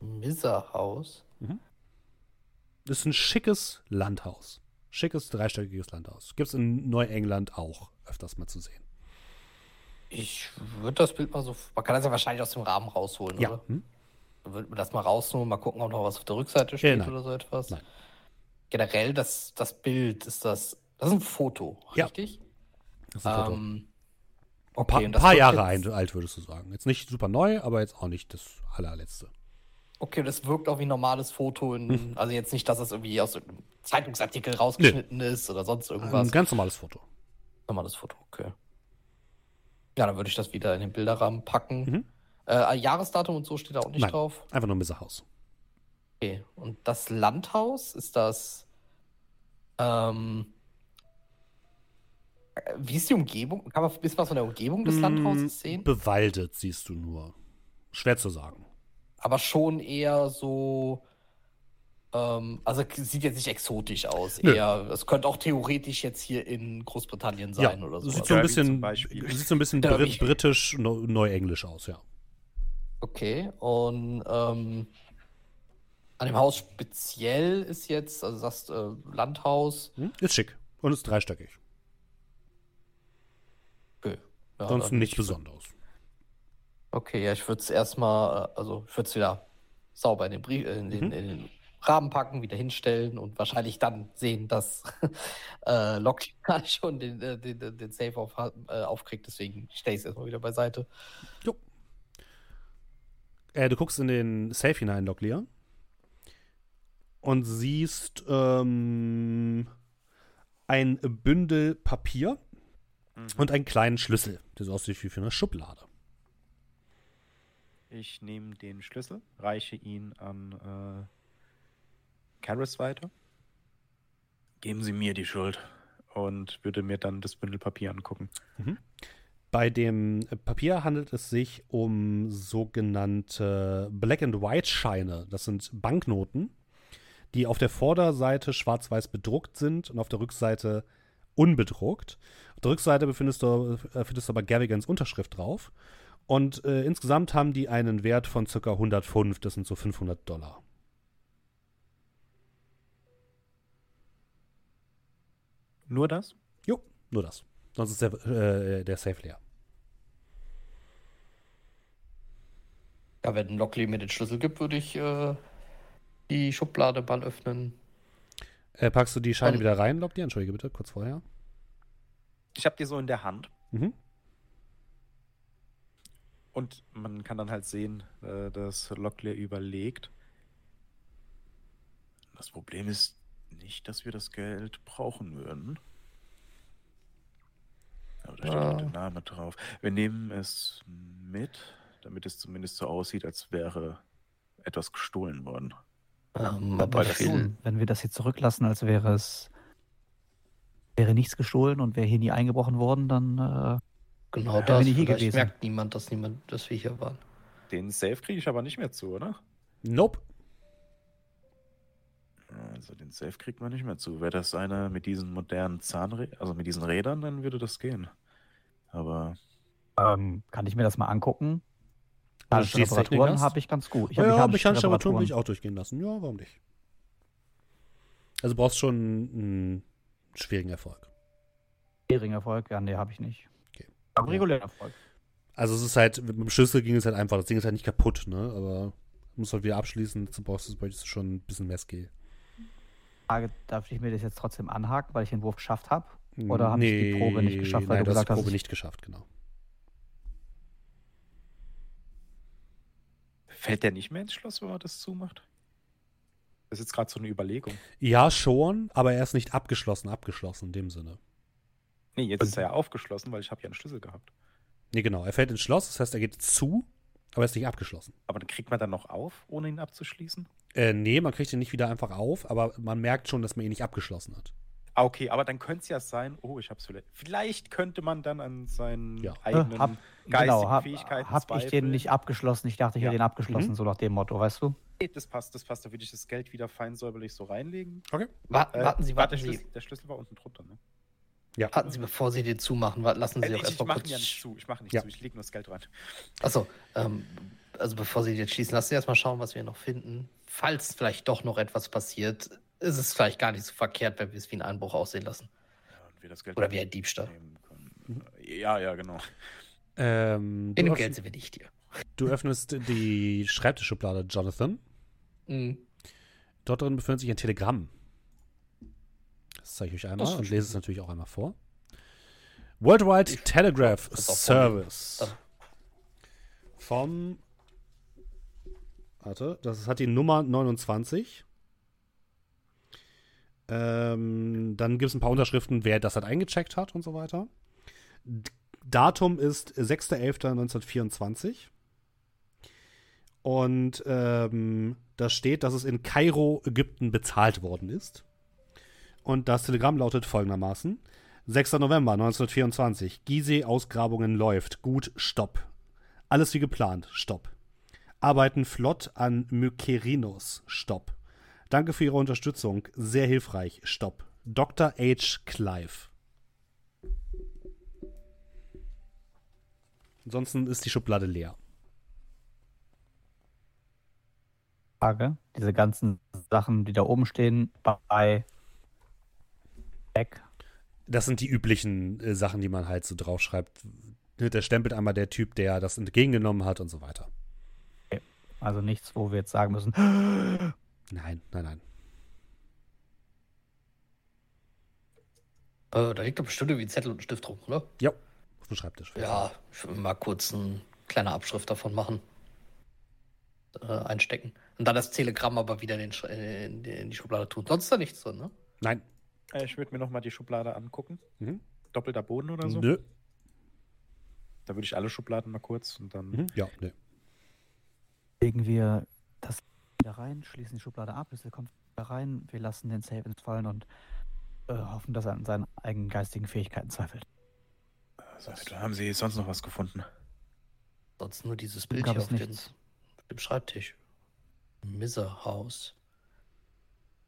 Miserhaus. Das ist ein schickes Landhaus. Schickes dreistöckiges Landhaus. Gibt es in Neuengland auch öfters mal zu sehen. Ich würde das Bild mal so. Man kann das ja wahrscheinlich aus dem Rahmen rausholen, Ja. oder? Hm? Dann würde man das mal rausholen, mal gucken, ob noch was auf der Rückseite steht nein. oder so etwas. Nein. Generell, das, das Bild ist das. Das ist ein Foto, Ja. richtig? Das ist ein Foto. Ähm, Ein paar, okay, das paar wird Jahre jetzt- ein- alt, würdest du sagen. Jetzt nicht super neu, aber jetzt auch nicht das allerletzte. Okay, das wirkt auch wie ein normales Foto. In, Hm. Also jetzt nicht, dass das irgendwie aus einem Zeitungsartikel rausgeschnitten ist oder sonst irgendwas. Ein ganz normales Foto. Normales Foto, okay. Ja, dann würde ich das wieder in den Bilderrahmen packen. Mhm. Äh, Jahresdatum und so steht da auch nicht Nein. drauf. Einfach nur ein Miserhaus. Okay. Und das Landhaus ist das. Ähm, äh, wie ist die Umgebung? Kann man ein bisschen was von der Umgebung des Landhauses sehen? Mm, Bewaldet siehst du nur. Schwer zu sagen. Aber schon eher so. Ähm, also sieht jetzt nicht exotisch aus. Nö. Eher, es könnte auch theoretisch jetzt hier in Großbritannien sein ja, oder so. sieht so ein bisschen, sieht so ein bisschen. Brit britisch, neu- neuenglisch aus, ja. Okay, und ähm, an dem Haus speziell ist jetzt, also du sagst äh, Landhaus. Hm? Ist schick und ist dreistöckig. Okay. Ja, Sonst nichts Besonderes. Okay, ja, ich würde es erstmal, äh, also ich würde es wieder sauber in den, Brief, äh, in, den, Mhm. in den Rahmen packen, wieder hinstellen und wahrscheinlich dann sehen, dass äh, Lock gerade schon den, äh, den, den, den Safe auf, äh, aufkriegt. Deswegen stelle ich es erstmal wieder beiseite. Jo. Äh, du guckst in den Safe hinein, Locklear. Und siehst ähm, ein Bündel Papier Mhm. und einen kleinen Schlüssel. Der so aussieht wie für eine Schublade. Ich nehme den Schlüssel, reiche ihn an äh, Karis weiter Geben Sie mir die Schuld. und würde mir dann das Bündel Papier angucken. Bei dem Papier handelt es sich um sogenannte Black and White Scheine. Das sind Banknoten, die auf der Vorderseite schwarz-weiß bedruckt sind und auf der Rückseite unbedruckt. Auf der Rückseite befindest du, findest du aber Gavigans Unterschrift drauf. Und äh, insgesamt haben die einen Wert von ca. 105, das sind so 500 Dollar. Nur das? Jo, nur das. Sonst ist der, äh, der Safe leer. Ja, wenn Lockley mir den Schlüssel gibt, würde ich äh, die Schublade mal öffnen. Äh, packst du die Scheine Und- wieder rein, Lock dir? Entschuldige bitte, kurz vorher. Ich habe die so in der Hand Mhm. und man kann dann halt sehen, äh, dass Locklear überlegt. Das Problem ist nicht, dass wir das Geld brauchen würden. Aber da steht Ah. auch der Name drauf. Wir nehmen es mit, damit es zumindest so aussieht, als wäre etwas gestohlen worden. Ähm, Aber viel, wenn wir das hier zurücklassen, als wäre es wäre nichts gestohlen und wäre hier nie eingebrochen worden, dann äh, genau wären das. wir hier gewesen. merkt niemand, dass niemand, dass wir hier waren. Den Safe kriege ich aber nicht mehr zu, oder? Nope. Also den Safe kriegt man nicht mehr zu. Wäre das einer mit diesen modernen Zahnrädern, also mit diesen Rädern, dann würde das gehen. Aber ähm, kann ich mir das mal angucken. Stehst Reparaturen habe ich ganz gut. Ich Ja, habe ja, mechanische Reparaturen will ich auch durchgehen lassen. Ja, warum nicht? Also du brauchst schon einen schwierigen Erfolg. Schwierigen Erfolg. Ja, nee, habe ich nicht. Okay. Aber regulären Erfolg. Also es ist halt, mit dem Schlüssel ging es halt einfach. Das Ding ist halt nicht kaputt, ne? Aber du musst halt wieder abschließen. Dazu brauchst du schon ein bisschen mehr Skill. Frage, darf ich mir das jetzt trotzdem anhaken, weil ich den Wurf geschafft habe? Oder habe ich die Probe nicht geschafft, weil nein, du du hast gesagt die hast, Probe ich- nicht geschafft, genau. Fällt der nicht mehr ins Schloss, wenn man das zumacht? Das ist jetzt gerade so eine Überlegung. Ja, schon, aber er ist nicht abgeschlossen, abgeschlossen in dem Sinne. Nee, jetzt ist er ja aufgeschlossen, weil ich habe ja einen Schlüssel gehabt. Nee, genau. Er fällt ins Schloss, das heißt, er geht zu, aber er ist nicht abgeschlossen. Aber dann kriegt man dann noch auf, ohne ihn abzuschließen? Äh, nee, man kriegt ihn nicht wieder einfach auf, aber man merkt schon, dass man ihn nicht abgeschlossen hat. Ah, okay, aber dann könnte es ja sein, oh, ich hab's vielleicht. Vielleicht könnte man dann an seinen Ja. eigenen hab, geistigen genau, hab, Fähigkeiten hab ich den nicht abgeschlossen. Ich dachte, ich Ja. hätte den abgeschlossen, Mhm. so nach dem Motto, weißt du? Nee, das passt, das passt. Da würde ich das Geld wieder fein säuberlich so reinlegen. Okay. Wa Äh, warten Sie, warte, warten der Sie. Schlüssel, der Schlüssel war unten drunter, ne? Ja. Warten Sie, bevor Sie den zumachen, lassen Sie Äh, doch ich ich erstmal mache ja nicht zu. Ich mache nicht Ja. zu. Ich lege nur das Geld rein. Achso, ähm, also bevor Sie jetzt schließen, lassen Sie erstmal schauen, was wir noch finden. Falls vielleicht doch noch etwas passiert, ist es vielleicht gar nicht so verkehrt, wenn wir es wie ein Einbruch aussehen lassen. Ja, und wir das Geld Oder wie ein Diebstahl. Ja, ja, genau. Ähm, In dem Geld sind wir nicht hier. du öffnest die Schreibtischschublade, Jonathan. Mhm. Dort drin befindet sich ein Telegramm. Das zeige ich euch einmal und lese es natürlich auch einmal vor. Worldwide Ich- Telegraph Service. vorlesen. Vom. Warte, das hat die Nummer 29. Ähm, dann gibt es ein paar Unterschriften, wer das halt eingecheckt hat und so weiter. Datum ist 6.11.1924. Und ähm, da steht, dass es in Kairo, Ägypten bezahlt worden ist. Und das Telegramm lautet folgendermaßen: 6. November 1924. Gizeh-Ausgrabungen läuft. Gut, stopp. Alles wie geplant. Stopp. Arbeiten flott an Mykerinos. Stopp. Danke für Ihre Unterstützung. Sehr hilfreich. Stopp. Dr. H. Clive. Ansonsten ist die Schublade leer. Frage. Diese ganzen Sachen, die da oben stehen, bei Back. Das sind die üblichen äh, Sachen, die man halt so draufschreibt. Der stempelt einmal der Typ, der das entgegengenommen hat und so weiter. Also nichts, wo wir jetzt sagen müssen, Nein, nein, nein. Äh, da liegt doch bestimmt irgendwie ein Zettel und ein Stift rum, oder? Ja, auf dem Schreibtisch. Ja, ich will mal kurz eine kleine Abschrift davon machen. Äh, einstecken. Und dann das Telegramm aber wieder in, den Sch- in, die- in die Schublade tun. Sonst ist da nichts drin, ne? Nein. Äh, Ich würde mir nochmal die Schublade angucken. Mhm. Doppelter Boden oder so. Nö. Da würde ich alle Schubladen mal kurz und dann. Mhm. Ja, nö. Legen wir das wieder rein, schließen die Schublade ab, Schlüssel kommt wieder rein, wir lassen den Save ins Fallen und äh, hoffen, dass er an seinen eigenen geistigen Fähigkeiten zweifelt. So, haben Sie sonst noch was gefunden? Sonst nur dieses Bild hier auf den, nichts. dem Schreibtisch. Miserhaus.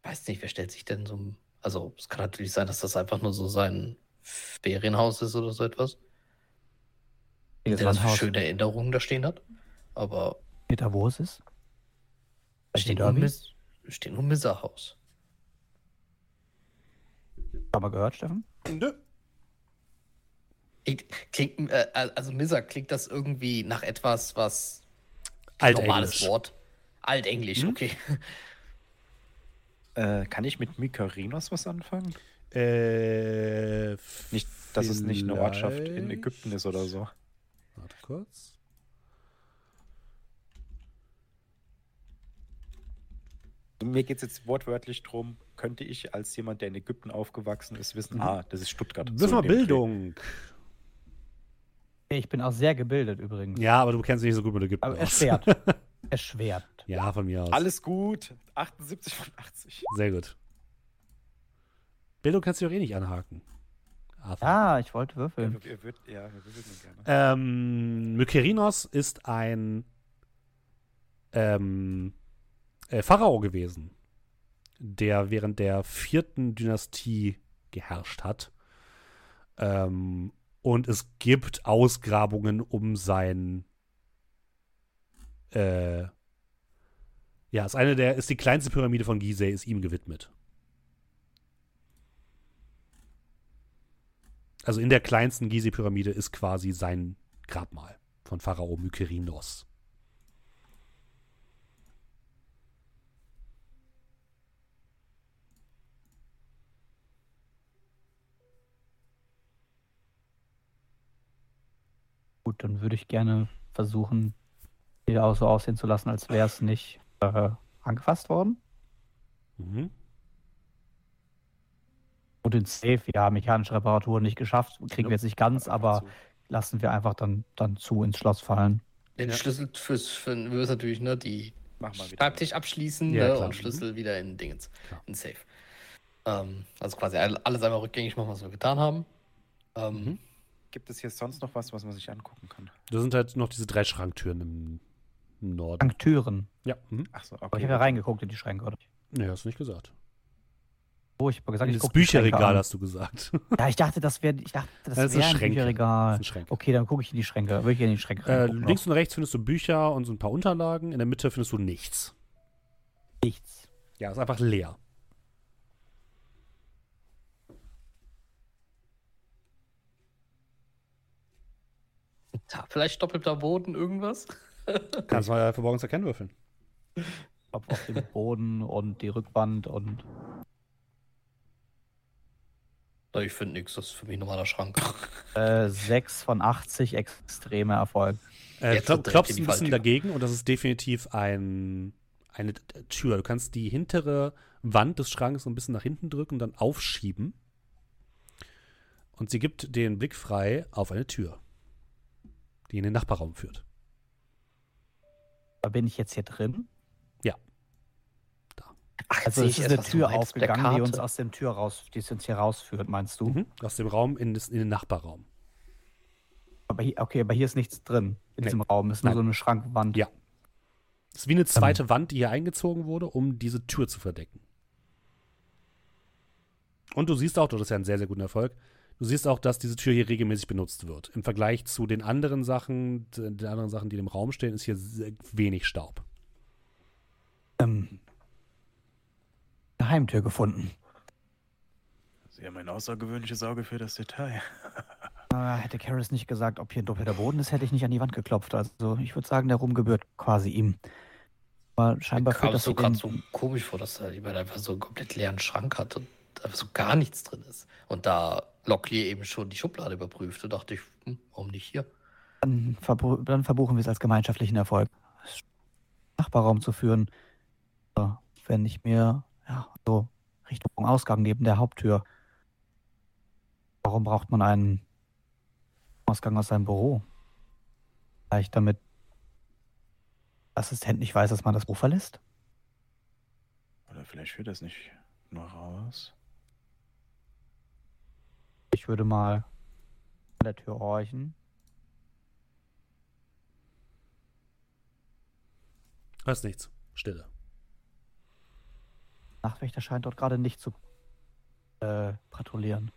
Weiß nicht, wer stellt sich denn so ein. Also, es kann natürlich sein, dass das einfach nur so sein Ferienhaus ist oder so etwas. Das Der das schöne Erinnerungen da stehen hat. Aber Peter, wo es ist? steht nur, Derby? Mis steht nur Miserhaus. Haben wir gehört, Steffen? Nö. Klingt, klingt, äh, also Miser klingt das irgendwie nach etwas, was Altenglisch. normales Wort. Altenglisch, Mhm. okay. Äh, kann ich mit Mykerinos was anfangen? Äh, Nicht, dass es nicht eine Ortschaft in Ägypten ist oder so. Warte kurz. Mir geht es jetzt wortwörtlich drum, könnte ich als jemand, der in Ägypten aufgewachsen ist, wissen, Mhm. ah, das ist Stuttgart. Wirf So mal dem Dreh. Bildung. Ich bin auch sehr gebildet übrigens. Ja, aber du kennst dich nicht so gut mit Ägypten Aber aus. erschwert. erschwert. Ja, von mir aus. Alles gut. 78 von 80. Sehr gut. Bildung kannst du doch eh nicht anhaken. Arthur. Ja, ich wollte Ja, würfeln. wir, wir, ja, wir würden ihn gerne. Ähm, Mykerinos ist ein ähm, äh, Pharao gewesen, der während der vierten Dynastie geherrscht hat. Ähm, und es gibt Ausgrabungen um sein Äh, ja, ist eine der, ist die kleinste Pyramide von Gizeh, ist ihm gewidmet. Also in der kleinsten Gizeh-Pyramide ist quasi sein Grabmal von Pharao Mykerinos. Gut, dann würde ich gerne versuchen, die auch so aussehen zu lassen, als wäre es nicht äh, angefasst worden. Mhm. Und den Safe, ja, mechanische Reparatur nicht geschafft, kriegen wir jetzt nicht ganz, aber lassen wir einfach dann, dann zu ins Schloss fallen. Den Ja. Schlüssel fürs, für wir müssen natürlich ne, die Mach mal wieder. Schreibtisch abschließen Ja, ne, und Schlüssel wieder in Dingens, Klar. in Safe. Ähm, also quasi all- alles einmal rückgängig machen, was wir getan haben. Ähm, Mhm. Gibt es hier sonst noch was, was man sich angucken kann? Da sind halt noch diese drei Schranktüren im, im Norden. Dank Türen. Ja. Mhm. Ach so, Aber ich okay. habe ja reingeguckt in die Schränke, oder? Nee, hast du nicht gesagt. Oh, ich habe gesagt, ich das Bücherregal hast du gesagt. Ja, ich dachte, das wäre, ich dachte, das, Das wäre ein Schränke. Bücherregal. Okay, dann gucke ich in die Schränke. Würde ich in die Schränke Äh, noch. links und rechts findest du Bücher und so ein paar Unterlagen. In der Mitte findest du nichts. nichts. Ja, ist einfach leer. Tja, vielleicht doppelter Boden, irgendwas? Kannst mal verborgenes Erkennen würfeln. Kopf auf dem Boden und die Rückwand und Ich finde nichts, das ist für mich ein normaler Schrank. äh, 6 von 80 extreme Erfolg. Äh, klop, klopfst ein bisschen dagegen und das ist definitiv ein, eine Tür. Du kannst die hintere Wand des Schranks so ein bisschen nach hinten drücken und dann aufschieben. Und sie gibt den Blick frei auf eine Tür, die in den Nachbarraum führt. Da bin ich jetzt hier drin. Ach, Also es ich ist eine Tür aufgegangen, die uns aus dem Tür raus, die uns hier rausführt, meinst du? Mhm. Aus dem Raum in, das, in den Nachbarraum. Aber hier, okay, aber hier ist nichts drin in Nee. diesem Raum. Es ist nur Nein. so eine Schrankwand. Ja. Das ist wie eine zweite Wand, die hier eingezogen wurde, um diese Tür zu verdecken. Und du siehst auch, das ist ja ein sehr, sehr guter Erfolg, du siehst auch, dass diese Tür hier regelmäßig benutzt wird. Im Vergleich zu den anderen Sachen, den anderen Sachen, die im Raum stehen, ist hier sehr wenig Staub. Ähm, Geheimtür gefunden. Sie haben ein außergewöhnliches Auge für das Detail. Äh, hätte Karis nicht gesagt, ob hier ein doppelter Boden ist, hätte ich nicht an die Wand geklopft. Also ich würde sagen, der Ruhm gebührt quasi ihm. Aber scheinbar führt kam das so gerade so komisch vor, dass da jemand einfach so einen komplett leeren Schrank hat und einfach so gar nichts drin ist. Und da Locklear eben schon die Schublade überprüfte, dachte ich, hm, warum nicht hier? Dann, verbu dann verbuchen wir es als gemeinschaftlichen Erfolg. Nachbarraum zu führen. Wenn ich mir, ja, so Richtung Ausgang neben der Haupttür. Warum braucht man einen Ausgang aus seinem Büro? Vielleicht damit der Assistent nicht weiß, dass man das Büro verlässt? Oder vielleicht führt das nicht nur raus. Ich würde mal an der Tür horchen. Hörst nichts. Stille. Nachtwächter scheint dort gerade nicht zu äh, patrouillieren.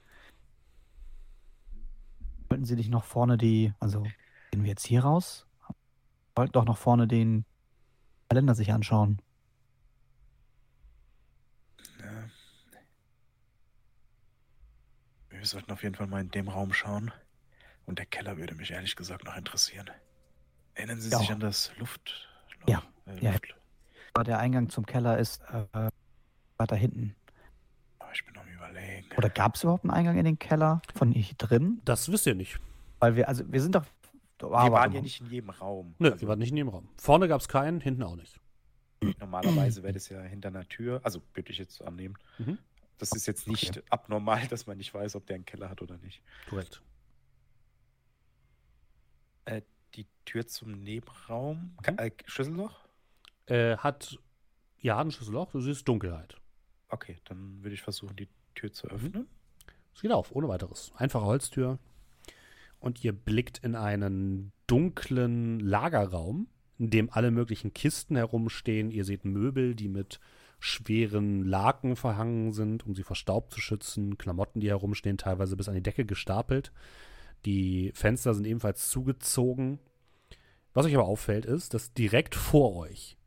Wollten Sie nicht noch vorne die, also gehen wir jetzt hier raus? Wollten doch noch vorne den Kalender sich anschauen. Wir sollten auf jeden Fall mal in dem Raum schauen. Und der Keller würde mich ehrlich gesagt noch interessieren. Erinnern Sie Ja. sich an das Luft... Ja. Äh, Ja. Luft Aber der Eingang zum Keller ist äh, weiter hinten. Ich bin am überlegen. Oder gab es überhaupt einen Eingang in den Keller von hier drin? Das wisst ihr nicht. Weil wir, also wir sind doch. Wir aber- waren ja nicht in jedem Raum. Nö, Also, ihr wart nicht in dem Raum. Vorne gab es keinen, hinten auch nicht. Normalerweise wäre das ja hinter einer Tür. Also würde ich jetzt annehmen. Mhm. Das ist jetzt nicht abnormal, dass man nicht weiß, ob der einen Keller hat oder nicht. Korrekt. Äh, die Tür zum Nebenraum. Ka- Äh, Schlüsselloch? Äh, hat, ja, ein Schlüsselloch, du siehst Dunkelheit. Okay, dann würde ich versuchen, die Tür zu öffnen. Es geht auf, ohne weiteres. Einfache Holztür. Und ihr blickt in einen dunklen Lagerraum, in dem alle möglichen Kisten herumstehen. Ihr seht Möbel, die mit schweren Laken verhangen sind, um sie vor Staub zu schützen. Klamotten, die herumstehen, teilweise bis an die Decke gestapelt. Die Fenster sind ebenfalls zugezogen. Was euch aber auffällt, ist, dass direkt vor euch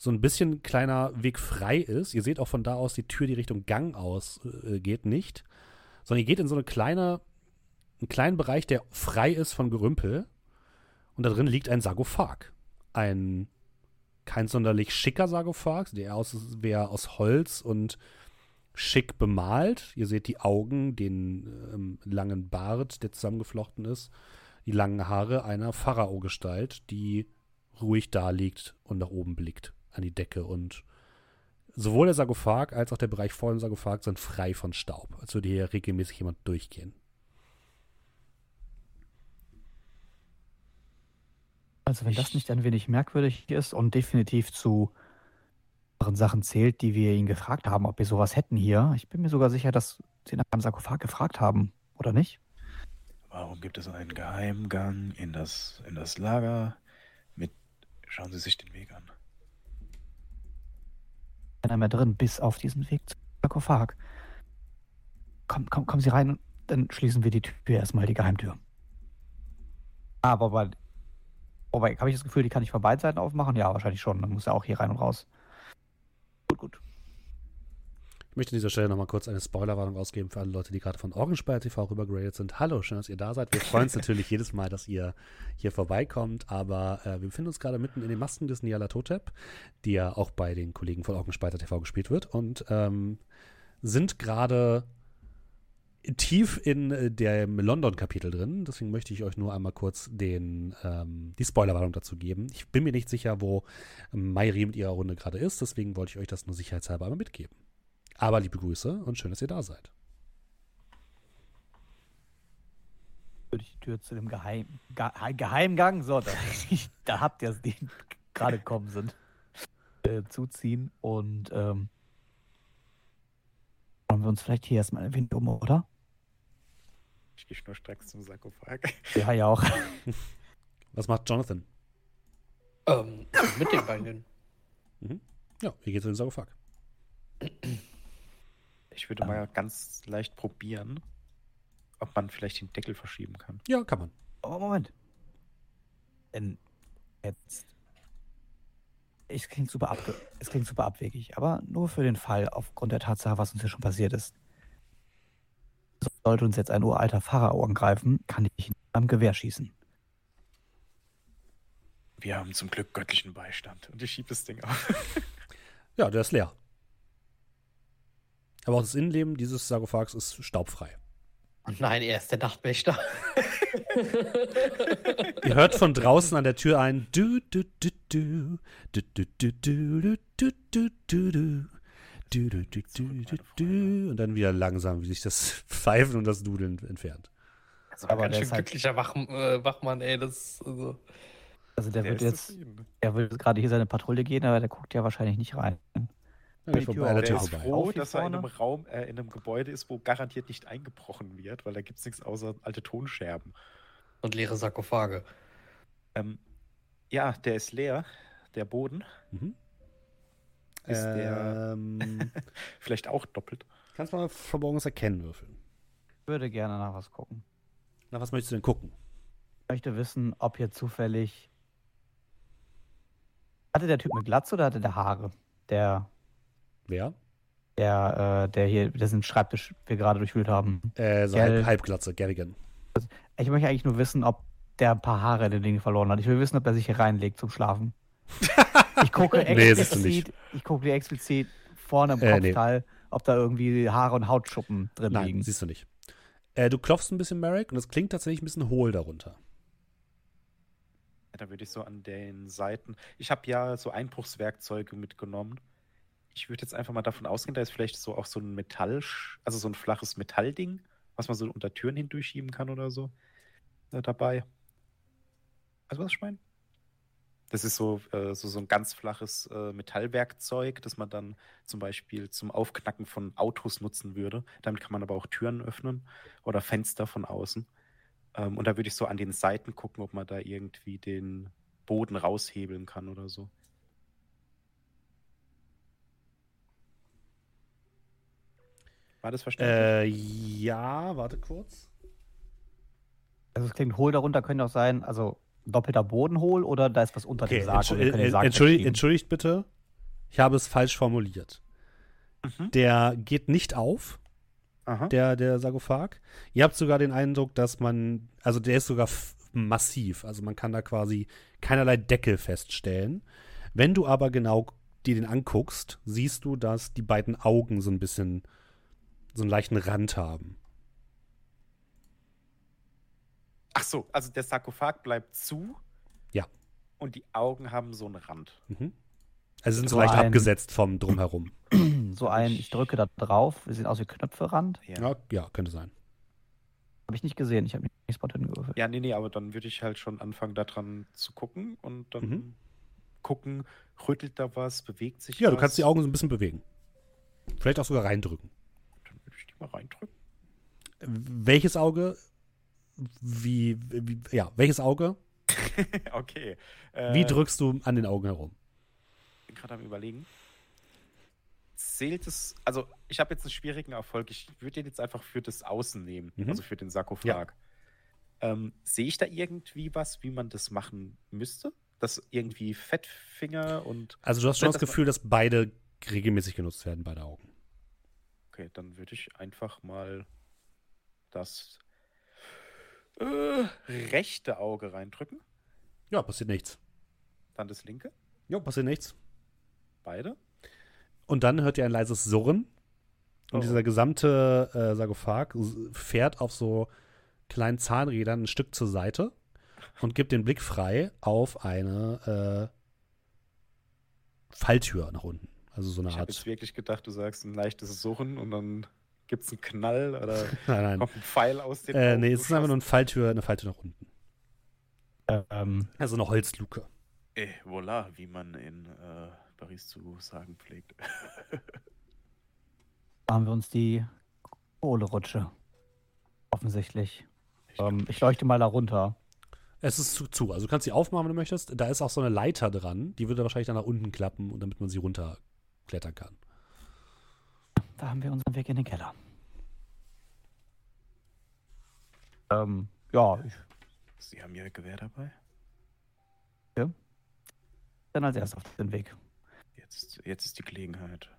so ein bisschen kleiner Weg frei ist. Ihr seht auch von da aus die Tür, die Richtung Gang aus äh, geht, nicht. Sondern ihr geht in so eine kleine, einen kleinen Bereich, der frei ist von Gerümpel. Und da drin liegt ein Sarkophag. Ein kein sonderlich schicker Sarkophag, der aus, wäre aus Holz und schick bemalt. Ihr seht die Augen, den ähm, langen Bart, der zusammengeflochten ist, die langen Haare einer Pharao-Gestalt, die ruhig da liegt und nach oben blickt an die Decke. Und sowohl der Sarkophag als auch der Bereich vor dem Sarkophag sind frei von Staub, als würde hier regelmäßig jemand durchgehen. Also wenn das nicht ein wenig merkwürdig ist und definitiv zu anderen Sachen zählt, die wir ihn gefragt haben, ob wir sowas hätten hier. Ich bin mir sogar sicher, dass sie nach einem Sarkophag gefragt haben, oder nicht? Warum gibt es einen Geheimgang in das, in das Lager? Mit. Schauen Sie sich den Weg an. Keiner mehr drin, bis auf diesen Weg zum Sarkophag. Komm, komm, kommen Sie rein, dann schließen wir die Tür erstmal, die Geheimtür. Aber bei. Wobei, habe ich das Gefühl, die kann ich von beiden Seiten aufmachen? Ja, wahrscheinlich schon. Dann muss er auch hier rein und raus. Gut, gut. Ich möchte an dieser Stelle nochmal kurz eine Spoilerwarnung ausgeben für alle Leute, die gerade von Orgenspeier TV rübergradet sind. Hallo, schön, dass ihr da seid. Wir freuen uns natürlich jedes Mal, dass ihr hier vorbeikommt, aber äh, wir befinden uns gerade mitten in den Masken des Nyarlathotep, die ja auch bei den Kollegen von Orgenspeier TV gespielt wird und ähm, sind gerade tief in äh, dem London-Kapitel drin. Deswegen möchte ich euch nur einmal kurz den, ähm, die Spoilerwarnung dazu geben. Ich bin mir nicht sicher, wo Mayri mit ihrer Runde gerade ist. Deswegen wollte ich euch das nur sicherheitshalber einmal mitgeben. Aber liebe Grüße und schön, dass ihr da seid. Würde ich die Tür zu dem Geheim, Ge Geheimgang, so, da, da habt ihr es, die gerade gekommen sind, äh, zuziehen und ähm, wollen wir uns vielleicht hier erstmal ein wenig um, oder? Ich gehe schnurstracks zum Sarkophag. Ja, ja auch. Was macht Jonathan? Ähm, mit den Beinen. Ja, wie geht's in den Sarkophag? Ich würde mal ganz leicht probieren, ob man vielleicht den Deckel verschieben kann. Ja, kann man. Aber Moment. Denn jetzt. Es klingt, super abge es klingt super abwegig, aber nur für den Fall, aufgrund der Tatsache, was uns hier schon passiert ist. Sollte uns jetzt ein uralter Pharao angreifen, kann ich ihn am Gewehr schießen. Wir haben zum Glück göttlichen Beistand. Und ich schiebe das Ding auf. Ja, der ist leer. Aber auch das Innenleben dieses Sarkophags ist staubfrei. Und nein, er ist der Nachtwächter. Ihr hört von draußen an der Tür ein du du du du du du du du du du du du Du, du, du, du, du, du. Und dann wieder langsam, wie sich das Pfeifen und das Dudeln entfernt. Also Aber ganz der schön ist halt- glücklicher Wach, äh, Wachmann, ey. Das, also, Also der, Der wird jetzt, zufrieden. er will gerade hier seine Patrouille gehen, aber der guckt ja wahrscheinlich nicht rein. Die geht vorbei, der Der ist vorbei. froh, dass er in einem. Raum, äh, in einem Gebäude ist, wo garantiert nicht eingebrochen wird, weil da gibt es nichts außer alte Tonscherben. und leere Sarkophage. Ähm, ja, der ist leer, der Boden. Mhm. Ist der Ähm, vielleicht auch doppelt? kannst du mal verborgenes Erkennen würfeln. Ich würde gerne nach was gucken. Na, was möchtest du denn gucken? Ich möchte wissen, ob hier zufällig. Hatte der Typ eine Glatze oder hatte der Haare? Der, Wer? der, äh, der hier, dessen Schreibtisch wir gerade durchwühlt haben. Äh, so Gell. halb, Halbglatze, Garrigan. Ich möchte eigentlich nur wissen, ob der ein paar Haare in den Dingen verloren hat. Ich will wissen, ob er sich hier reinlegt zum Schlafen. Ich gucke Nee, explizit, ich gucke dir explizit vorne im Äh, nee. Kopfteil, ob da irgendwie Haare und Hautschuppen drin Nein, liegen. siehst du nicht. Äh, du klopfst ein bisschen, Merrick, und es klingt tatsächlich ein bisschen hohl darunter. Ja, da würde ich so an den Seiten. Ich habe ja so Einbruchswerkzeuge mitgenommen. Ich würde jetzt einfach mal davon ausgehen, da ist vielleicht so auch so ein Metall, also so ein flaches Metallding, was man so unter Türen hindurchschieben kann oder so, äh, dabei. Also was ich meine? Das ist so, äh, so, so ein ganz flaches äh, Metallwerkzeug, das man dann zum Beispiel zum Aufknacken von Autos nutzen würde. Damit kann man aber auch Türen öffnen oder Fenster von außen. Ähm, und da würde ich so an den Seiten gucken, ob man da irgendwie den Boden raushebeln kann oder so. War das verständlich? Äh, ja, warte kurz. Also es klingt hohl darunter, könnte auch sein, also doppelter Boden hohl oder da ist was unter Okay, dem Sarg? entsch und wir können den äh, Sarg entschuldigt, entschuldigt bitte. Ich habe es falsch formuliert. Mhm. Der geht nicht auf, Aha. der, der Sarkophag. Ihr habt sogar den Eindruck, dass man, also der ist sogar massiv, also man kann da quasi keinerlei Deckel feststellen. Wenn du aber genau dir den anguckst, siehst du, dass die beiden Augen so ein bisschen so einen leichten Rand haben. Ach so, also der Sarkophag bleibt zu. Ja. Und die Augen haben so einen Rand. Mhm. Also sind so, So leicht ein- abgesetzt vom Drumherum. So ein, ich drücke da drauf, wir sehen aus wie Knöpferand. Ja, ja könnte sein. Habe ich nicht gesehen, ich habe nicht Spot hingewürfelt. Ja, nee, nee, aber dann würde ich halt schon anfangen, daran zu gucken und dann Mhm. gucken, rüttelt da was, bewegt sich Ja, was. du kannst die Augen so ein bisschen bewegen. Vielleicht auch sogar reindrücken. Dann würde ich die mal reindrücken. Welches Auge? Wie, wie ja, welches Auge? okay. Wie Äh, drückst du an den Augen herum? bin gerade am überlegen. Zählt es, also ich habe jetzt einen schwierigen Erfolg. Ich würde den jetzt einfach für das Außen nehmen, Mhm. also für den Sarkophag. Ähm, Sehe ich da irgendwie was, wie man das machen müsste? Das irgendwie Fettfinger und. Also du hast schon das Gefühl, dass beide regelmäßig genutzt werden, beide Augen. Okay, dann würde ich einfach mal das äh, rechte Auge reindrücken. Ja, passiert nichts. Dann das linke. Ja, passiert nichts. Beide. Und dann hört ihr ein leises Surren. Und Oh. dieser gesamte äh, Sarkophag fährt auf so kleinen Zahnrädern ein Stück zur Seite und gibt den Blick frei auf eine äh, Falltür nach unten. Also so eine Ich habe jetzt Art. wirklich gedacht, du sagst ein leichtes Surren und dann gibt es einen Knall oder Nein, nein. kommt ein Pfeil aus den Äh, Augen nee, es ist einfach nur eine Falltür, eine Falltür nach unten. Ähm, Also eine Holzluke. Eh, voilà, wie man in äh, Paris zu sagen pflegt. haben wir uns die Kohlerutsche. Offensichtlich. Ähm, ich leuchte mal da runter. Es ist zu, zu. Also du kannst sie aufmachen, wenn du möchtest. Da ist auch so eine Leiter dran. Die würde wahrscheinlich dann nach unten klappen, und damit man sie runterklettern kann. Da haben wir unseren Weg in den Keller. Ähm, ja, Sie haben Ihr Gewehr dabei? bin als erstes auf den Weg. Jetzt, jetzt ist die Gelegenheit.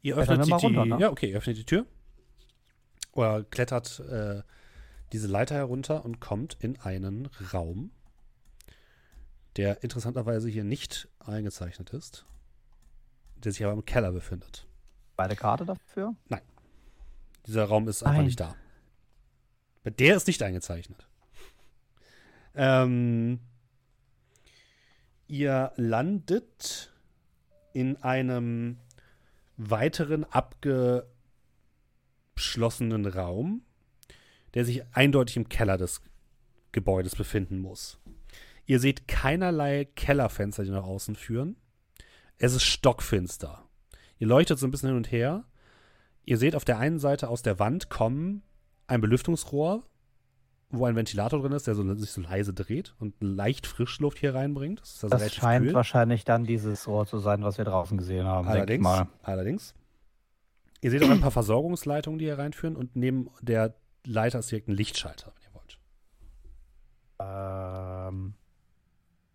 Ihr Klettern öffnet die, runter, ne? Ja, okay, ihr öffnet die Tür. Oder klettert äh, diese Leiter herunter und kommt in einen Raum, der interessanterweise hier nicht eingezeichnet ist, der sich aber im Keller befindet. Beide Karte dafür. Dieser Raum ist einfach Nein. nicht da. Der ist nicht eingezeichnet. Ähm, ihr landet in einem weiteren abgeschlossenen Raum, der sich eindeutig im Keller des Gebäudes befinden muss. Ihr seht keinerlei Kellerfenster, die nach außen führen. Es ist stockfinster. Ihr leuchtet so ein bisschen hin und her. Ihr seht auf der einen Seite aus der Wand kommen ein Belüftungsrohr, wo ein Ventilator drin ist, der so, sich so leise dreht und leicht Frischluft hier reinbringt. Das, also Das scheint kühl. wahrscheinlich dann dieses Rohr zu sein, was wir draußen gesehen haben. Allerdings, allerdings. Ihr seht auch ein paar Versorgungsleitungen, die hier reinführen und neben der Leiter ist direkt ein Lichtschalter, wenn ihr wollt. Ähm,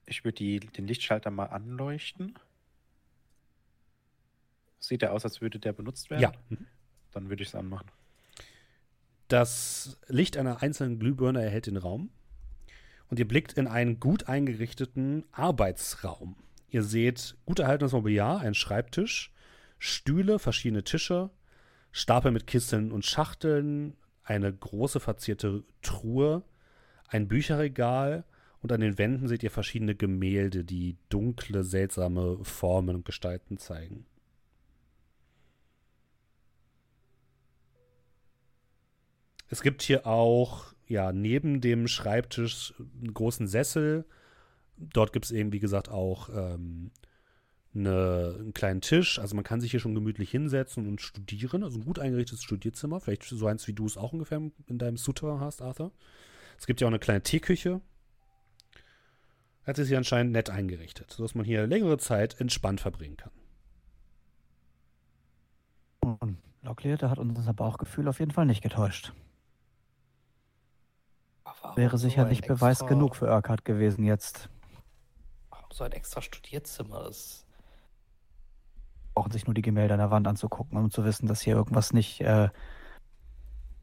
Ich würde die, den Lichtschalter mal anleuchten. Sieht er aus, als würde der benutzt werden? Ja. Mhm. Dann würde ich es anmachen. Das Licht einer einzelnen Glühbirne erhält den Raum und ihr blickt in einen gut eingerichteten Arbeitsraum. Ihr seht gut erhaltenes Mobiliar, einen Schreibtisch, Stühle, verschiedene Tische, Stapel mit Kisseln und Schachteln, eine große verzierte Truhe, ein Bücherregal und an den Wänden seht ihr verschiedene Gemälde, die dunkle, seltsame Formen und Gestalten zeigen. Es gibt hier auch, ja, neben dem Schreibtisch einen großen Sessel. Dort gibt es eben, wie gesagt, auch ähm, eine, einen kleinen Tisch. Also man kann sich hier schon gemütlich hinsetzen und studieren. Also ein gut eingerichtetes Studierzimmer. Vielleicht so eins, wie du es auch ungefähr in deinem Souterrain hast, Arthur. Es gibt ja auch eine kleine Teeküche. Hat sich hier anscheinend nett eingerichtet, sodass man hier längere Zeit entspannt verbringen kann. und Locklear, da hat unser Bauchgefühl auf jeden Fall nicht getäuscht. Wäre so sicherlich ein Beweis extra- genug für Urquhart gewesen jetzt. Warum so ein extra Studierzimmer? Das Brauchen sich nur die Gemälde an der Wand anzugucken, um zu wissen, dass hier irgendwas nicht äh,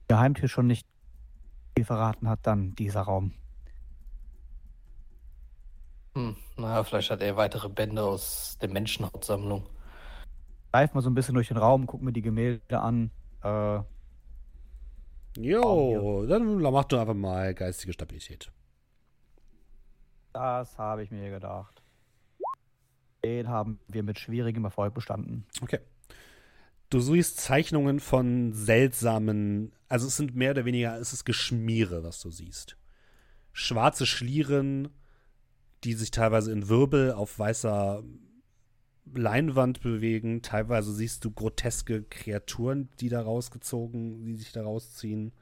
Geheimtür schon nicht viel verraten hat, dann dieser Raum. Hm, naja, vielleicht hat er weitere Bände aus der Menschenhautsammlung. Greif mal so ein bisschen durch den Raum, guck mir die Gemälde an. Äh, Jo, dann mach doch einfach mal geistige Stabilität. das habe ich mir gedacht. Den haben wir mit schwierigem Erfolg bestanden. Okay. Du siehst Zeichnungen von seltsamen, also es sind mehr oder weniger, es ist Geschmiere, was du siehst. Schwarze Schlieren, die sich teilweise in Wirbel auf weißer Leinwand bewegen. Teilweise siehst du groteske Kreaturen, die da rausgezogen, die sich da rausziehen.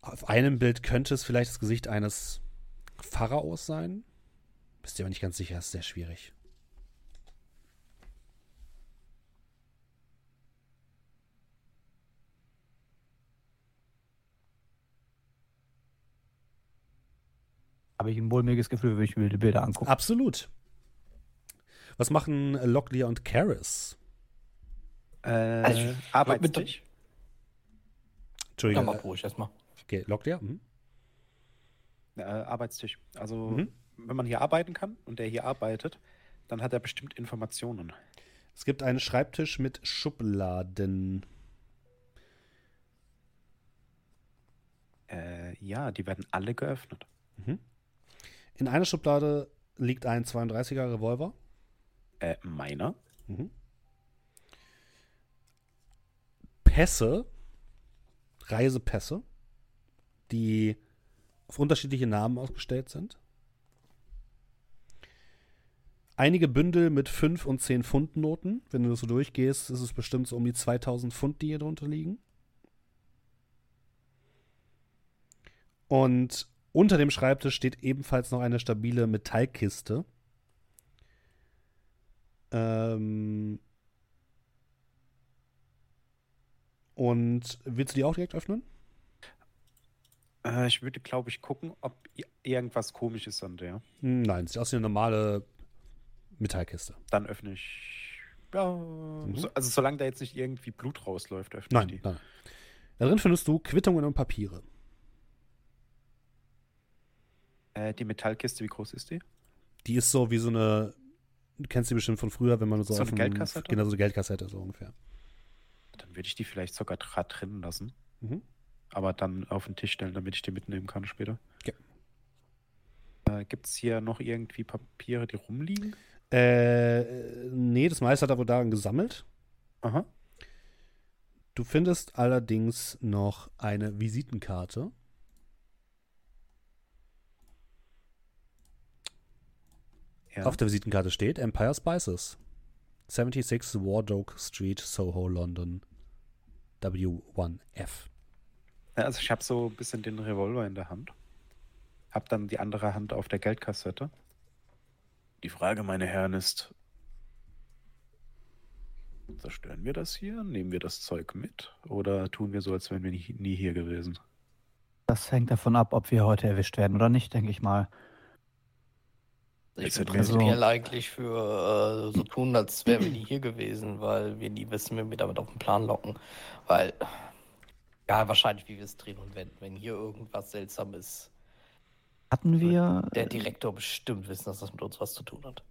Auf einem Bild könnte es vielleicht das Gesicht eines Pharaos sein. Bist dir aber nicht ganz sicher, ist sehr schwierig. Habe ich ein mulmiges Gefühl, wenn ich mir die Bilder angucke. Absolut. Was machen Locklear und Karis? Äh, Also, Arbeitstisch. Ja, Entschuldigung. mal ruhig erstmal. Okay, Locklear? Mhm. Äh, Arbeitstisch. Also, Mhm. wenn man hier arbeiten kann und der hier arbeitet, dann hat er bestimmt Informationen. Es gibt einen Schreibtisch mit Schubladen. Äh, ja, die werden alle geöffnet. In einer Schublade liegt ein 32er Revolver. Äh, meiner? Mhm. Pässe, Reisepässe, die auf unterschiedliche Namen ausgestellt sind. Einige Bündel mit 5 und 10 Pfund Noten. Wenn du das so durchgehst, ist es bestimmt so um die 2000 Pfund, die hier drunter liegen. Und unter dem Schreibtisch steht ebenfalls noch eine stabile Metallkiste. Ähm und willst du die auch direkt öffnen? Äh, ich würde, glaube ich, gucken, ob irgendwas komisches an der. Hm, Nein, sieht aus wie eine normale Metallkiste. Dann öffne ich. Ja, so, also solange da jetzt nicht irgendwie Blut rausläuft, öffne Nein, ich nein. Darin findest du Quittungen und Papiere. die. Äh, die Metallkiste, wie groß ist die? Die ist so wie so eine, du kennst die bestimmt von früher, wenn man so, So eine auf dem- Geldkassette? Genau, so eine Geldkassette so ungefähr. Dann würde ich die vielleicht sogar drin lassen. Mhm. Aber dann auf den Tisch stellen, damit ich die mitnehmen kann später. Ja. Äh, Gibt es hier noch irgendwie Papiere, die rumliegen? Äh, nee, das meiste hat er wohl daran gesammelt. Aha. Du findest allerdings noch eine Visitenkarte. Ja. Auf der Visitenkarte steht Empire Spices. 76 Wardoke Street, Soho, London. W1F. Ja, Also ich habe so ein bisschen den Revolver in der Hand. Hab dann die andere Hand auf der Geldkassette. Die Frage, meine Herren, ist: Zerstören wir das hier? Nehmen wir das Zeug mit? Oder tun wir so, als wären wir nie, nie hier gewesen? Das hängt davon ab, ob wir heute erwischt werden oder nicht, denke ich mal. Ich wir- prinzipiell eigentlich für äh, so tun, als wären wir nie hier gewesen, weil wir nie wissen, wie wir damit auf den Plan locken. Weil, ja, wahrscheinlich, wie wir es drehen und wenden. Wenn hier irgendwas seltsam ist, Hatten wir, der Direktor bestimmt wissen, dass das mit uns was zu tun hat.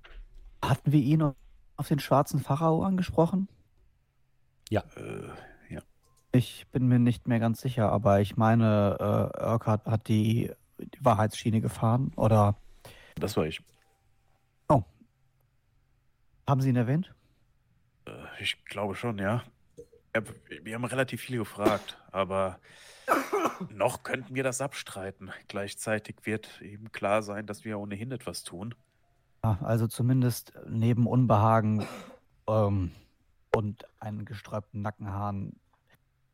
hatten wir ihn auf den schwarzen Pharao angesprochen? Äh, Ich bin mir nicht mehr ganz sicher, aber ich meine, äh, Urquhart hat die, die Wahrheitsschiene gefahren. Oder das war ich. Haben Sie ihn erwähnt? Äh, Ich glaube schon, ja. Wir haben relativ viel gefragt, aber noch könnten wir das abstreiten. Gleichzeitig wird eben klar sein, dass wir ohnehin etwas tun. Ja, also zumindest neben Unbehagen ähm, und einen gesträubten Nackenhaaren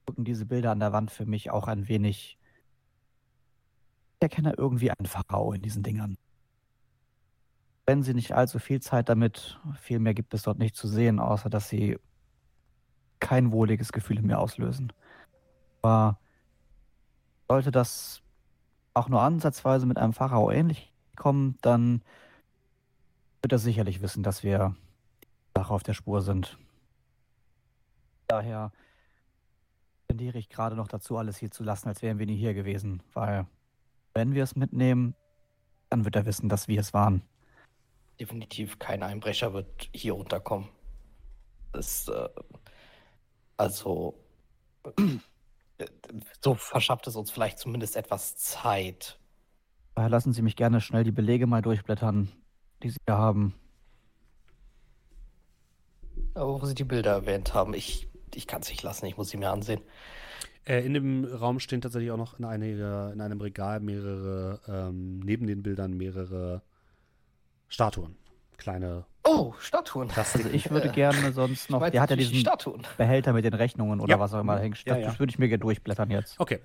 gucken diese Bilder an der Wand für mich auch ein wenig. Ich erkenne irgendwie einen Pharao in diesen Dingern. Wenn sie nicht allzu viel Zeit damit, viel mehr gibt es dort nicht zu sehen, außer dass sie kein wohliges Gefühl in mir auslösen. Aber Sollte das auch nur ansatzweise mit einem Pharao ähnlich kommen, dann wird er sicherlich wissen, dass wir Sache auf der Spur sind. Daher tendiere ich gerade noch dazu, alles hier zu lassen, als wären wir nie hier gewesen, weil wenn wir es mitnehmen, dann wird er wissen, dass wir es waren. Definitiv kein Einbrecher wird hier runterkommen. Das, äh, also, so verschafft es uns vielleicht zumindest etwas Zeit. Daher lassen Sie mich gerne schnell die Belege mal durchblättern, die Sie hier haben. Aber wo Sie die Bilder erwähnt haben, ich, ich kann es nicht lassen, ich muss sie mir ansehen. Äh, in dem Raum stehen tatsächlich auch noch in, einige, in einem Regal mehrere, ähm, neben den Bildern mehrere Statuen. Kleine. Oh, Statuen. Also ich würde gerne sonst noch, der hat ja diesen Statuen. Behälter mit den Rechnungen oder Ja. was auch immer hängt. Ja, Das ja. würde ich mir gerne durchblättern jetzt. Okay.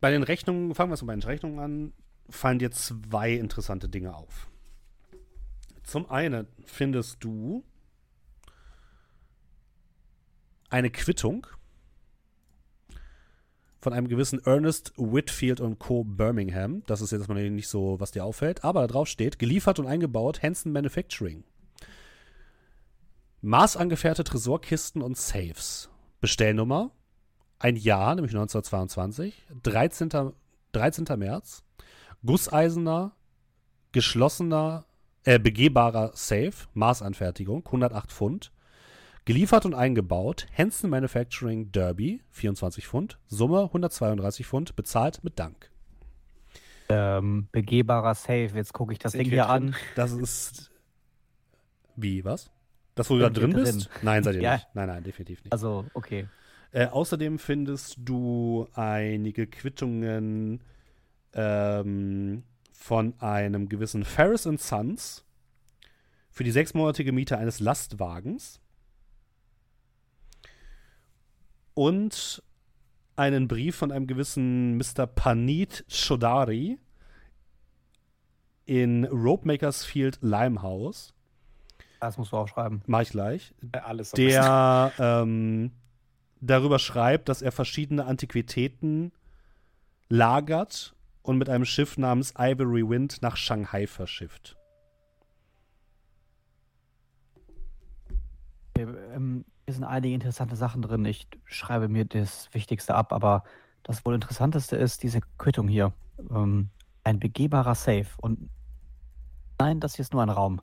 Bei den Rechnungen, fangen wir so bei den Rechnungen an, fallen dir zwei interessante Dinge auf. Zum einen findest du eine Quittung von einem gewissen Ernest Whitfield und Co. Birmingham. Das ist jetzt mal nicht so, was dir auffällt. Aber da drauf steht, geliefert und eingebaut Hanson Manufacturing. Maßangefertigte Tresorkisten und Safes. Bestellnummer ein Jahr, nämlich 1922, 13. 13. März, gusseisener, geschlossener, äh, begehbarer Safe, Maßanfertigung, 108 Pfund, geliefert und eingebaut, Hanson Manufacturing Derby, 24 Pfund, Summe 132 Pfund, bezahlt mit Dank. Ähm, begehbarer Safe. Jetzt gucke ich das Ding hier an. Das ist. Wie, was? Das, wo du da drin drin? bist? Nein, seid ihr Ja. nicht. Nein, nein, definitiv nicht. Also, okay. Äh, außerdem findest du einige Quittungen ähm, von einem gewissen Ferris Sons für die sechsmonatige Miete eines Lastwagens und einen Brief von einem gewissen Mr. Panit Shodari in Ropemakersfield Limehouse. Das musst du aufschreiben. Mach ich gleich. Äh, Alles besten. der ähm, darüber schreibt, dass er verschiedene Antiquitäten lagert und mit einem Schiff namens Ivory Wind nach Shanghai verschifft. Okay, ähm, hier sind einige interessante Sachen drin. Ich schreibe mir das Wichtigste ab, aber das wohl Interessanteste ist diese Quittung hier. Ähm, ein begehbarer Safe. Und nein, das hier ist nur ein Raum.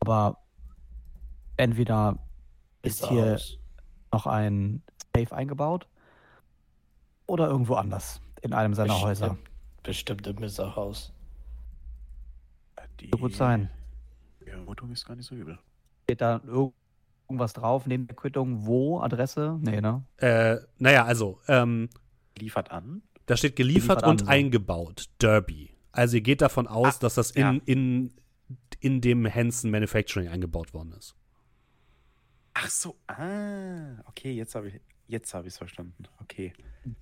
Aber entweder ist Ist hier aus. noch ein Safe eingebaut oder irgendwo anders in einem seiner Bestimmt- Häuser. Bestimmt im Misserhaus. Die Wird gut sein. Vermutung ist gar nicht so übel. Steht da irg- irgendwas drauf neben der Quittung? Wo? Adresse? Nee, ne? Äh, naja, also, ähm, Liefert an. da steht geliefert, Geliefert an, und so. eingebaut, Derby. Also ihr geht davon aus, Ah, dass das in, ja. in, in dem Hanson Manufacturing eingebaut worden ist. Ach so, ah, okay, jetzt habe ich jetzt habe ich es verstanden. Okay.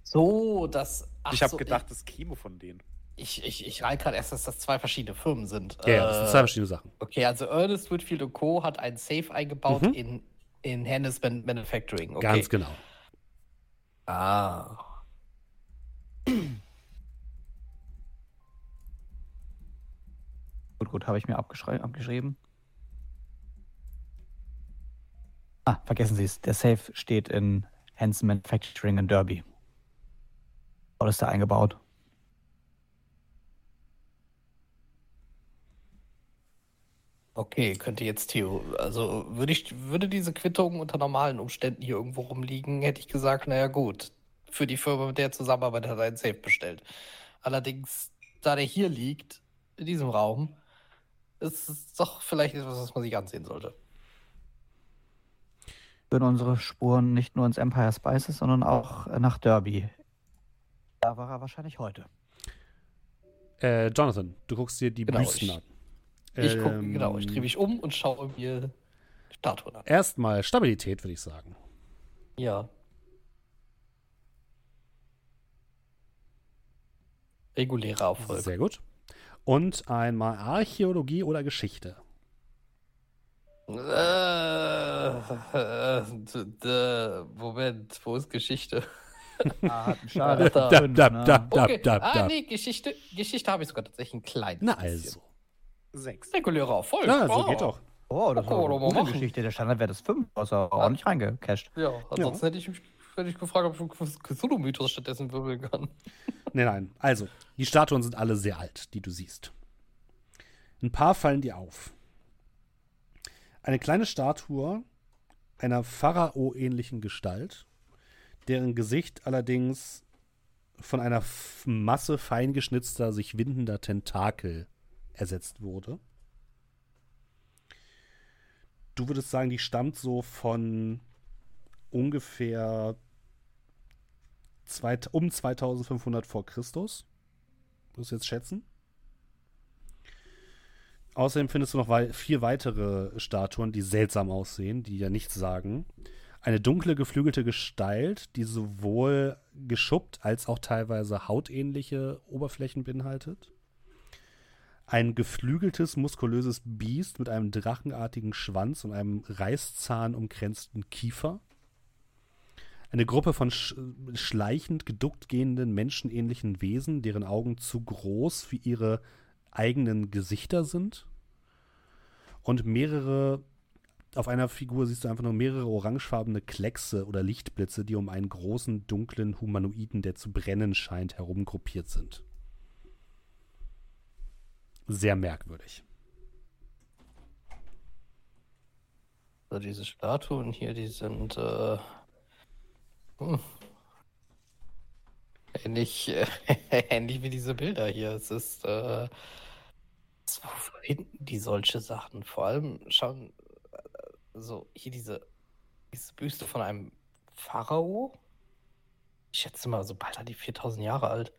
So, das. ach ich habe so, gedacht, das käme von denen. Ich, ich, ich reite gerade erst, dass das zwei verschiedene Firmen sind. Ja, ja, das sind Äh, zwei verschiedene Sachen. Okay, also Ernest Whitfield und Co. hat ein Safe eingebaut Mhm. in, in Hennes Man Manufacturing. Okay. Ganz genau. Ah. Gut, gut, habe ich mir abgeschrieben. Ah, vergessen Sie es. Der Safe steht in Hanson Manufacturing in Derby. Dort ist er eingebaut. Okay, könnte jetzt Theo. Also würde ich, würde diese Quittung unter normalen Umständen hier irgendwo rumliegen, hätte ich gesagt, naja gut. Für die Firma, mit der er zusammenarbeitet, hat er einen Safe bestellt. Allerdings, da der hier liegt, in diesem Raum, ist es doch vielleicht etwas, was man sich ansehen sollte. Führen unsere Spuren nicht nur ins Empire Spices, sondern auch nach Derby. Da war er wahrscheinlich heute. Äh, Jonathan, du guckst dir die Genau, Büsten ich- an. Ich gucke, Ähm, genau, ich drehe mich um und schaue mir Statuen an. Erstmal Stabilität, würde ich sagen. Ja. Regulärer Erfolg. Sehr gut. Und einmal Archäologie oder Geschichte. Äh, Moment, wo ist Geschichte? Ah, hat einen Schaden. Da, Da, ne? da, da, Okay. da, ah, nee, Geschichte, Geschichte habe ich sogar tatsächlich ein kleines. Na also. Sechs. Regulärer Erfolg. Ja, so Oh. geht doch. Oh, das Okay, war eine mal gute machen. Geschichte. Der Standardwert ist 5, außer ordentlich reingecasht. Ja, ansonsten hätte ich mich hätte ich gefragt, ob ich einen Cthulhu-Mythos stattdessen wirbeln kann. Nein, nein. Also, die Statuen sind alle sehr alt, die du siehst. Ein paar fallen dir auf. Eine kleine Statue einer Pharao-ähnlichen Gestalt, deren Gesicht allerdings von einer F Masse feingeschnitzter, sich windender Tentakel ersetzt wurde. Du würdest sagen, die stammt so von ungefähr zweit, um 2500 vor Christus. Würdest du jetzt schätzen? Außerdem findest du noch vier weitere Statuen, die seltsam aussehen, die ja nichts sagen. Eine dunkle, geflügelte Gestalt, die sowohl geschuppt als auch teilweise hautähnliche Oberflächen beinhaltet. Ein geflügeltes, muskulöses Biest mit einem drachenartigen Schwanz und einem Reißzahn umkränzten Kiefer. Eine Gruppe von sch schleichend geduckt gehenden menschenähnlichen Wesen, deren Augen zu groß für ihre eigenen Gesichter sind. Und mehrere, auf einer Figur siehst du einfach nur mehrere orangefarbene Kleckse oder Lichtblitze, die um einen großen, dunklen Humanoiden, der zu brennen scheint, herumgruppiert sind. Sehr merkwürdig. Also diese Statuen hier, die sind äh, hm. ähnlich, äh, ähnlich wie diese Bilder hier. Es ist äh, finden die solche Sachen? Vor allem schauen äh, so hier diese, diese Büste von einem Pharao. Ich schätze mal, so bald hat die 4000 Jahre alt.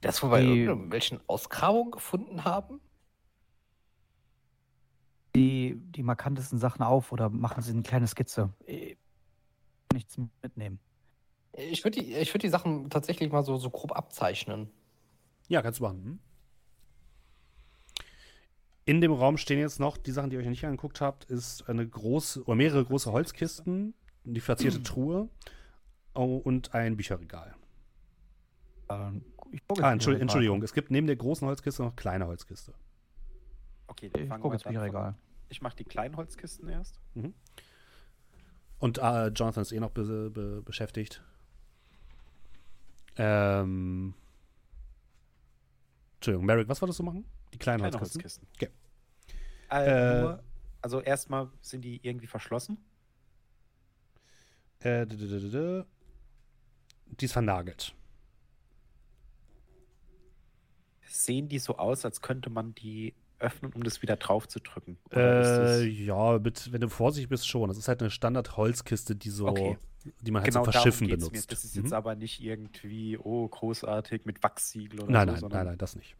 Das, wo wir Die- irgendwelchen Ausgrabungen gefunden haben? Die, die markantesten Sachen auf oder machen sie eine kleine Skizze. Eh, Nichts mitnehmen. Ich würde die, ich würd die Sachen tatsächlich mal so, so grob abzeichnen. Ja, kannst du machen. Hm? In dem Raum stehen jetzt noch, die Sachen, die ihr euch nicht angeguckt habt, ist eine große oder mehrere große Holzkisten, die verzierte Truhe oh, und ein Bücherregal. Ähm, Ich gucke Ah, Entschuldigung. Entschuldigung, es gibt neben der großen Holzkiste noch kleine Holzkiste. Okay, dann Ich fangen gucke wir ins Bücherregal. Ich mache die kleinen Holzkisten erst. Und äh, Jonathan ist eh noch be be beschäftigt. Ähm. Entschuldigung, Merrick, was wolltest du machen? Die kleinen Kleine Holzkisten? Holzkisten. Okay. Äh, Äh, nur, also erstmal sind die irgendwie verschlossen. Äh, d- d- d- d- d- die ist vernagelt. Sehen die so aus, als könnte man die öffnen, um das wieder drauf zu drücken? Äh, ja, mit, wenn du vorsichtig bist, schon. Das ist halt eine Standard-Holzkiste, die so, Okay. die man halt genau zum darum Verschiffen benutzt. Mir. Das ist Mhm. jetzt aber nicht irgendwie, oh, großartig mit Wachssiegel oder Nein, so. nein, nein, nein, das nicht.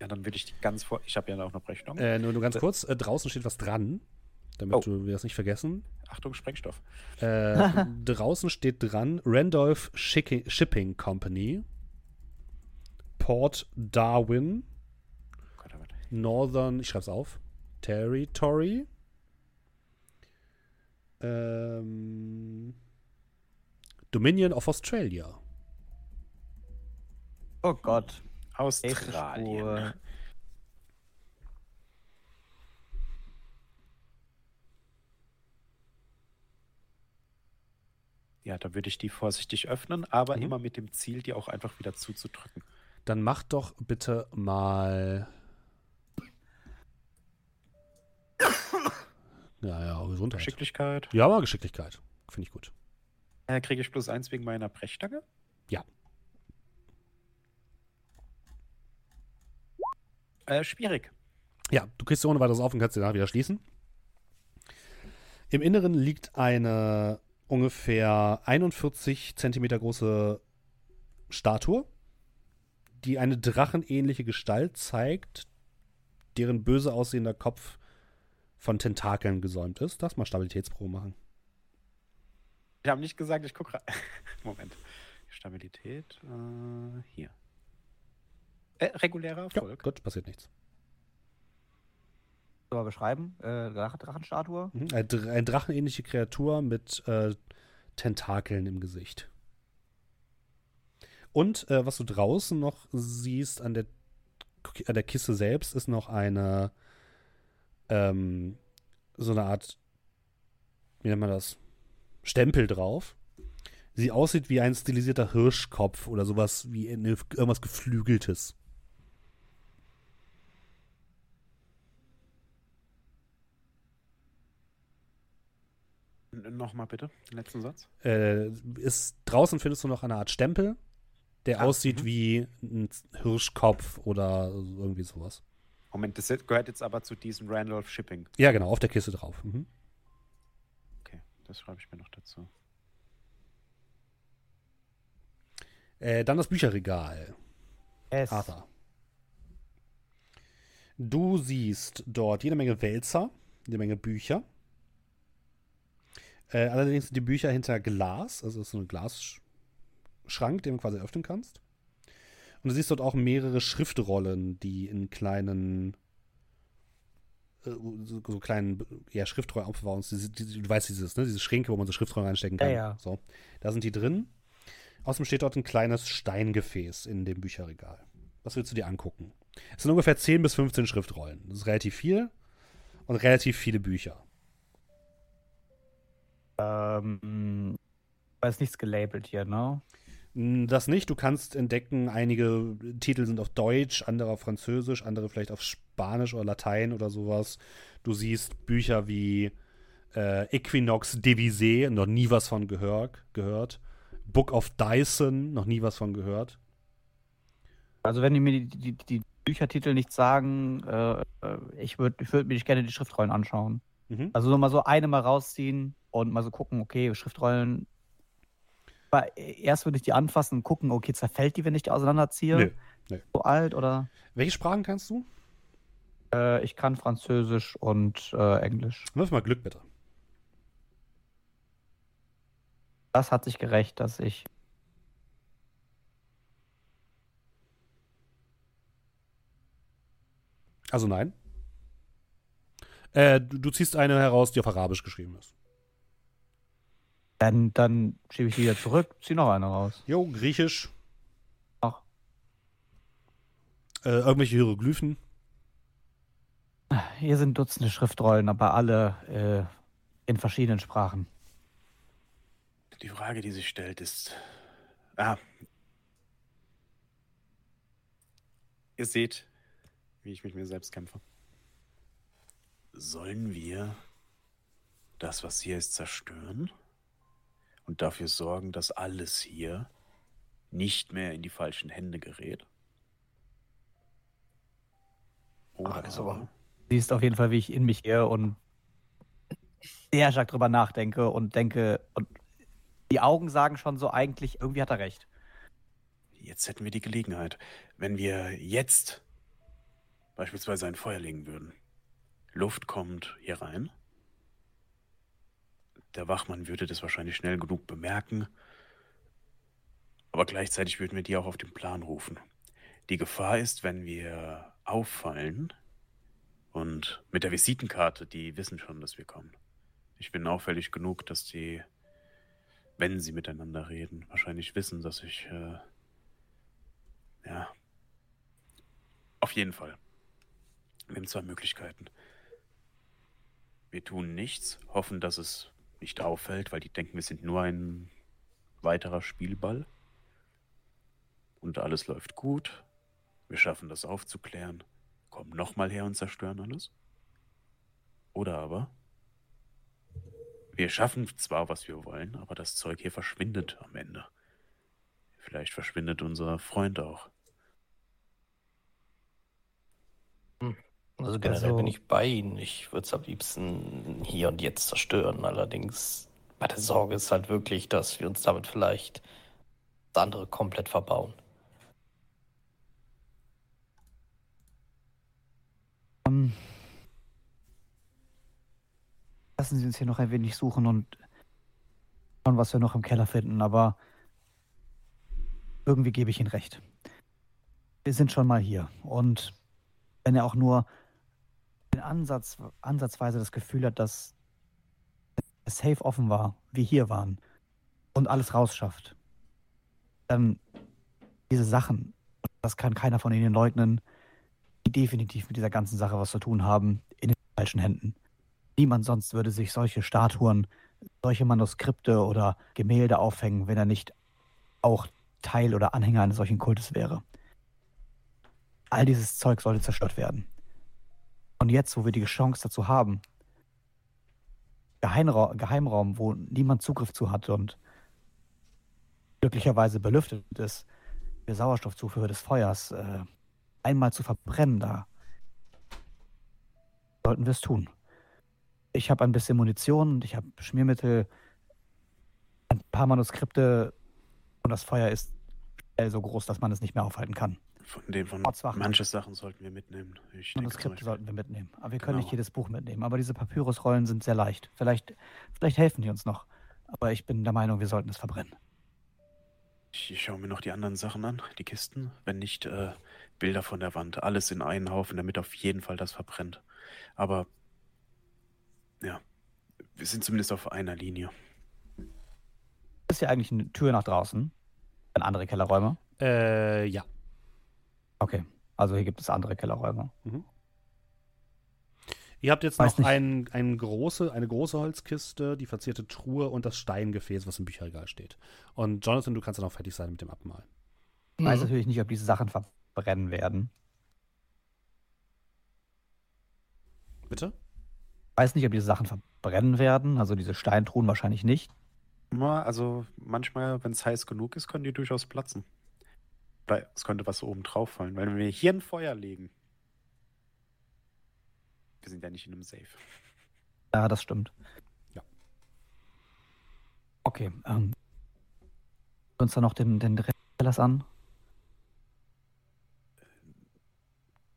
Ja, dann würde ich die ganz vor. Ich habe ja auch noch Rechnung. Äh, nur, nur ganz Äh, kurz, äh, draußen steht was dran, damit Oh. du wir das nicht vergessen. Achtung, Sprengstoff. Äh, draußen steht dran Randolph Shipping Company, Port Darwin, oh Gott. Northern, ich schreib's auf, Territory, ähm, Dominion of Australia. Oh Gott. Australien. Ja, da würde ich die vorsichtig öffnen, aber Mhm. immer mit dem Ziel, die auch einfach wieder zuzudrücken. Dann mach doch bitte mal. Ja, ja, Gesundheit. Geschicklichkeit. Ja, aber Geschicklichkeit. Finde ich gut. Äh, Kriege ich plus eins wegen meiner Brechstange? Ja. Äh, schwierig. Ja, du kriegst sie ohne weiteres auf und kannst sie danach wieder schließen. Im Inneren liegt eine ungefähr 41 Zentimeter große Statue, die eine drachenähnliche Gestalt zeigt, deren böse aussehender Kopf von Tentakeln gesäumt ist. Lass mal Stabilitätsprobe machen. Ich habe nicht gesagt, ich gucke rein. Moment. Stabilität. Äh, hier. Äh, regulärer Ja, Erfolg. gut, passiert nichts. Soll beschreiben? Äh, Drach Drachenstatue? Mhm. Eine, eine drachenähnliche Kreatur mit äh, Tentakeln im Gesicht. Und äh, was du draußen noch siehst an der, an der Kiste selbst, ist noch eine, ähm, so eine Art, wie nennt man das? Stempel drauf. Sie aussieht wie ein stilisierter Hirschkopf oder sowas wie eine, irgendwas Geflügeltes. Nochmal bitte, den letzten Satz. Äh, ist, draußen findest du noch eine Art Stempel, der Ah, aussieht mhm. wie ein Hirschkopf oder irgendwie sowas. Moment, das gehört jetzt aber zu diesem Randolph Shipping. Ja, genau, auf der Kiste drauf. Mhm. Okay, das schreibe ich mir noch dazu. Äh, dann das Bücherregal. Es. Arthur. Du siehst dort jede Menge Wälzer, jede Menge Bücher. Äh, allerdings sind die Bücher hinter Glas, also es ist so ein Glasschrank, den du quasi öffnen kannst. Und du siehst dort auch mehrere Schriftrollen, die in kleinen, äh, so, so kleinen, ja, Schriftrollen aufbewahren. Diese- Du weißt dieses, ne? Diese Schränke, wo man so Schriftrollen reinstecken kann. Ja, ja. So, da sind die drin. Außerdem steht dort ein kleines Steingefäß in dem Bücherregal. Was willst du dir angucken? Es sind ungefähr 10 bis 15 Schriftrollen. Das ist relativ viel und relativ viele Bücher. Ähm, aber ist nichts gelabelt hier, ne? Das nicht. Du kannst entdecken, einige Titel sind auf Deutsch, andere auf Französisch, andere vielleicht auf Spanisch oder Latein oder sowas. Du siehst Bücher wie äh, Equinox Devisé, noch nie was von gehör, gehört. Book of Dyson, noch nie was von gehört. Also wenn die mir die, die, die Büchertitel nicht sagen, äh, äh, ich würde ich würd mir gerne die Schriftrollen anschauen. Mhm. Also nur mal so eine mal rausziehen und mal so gucken, okay, Schriftrollen. Aber erst würde ich die anfassen und gucken, okay, zerfällt die, wenn ich die auseinanderziehe? Nö, nö. So alt oder? Welche Sprachen kannst du? Äh, ich kann Französisch und äh, Englisch. Wirf mal Glück bitte. Das hat sich gerecht, dass ich. Also nein. Äh, du, du ziehst eine heraus, die auf Arabisch geschrieben ist. Dann, dann schiebe ich die wieder zurück, zieh noch eine raus. Jo, Griechisch. Ach. Äh, irgendwelche Hieroglyphen. Hier sind Dutzende Schriftrollen, aber alle äh, in verschiedenen Sprachen. Die Frage, die sich stellt, ist. Ah. Ihr seht, wie ich mit mir selbst kämpfe. Sollen wir das, was hier ist, zerstören? Und dafür sorgen, dass alles hier nicht mehr in die falschen Hände gerät? Oder aber- siehst auf jeden Fall, wie ich in mich gehe und sehr stark drüber nachdenke und denke, und die Augen sagen schon so, eigentlich, irgendwie hat er recht. Jetzt hätten wir die Gelegenheit, wenn wir jetzt beispielsweise ein Feuer legen würden. Luft kommt hier rein. Der Wachmann würde das wahrscheinlich schnell genug bemerken. Aber gleichzeitig würden wir die auch auf den Plan rufen. Die Gefahr ist, wenn wir auffallen und mit der Visitenkarte, die wissen schon, dass wir kommen. Ich bin auffällig genug, dass die, wenn sie miteinander reden, wahrscheinlich wissen, dass ich äh, ja. Auf jeden Fall. Wir haben zwei Möglichkeiten. Wir tun nichts, hoffen, dass es nicht auffällt, weil die denken, wir sind nur ein weiterer Spielball. Und alles läuft gut. Wir schaffen das aufzuklären, kommen nochmal her und zerstören alles. Oder aber, wir schaffen zwar, was wir wollen, aber das Zeug hier verschwindet am Ende. Vielleicht verschwindet unser Freund auch. Also generell Also- bin ich bei Ihnen. Ich würde es am liebsten hier und jetzt zerstören. Allerdings, meine Sorge ist halt wirklich, dass wir uns damit vielleicht das andere komplett verbauen. Ähm, lassen Sie uns hier noch ein wenig suchen und schauen, was wir noch im Keller finden, aber irgendwie gebe ich Ihnen recht. Wir sind schon mal hier und wenn er auch nur Ansatz, ansatzweise das Gefühl hat, dass es safe offen war, wir hier waren und alles rausschafft, dann diese Sachen, das kann keiner von Ihnen leugnen, die definitiv mit dieser ganzen Sache was zu tun haben, in den falschen Händen. Niemand sonst würde sich solche Statuen, solche Manuskripte oder Gemälde aufhängen, wenn er nicht auch Teil oder Anhänger eines solchen Kultes wäre. All dieses Zeug sollte zerstört werden. Und jetzt, wo wir die Chance dazu haben, Geheimra Geheimraum, wo niemand Zugriff zu hat und glücklicherweise belüftet ist, für Sauerstoffzufuhr des Feuers äh, einmal zu verbrennen, da sollten wir es tun. Ich habe ein bisschen Munition ich habe Schmiermittel, ein paar Manuskripte und das Feuer ist so groß, dass man es nicht mehr aufhalten kann. Von dem von manche Sachen sollten wir mitnehmen. Ich Manuskripte sollten wir mitnehmen. Aber wir können Genau. nicht jedes Buch mitnehmen. Aber diese Papyrusrollen sind sehr leicht. Vielleicht, vielleicht helfen die uns noch. Aber ich bin der Meinung, wir sollten es verbrennen. Ich, ich schaue mir noch die anderen Sachen an, die Kisten. Wenn nicht, äh, Bilder von der Wand. Alles in einen Haufen, damit auf jeden Fall das verbrennt. Aber ja, wir sind zumindest auf einer Linie. Ist ja eigentlich eine Tür nach draußen. In andere Kellerräume. Äh, ja. Okay. Also hier gibt es andere Kellerräume. Ihr habt jetzt Weiß noch ein, ein große, eine große Holzkiste, die verzierte Truhe und das Steingefäß, was im Bücherregal steht. Und Jonathan, du kannst dann auch fertig sein mit dem Abmalen. Ich weiß Mhm. natürlich nicht, ob diese Sachen verbrennen werden. Bitte? Ich weiß nicht, ob diese Sachen verbrennen werden. Also diese Steintruhen wahrscheinlich nicht. Also manchmal, wenn es heiß genug ist, können die durchaus platzen. Weil es könnte was oben drauf fallen. Weil wenn wir hier ein Feuer legen. Wir sind ja nicht in einem Safe. Ja, das stimmt. Ja. Okay. Ähm, uns dann noch den, den Rest an.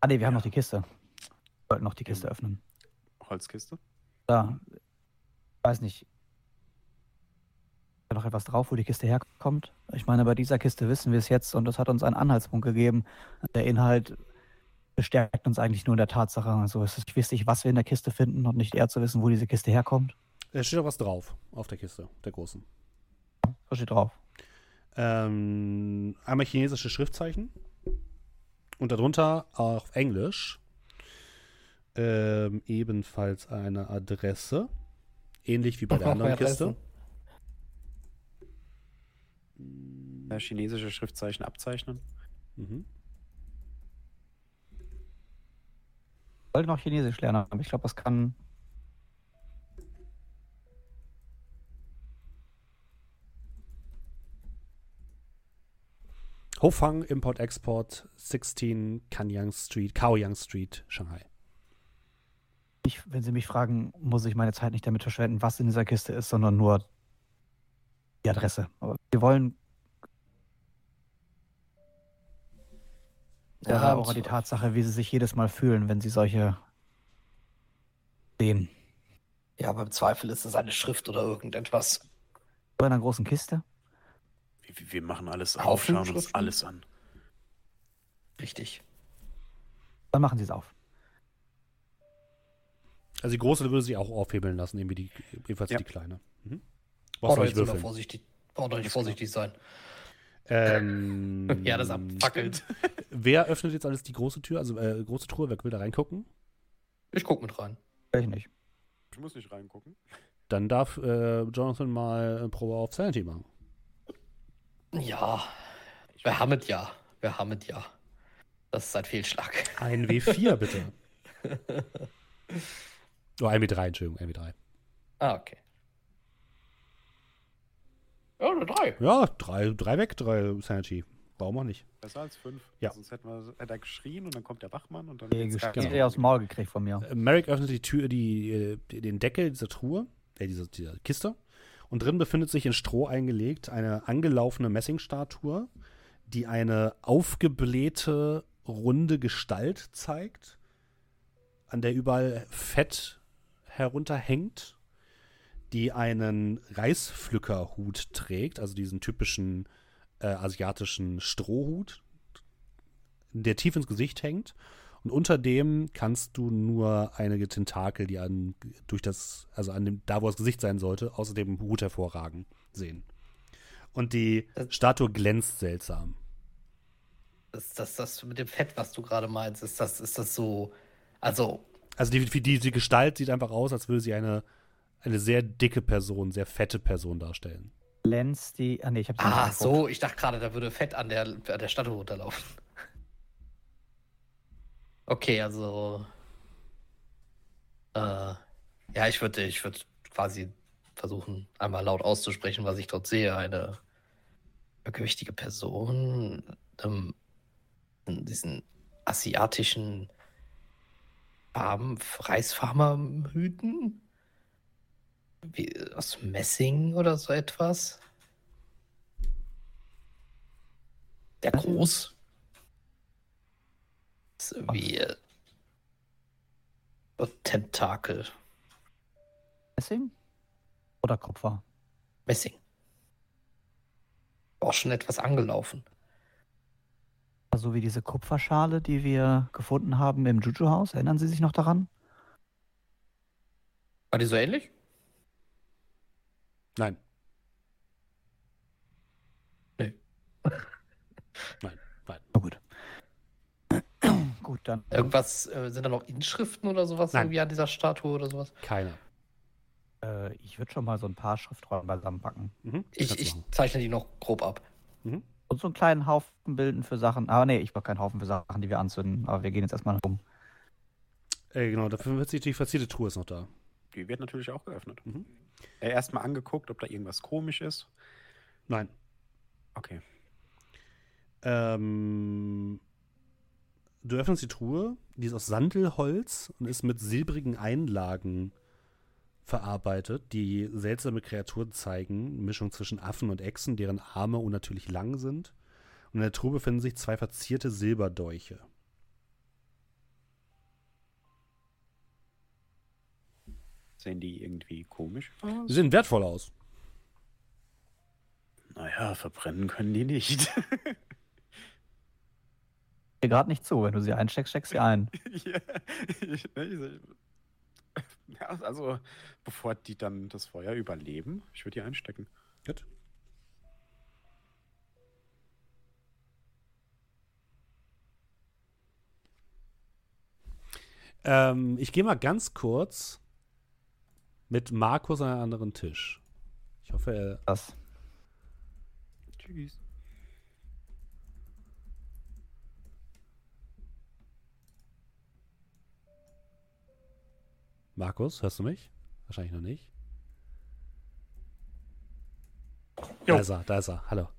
Ah, nee, wir haben Ja. noch die Kiste. Wir wollten noch die Kiste Ja. öffnen. Holzkiste. Da. Ich weiß nicht. Da noch etwas drauf, wo die Kiste herkommt? Ich meine, bei dieser Kiste wissen wir es jetzt und das hat uns einen Anhaltspunkt gegeben. Der Inhalt bestärkt uns eigentlich nur in der Tatsache. Also es ist wichtig, was wir in der Kiste finden und nicht eher zu wissen, wo diese Kiste herkommt. Es steht auch was drauf auf der Kiste, der großen. Was steht drauf? Ähm, einmal chinesische Schriftzeichen und darunter auf Englisch ähm, ebenfalls eine Adresse, ähnlich wie bei der anderen Kiste. Adressen. Ja, chinesische Schriftzeichen abzeichnen. Mhm. Ich wollte noch Chinesisch lernen, aber ich glaube, das kann. Hofang Import Export 16 Kanyang Street, Kaoyang Street, Shanghai. Ich, wenn Sie mich fragen, muss ich meine Zeit nicht damit verschwenden, was in dieser Kiste ist, sondern nur die Adresse. Aber wir wollen Ja, ja, und- auch die Tatsache, wie Sie sich jedes Mal fühlen, wenn Sie solche sehen. Ja, aber im Zweifel ist es eine Schrift oder irgendetwas. In einer großen Kiste. Wir, wir machen alles auf, schauen uns alles an. Richtig. Dann machen Sie es auf. Also die große würde sich auch aufhebeln lassen, eben wie die, ebenfalls Ja. die kleine. Mhm. Braucht Brauchst du nicht jetzt würfeln. vorsichtig, braucht euch nicht vorsichtig sein. Ähm, Ja, das abfackelt. Wer öffnet jetzt alles die große Tür, also äh, große Truhe, wer will da reingucken? Ich guck mit rein. Ich nicht. Ich muss nicht reingucken. Dann darf äh, Jonathan mal eine Probe auf Sanity machen. Ja, wir haben es ja. Wir haben es ja. Das ist ein Fehlschlag. Ein W4 bitte. Oh, ein W3, Entschuldigung, ein W3. Ah, okay. Ja, eine drei. Ja, drei, drei weg, drei Sanity. Warum auch nicht? Besser als fünf. Ja. Sonst hätten wir, hätte er geschrien und dann kommt der Wachmann und dann. Die geht's Geschichte gar aus dem Maul gekriegt von mir. Äh, Merrick öffnet die Tür, die, äh, den Deckel dieser Truhe, äh, dieser, dieser Kiste. Und drin befindet sich in Stroh eingelegt eine angelaufene Messingstatue, die eine aufgeblähte, runde Gestalt zeigt, an der überall Fett herunterhängt, die einen Reispflückerhut trägt, also diesen typischen äh, asiatischen Strohhut, der tief ins Gesicht hängt. Und unter dem kannst du nur einige Tentakel, die an durch das, also an dem, da wo das Gesicht sein sollte, aus dem Hut hervorragen, sehen. Und die Statue glänzt seltsam. Ist das das mit dem Fett, was du gerade meinst? Ist das, ist das so. Also, Also die, die, die Gestalt sieht einfach aus, als würde sie eine, eine sehr dicke Person, sehr fette Person darstellen. Lenz, die. Ah, nee, ich hab's ah, angeguckt. so, ich dachte gerade, da würde Fett an der, an der Statue runterlaufen. Okay, also. Äh, ja, ich würde ich würd quasi versuchen, einmal laut auszusprechen, was ich dort sehe. Eine übergewichtige Person ähm, in diesen asiatischen Farben, Reisfarmerhüten? Wie, aus Messing oder so etwas? Der Was? groß. Ist irgendwie äh, so Tentakel. Messing? Oder Kupfer? Messing. Auch schon etwas angelaufen. So wie diese Kupferschale, die wir gefunden haben im Juju-Haus. Erinnern Sie sich noch daran? War die so ähnlich? Nein. Nee. Nein, nein. Na gut. gut, dann. Irgendwas, äh, sind da noch Inschriften oder sowas Nein. irgendwie an dieser Statue oder sowas? Keine. Äh, ich würde schon mal so ein paar Schriftrollen beisammenpacken. Mhm. Ich, ich zeichne die noch grob ab. Mhm. Und so einen kleinen Haufen bilden für Sachen. Aber nee, ich brauche keinen Haufen für Sachen, die wir anzünden. Aber wir gehen jetzt erstmal rum. Äh, genau, dafür wird sich die verzierte Truhe ist noch da. Die wird natürlich auch geöffnet. Mhm. Äh, Erstmal angeguckt, ob da irgendwas komisch ist. Nein. Okay. Ähm, du öffnest die Truhe, die ist aus Sandelholz und ist mit silbrigen Einlagen verarbeitet, die seltsame Kreaturen zeigen. Mischung zwischen Affen und Echsen, deren Arme unnatürlich lang sind. Und in der Truhe befinden sich zwei verzierte Silberdolche. Sehen die irgendwie komisch Sie aus? sehen wertvoll aus. Naja, verbrennen können die nicht. Dir gerade nicht zu. Wenn du sie einsteckst, steckst sie ein. ja, ich, ne, ich, ja, also, bevor die dann das Feuer überleben, ich würde die einstecken. Gut. Ähm, ich gehe mal ganz kurz mit Markus an einen anderen Tisch. Ich hoffe, er. Das. Tschüss. Markus, hörst du mich? Wahrscheinlich noch nicht. Jo. Da ist er, da ist er. Hallo.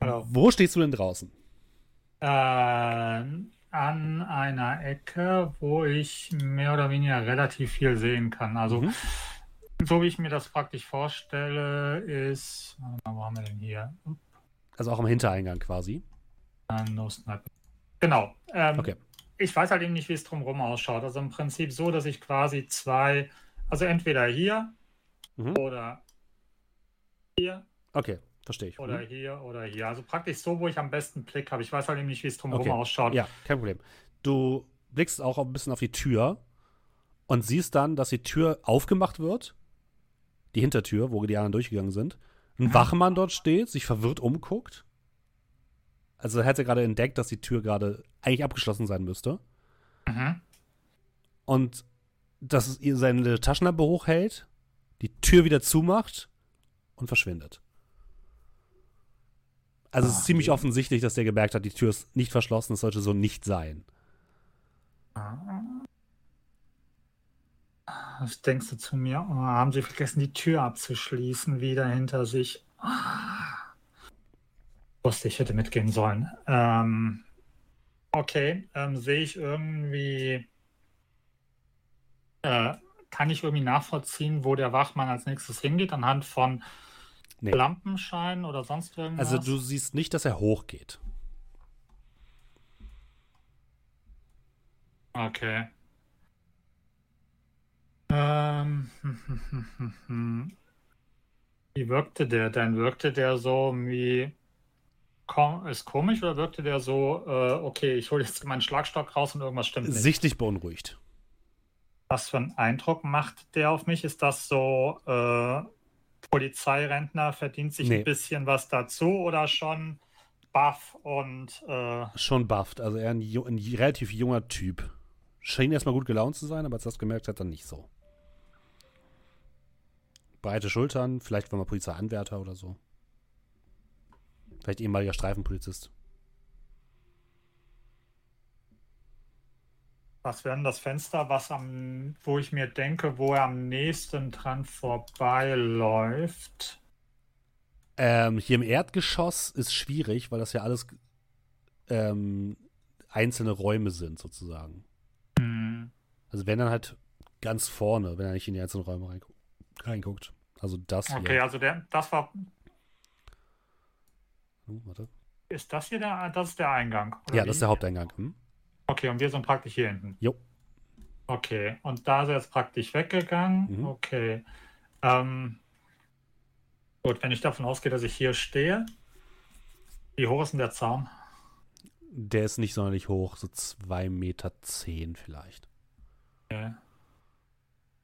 Hallo. Wo stehst du denn draußen? Äh, an einer Ecke, wo ich mehr oder weniger relativ viel sehen kann. Also, Mhm. so wie ich mir das praktisch vorstelle, ist. Wo haben wir denn hier? Also auch am Hintereingang quasi. No Sniper. Genau. Ähm, Okay. Ich weiß halt eben nicht, wie es drumherum ausschaut. Also im Prinzip so, dass ich quasi zwei, also entweder hier Mhm. oder hier Okay, verstehe ich. oder Mhm. hier oder hier. Also praktisch so, wo ich am besten Blick habe. Ich weiß halt eben nicht, wie es drumherum Okay. ausschaut. Ja, kein Problem. Du blickst auch ein bisschen auf die Tür und siehst dann, dass die Tür aufgemacht wird. Die Hintertür, wo die anderen durchgegangen sind. Ein Mhm. Wachmann dort steht, sich verwirrt umguckt. Also er hat ja gerade entdeckt, dass die Tür gerade eigentlich abgeschlossen sein müsste. Mhm. Und dass es ihr seine Taschenlampe hochhält, die Tür wieder zumacht und verschwindet. Also es ist Ah, ziemlich je. offensichtlich, dass der gemerkt hat, die Tür ist nicht verschlossen, es sollte so nicht sein. Was denkst du zu mir? Oh, haben sie vergessen, die Tür abzuschließen, wieder hinter sich. Ah. Wusste, ich hätte mitgehen sollen. Ähm, okay, ähm, sehe ich irgendwie. Äh, kann ich irgendwie nachvollziehen, wo der Wachmann als nächstes hingeht, anhand von Nee. Lampenschein oder sonst irgendwas? Also du siehst nicht, dass er hochgeht. Okay. Ähm, wie wirkte der denn? Wirkte der so wie ist komisch oder wirkte der so, äh, okay, ich hole jetzt meinen Schlagstock raus und irgendwas stimmt nicht? Sichtlich beunruhigt. Was für einen Eindruck macht der auf mich? Ist das so, äh, Polizeirentner verdient sich Nee. ein bisschen was dazu oder schon buff und äh, Schon bufft, also eher ein, ein relativ junger Typ. Schien erstmal gut gelaunt zu sein, aber als er das gemerkt hat, dann nicht so. Breite Schultern, vielleicht war mal Polizeianwärter oder so. Vielleicht ehemaliger Streifenpolizist. Was wäre denn das Fenster, was am, wo ich mir denke, wo er am nächsten dran vorbeiläuft? Ähm, hier im Erdgeschoss ist schwierig, weil das ja alles ähm, einzelne Räume sind, sozusagen. Hm. Also wenn dann halt ganz vorne, wenn er nicht in die einzelnen Räume reingu reinguckt. Also das hier. Okay, also der, das war, Hm, warte. ist das hier der, das ist der Eingang? Ja, wie? das ist der Haupteingang. Hm? Okay, und wir sind praktisch hier hinten. Jo. Okay, und da ist er jetzt praktisch weggegangen. Mhm. Okay. Ähm, gut, wenn ich davon ausgehe, dass ich hier stehe. Wie hoch ist denn der Zaun? Der ist nicht sonderlich hoch, so 2,10 Meter zehn vielleicht. Okay.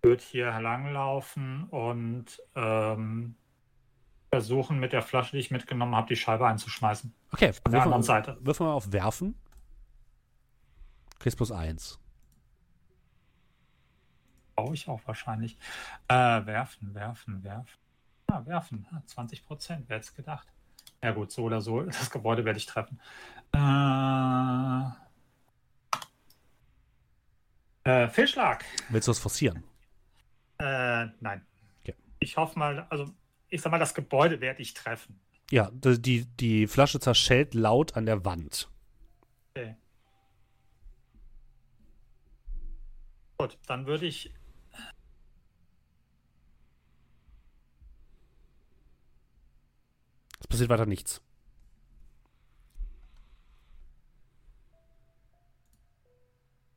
Ich würde hier langlaufen und ähm, versuchen, mit der Flasche, die ich mitgenommen habe, die Scheibe einzuschmeißen. Okay, Von der anderen Seite. wirf mal auf Werfen. Kriegst plus eins. Brauche ich auch wahrscheinlich. Äh, werfen, werfen, werfen. Ah, werfen. Ah, 20 Prozent, wer hätte es gedacht? Ja gut, so oder so. Das Gebäude werde ich treffen. Äh, äh, Fehlschlag. Willst du es forcieren? Äh, nein. Okay. Ich hoffe mal, also ich sag mal, das Gebäude werde ich treffen. Ja, die, die, die Flasche zerschellt laut an der Wand. Okay. Gut, dann würde ich. Es passiert weiter nichts.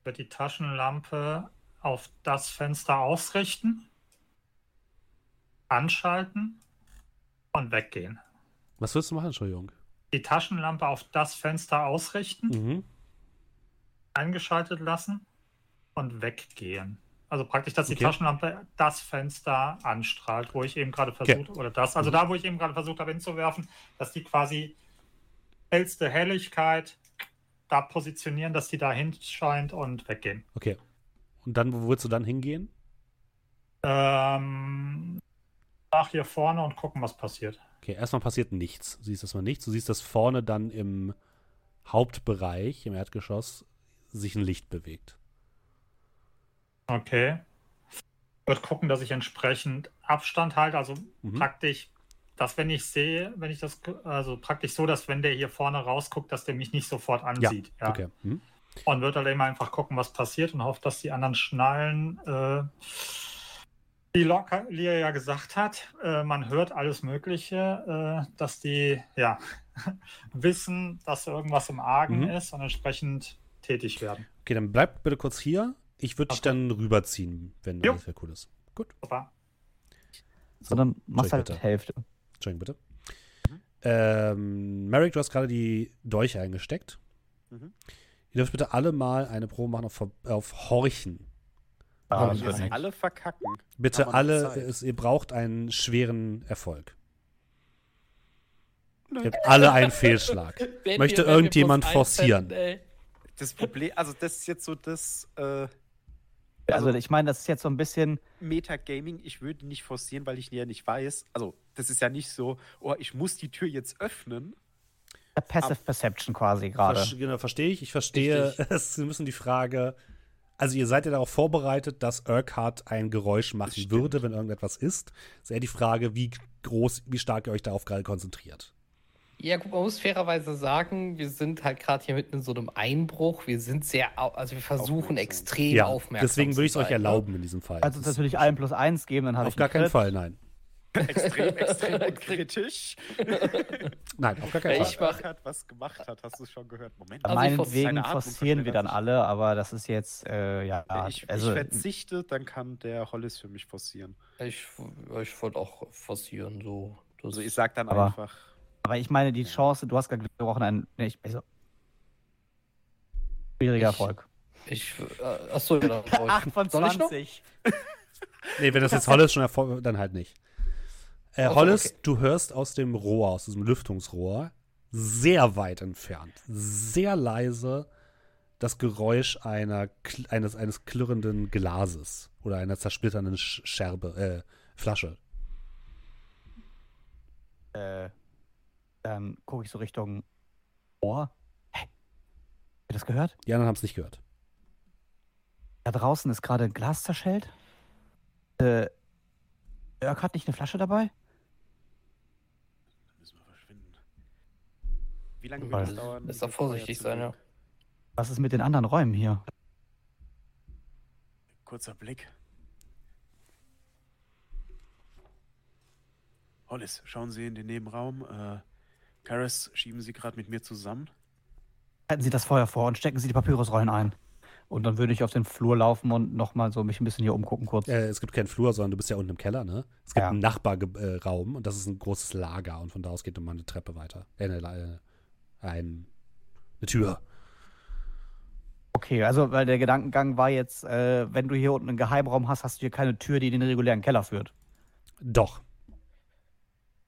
würde die Taschenlampe auf das Fenster ausrichten, anschalten und weggehen. Was willst du machen, Entschuldigung? Die Taschenlampe auf das Fenster ausrichten, Mhm. eingeschaltet lassen und weggehen. Also praktisch, dass die Okay. Taschenlampe das Fenster anstrahlt, wo ich eben gerade versucht, oder das, also da, wo ich eben gerade versucht habe hinzuwerfen, dass die quasi hellste Helligkeit da positionieren, dass die da hinscheint und weggehen. Okay. Und dann, wo willst du dann hingehen? Ähm, nach hier vorne und gucken, was passiert. Okay, erstmal passiert nichts. Du siehst erstmal nichts. Du siehst, dass vorne dann im Hauptbereich, im Erdgeschoss, sich ein Licht bewegt. Okay. Wird gucken, dass ich entsprechend Abstand halte, also Mhm. praktisch, dass wenn ich sehe, wenn ich das, also praktisch so, dass wenn der hier vorne rausguckt, dass der mich nicht sofort ansieht. Ja. Okay. Mhm. Und wird halt immer einfach gucken, was passiert und hofft, dass die anderen schnallen. Äh, wie Locker Lia ja gesagt hat, äh, man hört alles Mögliche, äh, dass die ja wissen, dass irgendwas im Argen Mhm. ist und entsprechend tätig werden. Okay, dann bleib bitte kurz hier. Ich würde dich dann rüberziehen, wenn Jo. das ja cool ist. Gut. Super. Sondern machst halt bitte. Hälfte. Entschuldigung, bitte. Ähm, Merrick, du hast gerade die Dolche eingesteckt. Mhm. Ihr dürft bitte alle mal eine Probe machen auf, auf Horchen. Ah, Oh, das wir alle verkacken. Bitte alle, es, ihr braucht einen schweren Erfolg. Ihr habt alle einen Fehlschlag. Wenn Möchte wir- irgendjemand forcieren? ey. Das Problem, also das ist jetzt so das äh, Also ich meine, das ist jetzt so ein bisschen, Metagaming. Ich würde nicht forcieren, weil ich ja nicht weiß. Also das ist ja nicht so, oh, ich muss die Tür jetzt öffnen. Passive Perception quasi gerade. Genau, verstehe ich. Ich verstehe. Es, wir müssen die Frage. Also, ihr seid ja darauf vorbereitet, dass Urquhart ein Geräusch machen würde, wenn irgendetwas ist. Ist eher die Frage, wie groß, wie stark ihr euch darauf gerade konzentriert. Ja, gut, man muss fairerweise sagen, wir sind halt gerade hier mitten in so einem Einbruch. Wir sind sehr, also wir versuchen Aufmerksam. extrem Ja, deswegen deswegen würde ich es euch ne? erlauben in diesem Fall. Also natürlich allen plus eins geben, dann habe auf ich gar einen keinen Crit. Fall, nein. Extrem, extrem unkritisch. Nein, auf gar keinen Ich Fall. mach- hat was gemacht hat, hast du schon gehört. Moment. Also ich Meinetwegen forcieren wir dann alle, aber das ist jetzt, äh, ja, ich, also, ich verzichte, dann kann der Hollis für mich forcieren. Ich, ich wollte auch forcieren, so. Das Also ich sag dann Aber- einfach. Aber ich meine, die Chance, du hast gerade gebrochen, ein, nee, ich, also, schwieriger Ich- Erfolg. Ich, äh, achso, ich- 8 von Soll ich noch? 20. Nee, wenn das jetzt Hollis schon erfolgt, dann halt nicht. Äh, Hollis, okay. du hörst aus dem Rohr, aus diesem Lüftungsrohr, sehr weit entfernt, sehr leise das Geräusch einer, eines, eines klirrenden Glases oder einer zersplitternden Sch- Scherbe, äh, Flasche. Äh, dann gucke ich so Richtung Ohr. Hä? Habt ihr das gehört? Die anderen haben es nicht gehört. Da draußen ist gerade ein Glas zerschellt. Äh, Örk hat nicht eine Flasche dabei? Dann müssen wir verschwinden. Wie lange wird es dauern? Ist da vorsichtig sein, ja. Was ist mit den anderen Räumen hier? Kurzer Blick. Hollis, schauen Sie in den Nebenraum. Äh, Karis, schieben Sie gerade mit mir zusammen. Halten Sie das Feuer vor und stecken Sie die Papyrusrollen ein. Und dann würde ich auf den Flur laufen und nochmal so mich ein bisschen hier umgucken kurz. Äh, es gibt keinen Flur, sondern du bist ja unten im Keller, ne? Es gibt Ja. einen Nachbarraum und das ist ein großes Lager und von da aus geht nochmal eine Treppe weiter. Äh, eine, äh, ein, eine Tür. Okay, also weil der Gedankengang war jetzt, äh, wenn du hier unten einen Geheimraum hast, hast du hier keine Tür, die in den regulären Keller führt. Doch.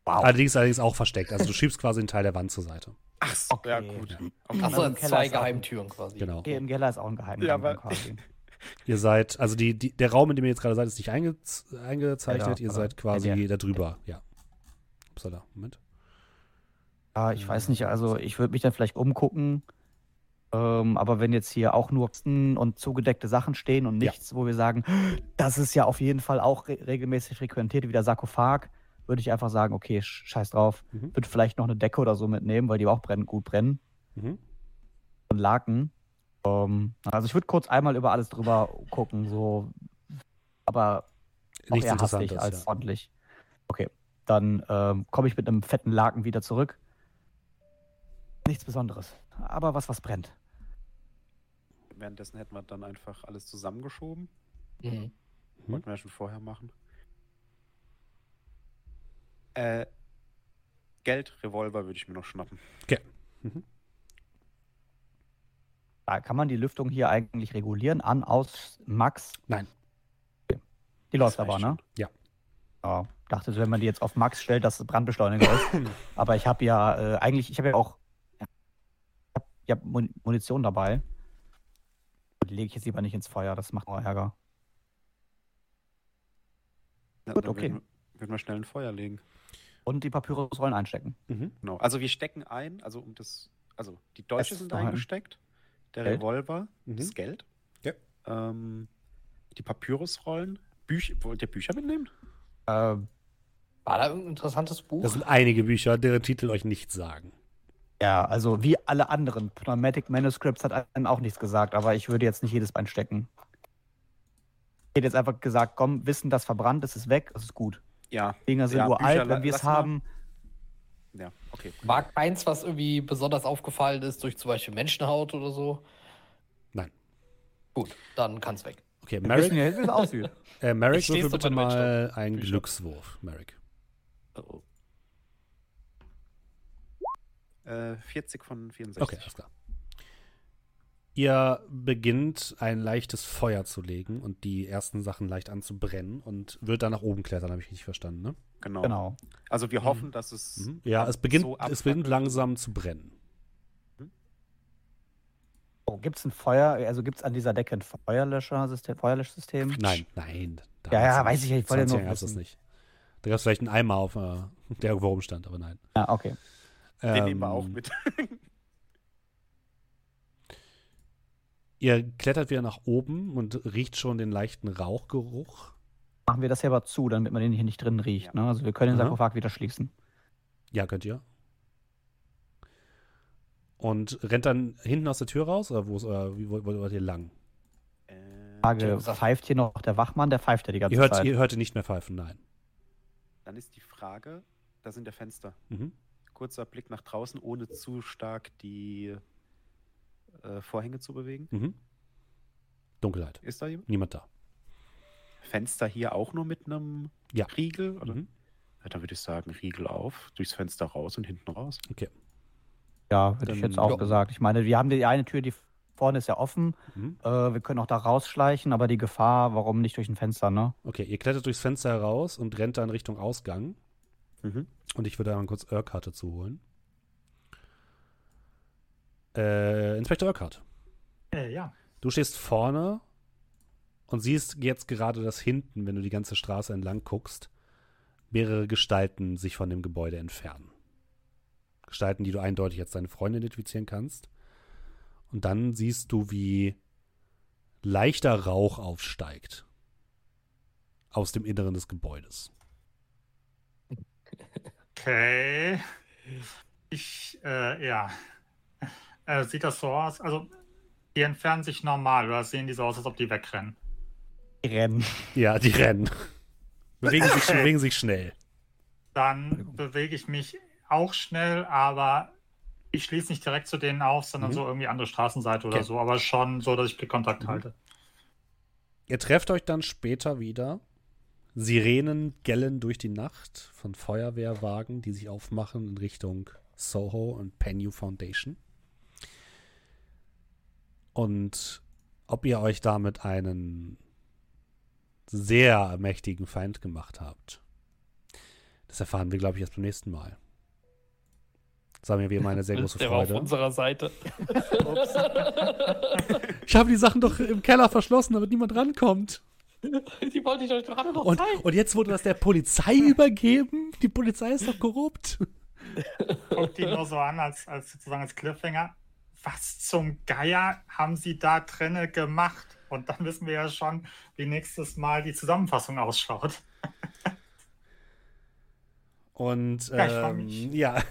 Wow. Allerdings, allerdings auch versteckt. Also du schiebst quasi einen Teil der Wand zur Seite. Ach so, Okay. ja gut. Okay. Achso, Keller zwei Geheimtüren quasi. Genau. Okay, im Keller ist auch ein Geheimraum Ja, aber- quasi. Ihr seid, also die, die, der Raum, in dem ihr jetzt gerade seid, ist nicht einge, eingezeichnet. Ja, da, ihr oder? seid quasi Ja, der. da drüber. Ja. Upsala, Moment. Ja, ich weiß nicht, also ich würde mich dann vielleicht umgucken. Ähm, aber wenn jetzt hier auch nur und zugedeckte Sachen stehen und Ja. nichts, wo wir sagen, das ist ja auf jeden Fall auch re regelmäßig frequentiert wie der Sarkophag, würde ich einfach sagen, okay, sch- scheiß drauf. Mhm. Würde vielleicht noch eine Decke oder so mitnehmen, weil die auch brennen, gut brennen. Mhm. Und Laken. Ähm, also ich würde kurz einmal über alles drüber gucken, so. Aber auch Nichts eher hastig als ja. ordentlich. Okay, dann ähm, komme ich mit einem fetten Laken wieder zurück. Nichts Besonderes, aber was, was brennt. Währenddessen hätten wir dann einfach alles zusammengeschoben. Mhm. Wollten wir ja schon vorher machen. Äh, Geld, Revolver würde ich mir noch schnappen. Mhm. Da kann man die Lüftung hier eigentlich regulieren, an, aus, Max. Nein. Die läuft aber, ne? Ja. Ja, dachte, wenn man die jetzt auf Max stellt, dass es Brandbeschleuniger ist. aber ich habe ja äh, eigentlich, ich habe ja auch ja, ich hab, ich hab Mun Munition dabei. Die lege ich jetzt lieber nicht ins Feuer, das macht nur Ärger. Ja, Gut, okay. Würden wir, würden wir schnell ein Feuer legen. Und die Papyrusrollen einstecken. Mhm. Genau. Also wir stecken ein, also um das, also die Deutsche ist sind eingesteckt, der Geld. Revolver, Mhm. das Geld, Ja. ähm, die Papyrusrollen, Bücher, wollt ihr Bücher mitnehmen? Äh, War da irgendein interessantes Buch? Das sind einige Bücher, deren Titel euch nichts sagen. ja, also wie alle anderen. Pneumatic Manuscripts hat einem auch nichts gesagt, aber ich würde jetzt nicht jedes Bein stecken. Ich hätte jetzt einfach gesagt, komm, wissen, das verbrannt ist, ist weg, das ist gut. Ja, Dinger sind Ja, uralt, Bücher, wenn wir es mal. haben. ja, okay. War eins, was irgendwie besonders aufgefallen ist durch zum Beispiel Menschenhaut oder so? Nein. Gut, dann kann's weg. Okay, Wir wissen Merrick, ja wie es aussieht. äh, Merrick würfel bitte mal einen Bücher. Glückswurf, Merrick. Oh. Äh, 40 von 64. Okay, alles klar. Ihr beginnt ein leichtes Feuer zu legen und die ersten Sachen leicht anzubrennen und wird dann nach oben klettern, habe ich richtig verstanden, ne? Genau. Genau. Also wir hoffen, dass es Mhm. Ja, es beginnt, so es beginnt langsam zu brennen. Oh, gibt es ein Feuer, also gibt es an dieser Decke ein Feuerlöschersystem, Feuerlöschsystem? Nein, nein. da Ja, ja, weiß ich ich wollte 20 nur gab's das nicht. Da gab es vielleicht einen Eimer auf, äh, der irgendwo rumstand, aber nein. Ja, okay. Den nehmen wir auch Ähm, mit. Ihr klettert wieder nach oben und riecht schon den leichten Rauchgeruch. Machen wir das hier aber zu, damit man den hier nicht drin riecht. Ja. Ne? Also wir können den. Sarkophag wieder schließen. Ja, könnt ihr. Und rennt dann hinten aus der Tür raus? Oder wo ist euer, wie wollt, wollt ihr lang? Äh, Frage, pfeift hier noch der Wachmann? Der pfeift ja die ganze Ihr hört, Zeit. ihr hört ihn nicht mehr pfeifen, nein. dann ist die Frage, da sind ja Fenster. Mhm. Kurzer Blick nach draußen, ohne zu stark die äh, Vorhänge zu bewegen. Mhm. Dunkelheit. Ist da jemand? Niemand da. Fenster hier auch nur mit einem Ja. Riegel? Oder? Mhm. Ja, dann würde ich sagen, Riegel auf, durchs Fenster raus und hinten raus. Ja, hätte ich Dann- jetzt auch Ja. gesagt. Ich meine, wir haben die eine Tür, die vorne ist ja offen. Mhm. Äh, wir können auch da rausschleichen, aber die Gefahr, warum nicht durch ein Fenster, ne? Okay, ihr klettert durchs Fenster heraus und rennt dann Richtung Ausgang. Mhm. Und ich würde einmal kurz Urquhart dazu holen. Äh, Inspektor Urquhart. Äh, ja. Du stehst vorne und siehst jetzt gerade, dass hinten, wenn du die ganze Straße entlang guckst, mehrere Gestalten sich von dem Gebäude entfernen. Gestalten, die du eindeutig als deine Freunde identifizieren kannst. Und dann siehst du, wie leichter Rauch aufsteigt aus dem Inneren des Gebäudes. Okay. Ich, äh, ja. Äh, sieht das so aus? Also, die entfernen sich normal oder sehen die so aus, als ob die wegrennen? Rennen. Ja, die rennen. Bewegen sich, bewegen sich schnell. Dann bewege ich mich auch schnell, aber ich schließe nicht direkt zu denen auf, sondern Mhm. so irgendwie andere Straßenseite oder Okay. so, aber schon so, dass ich Blickkontakt Mhm. halte. Ihr trefft euch dann später wieder. Sirenen gellen durch die Nacht von Feuerwehrwagen, die sich aufmachen in Richtung Soho und Penny Foundation. Und ob ihr euch damit einen sehr mächtigen Feind gemacht habt, das erfahren wir, glaube ich, erst beim nächsten Mal. Das war mir wie immer eine sehr große Der war auf Freude. unserer Seite. Ich habe die Sachen doch im Keller verschlossen, damit niemand rankommt. Die wollte ich euch gerade noch Und, zeigen. und jetzt wurde das der Polizei übergeben? Die Polizei ist doch korrupt. Guckt die nur so an, als, als sozusagen als Cliffhanger. Was zum Geier haben sie da drinne gemacht? Und dann wissen wir ja schon, wie nächstes Mal die Zusammenfassung ausschaut. Und Ja, ähm, ja,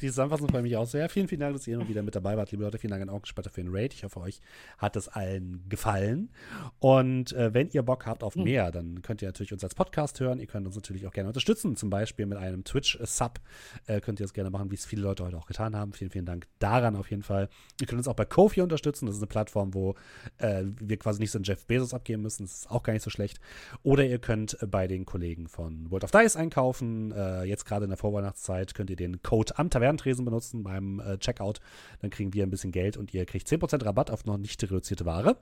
die Zusammenfassung freue mich auch sehr. Vielen, vielen Dank, dass ihr immer wieder mit dabei wart, liebe Leute. Vielen Dank an Augenspatter für den Raid. Ich hoffe, euch hat es allen gefallen. Und äh, wenn ihr Bock habt auf Hm. mehr, dann könnt ihr natürlich uns als Podcast hören. Ihr könnt uns natürlich auch gerne unterstützen, zum Beispiel mit einem Twitch-Sub. Äh, könnt ihr das gerne machen, wie es viele Leute heute auch getan haben. Vielen, vielen Dank daran auf jeden Fall. Ihr könnt uns auch bei Kofi unterstützen. Das ist eine Plattform, wo äh, wir quasi nicht so einen Jeff Bezos abgeben müssen. Das ist auch gar nicht so schlecht. Oder ihr könnt bei den Kollegen von World of Dice einkaufen. Äh, jetzt gerade in der Vorweihnachtszeit könnt ihr den Code am Tavernentresen benutzen beim äh, Checkout. Dann kriegen wir ein bisschen Geld und ihr kriegt 10% Rabatt auf noch nicht reduzierte Ware.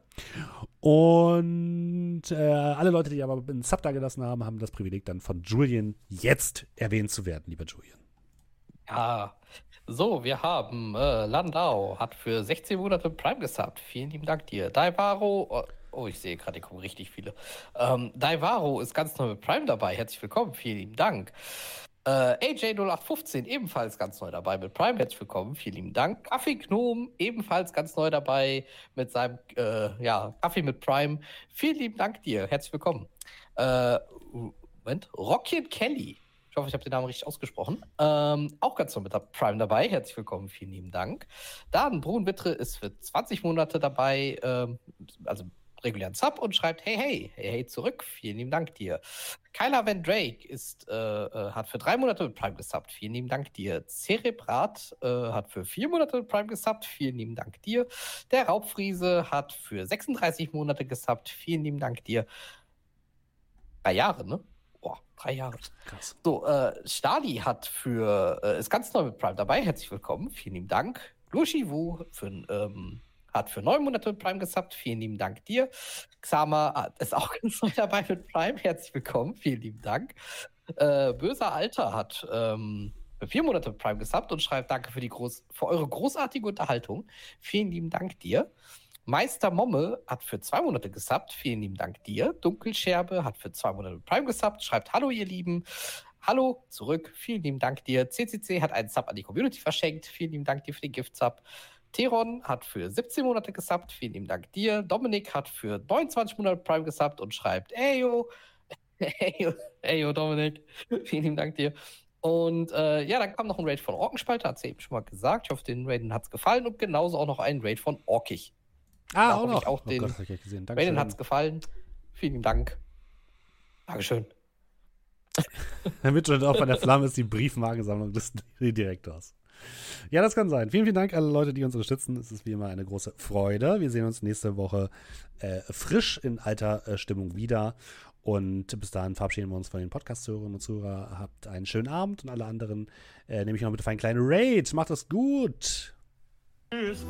Und äh, alle Leute, die aber einen Sub da gelassen haben, haben das Privileg dann von Julian jetzt erwähnt zu werden, lieber Julian. Ja. So, wir haben äh, Landau hat für 16 Monate Prime gesubbt. Vielen lieben Dank dir. Daivaro, oh, oh, ich sehe gerade, hier kommen richtig viele. Ähm, Daivaro ist ganz neu mit Prime dabei. Herzlich willkommen, vielen lieben Dank. Äh, AJ0815 ebenfalls ganz neu dabei mit Prime. Herzlich willkommen, vielen lieben Dank. Kaffee Gnome ebenfalls ganz neu dabei mit seinem äh, ja, Kaffee mit Prime. Vielen lieben Dank dir. Herzlich willkommen. Äh, Moment, Rocky Kelly. Ich hoffe, ich habe den Namen richtig ausgesprochen. Ähm, auch ganz neu mit Prime dabei. Herzlich willkommen, vielen lieben Dank. Dan Brunwittre ist für 20 Monate dabei, ähm, also regulären Sub und schreibt Hey, hey, hey, hey, zurück. Vielen lieben Dank dir. Kyla Van Drake ist, äh, äh, hat für drei Monate mit Prime gesubbt. Vielen lieben Dank dir. Cerebrat äh, hat für vier Monate mit Prime gesubbt. Vielen lieben Dank dir. Der Raubfriese hat für 36 Monate gesubbt. Vielen lieben Dank dir. Drei Jahre, ne? Boah, drei Jahre. Krass. So, äh, Stali hat für, äh, ist ganz neu mit Prime dabei. Herzlich willkommen. Vielen lieben Dank. Lushi Wu für, ähm, hat für neun Monate mit Prime gesubbt. Vielen lieben Dank dir. Xama hat, ist auch ganz neu dabei mit Prime. Herzlich willkommen. Vielen lieben Dank. Äh, Böser Alter hat ähm, vier Monate mit Prime gesubbt und schreibt Danke für, die groß, für eure großartige Unterhaltung. Vielen lieben Dank dir. Meister Momme hat für zwei Monate gesubbt. Vielen lieben Dank dir. Dunkelscherbe hat für zwei Monate mit Prime gesubbt. Schreibt Hallo, ihr Lieben. Hallo, zurück. Vielen lieben Dank dir. CCC hat einen Sub an die Community verschenkt. Vielen lieben Dank dir für den Gift-Sub. Teron hat für 17 Monate gesubbt. Vielen lieben Dank dir. Dominik hat für 29 Monate Prime gesubbt und schreibt, ey yo. Ey yo, ey yo, Dominik. Vielen lieben Dank dir. Und äh, ja, dann kam noch ein Raid von Orkenspalter, hat sie eben schon mal gesagt. Ich hoffe, den Raiden hat es gefallen. Und genauso auch noch ein Raid von Orkig. Ah, Da auch noch. auch oh den- Gott, ich gesehen. Raiden hat es gefallen. Vielen Dank. Dankeschön. Damit schon auch bei der Flamme ist die Briefmarkensammlung des Direktors. Ja, das kann sein. Vielen, vielen Dank alle Leute, die uns unterstützen. Es ist wie immer eine große Freude. Wir sehen uns nächste Woche äh, frisch in alter äh, Stimmung wieder. Und bis dahin verabschieden wir uns von den Podcast-Hörerinnen und Zuhörern. Habt einen schönen Abend und alle anderen äh, nehme ich noch mit auf einen kleinen Raid. Macht es gut. Tschüss.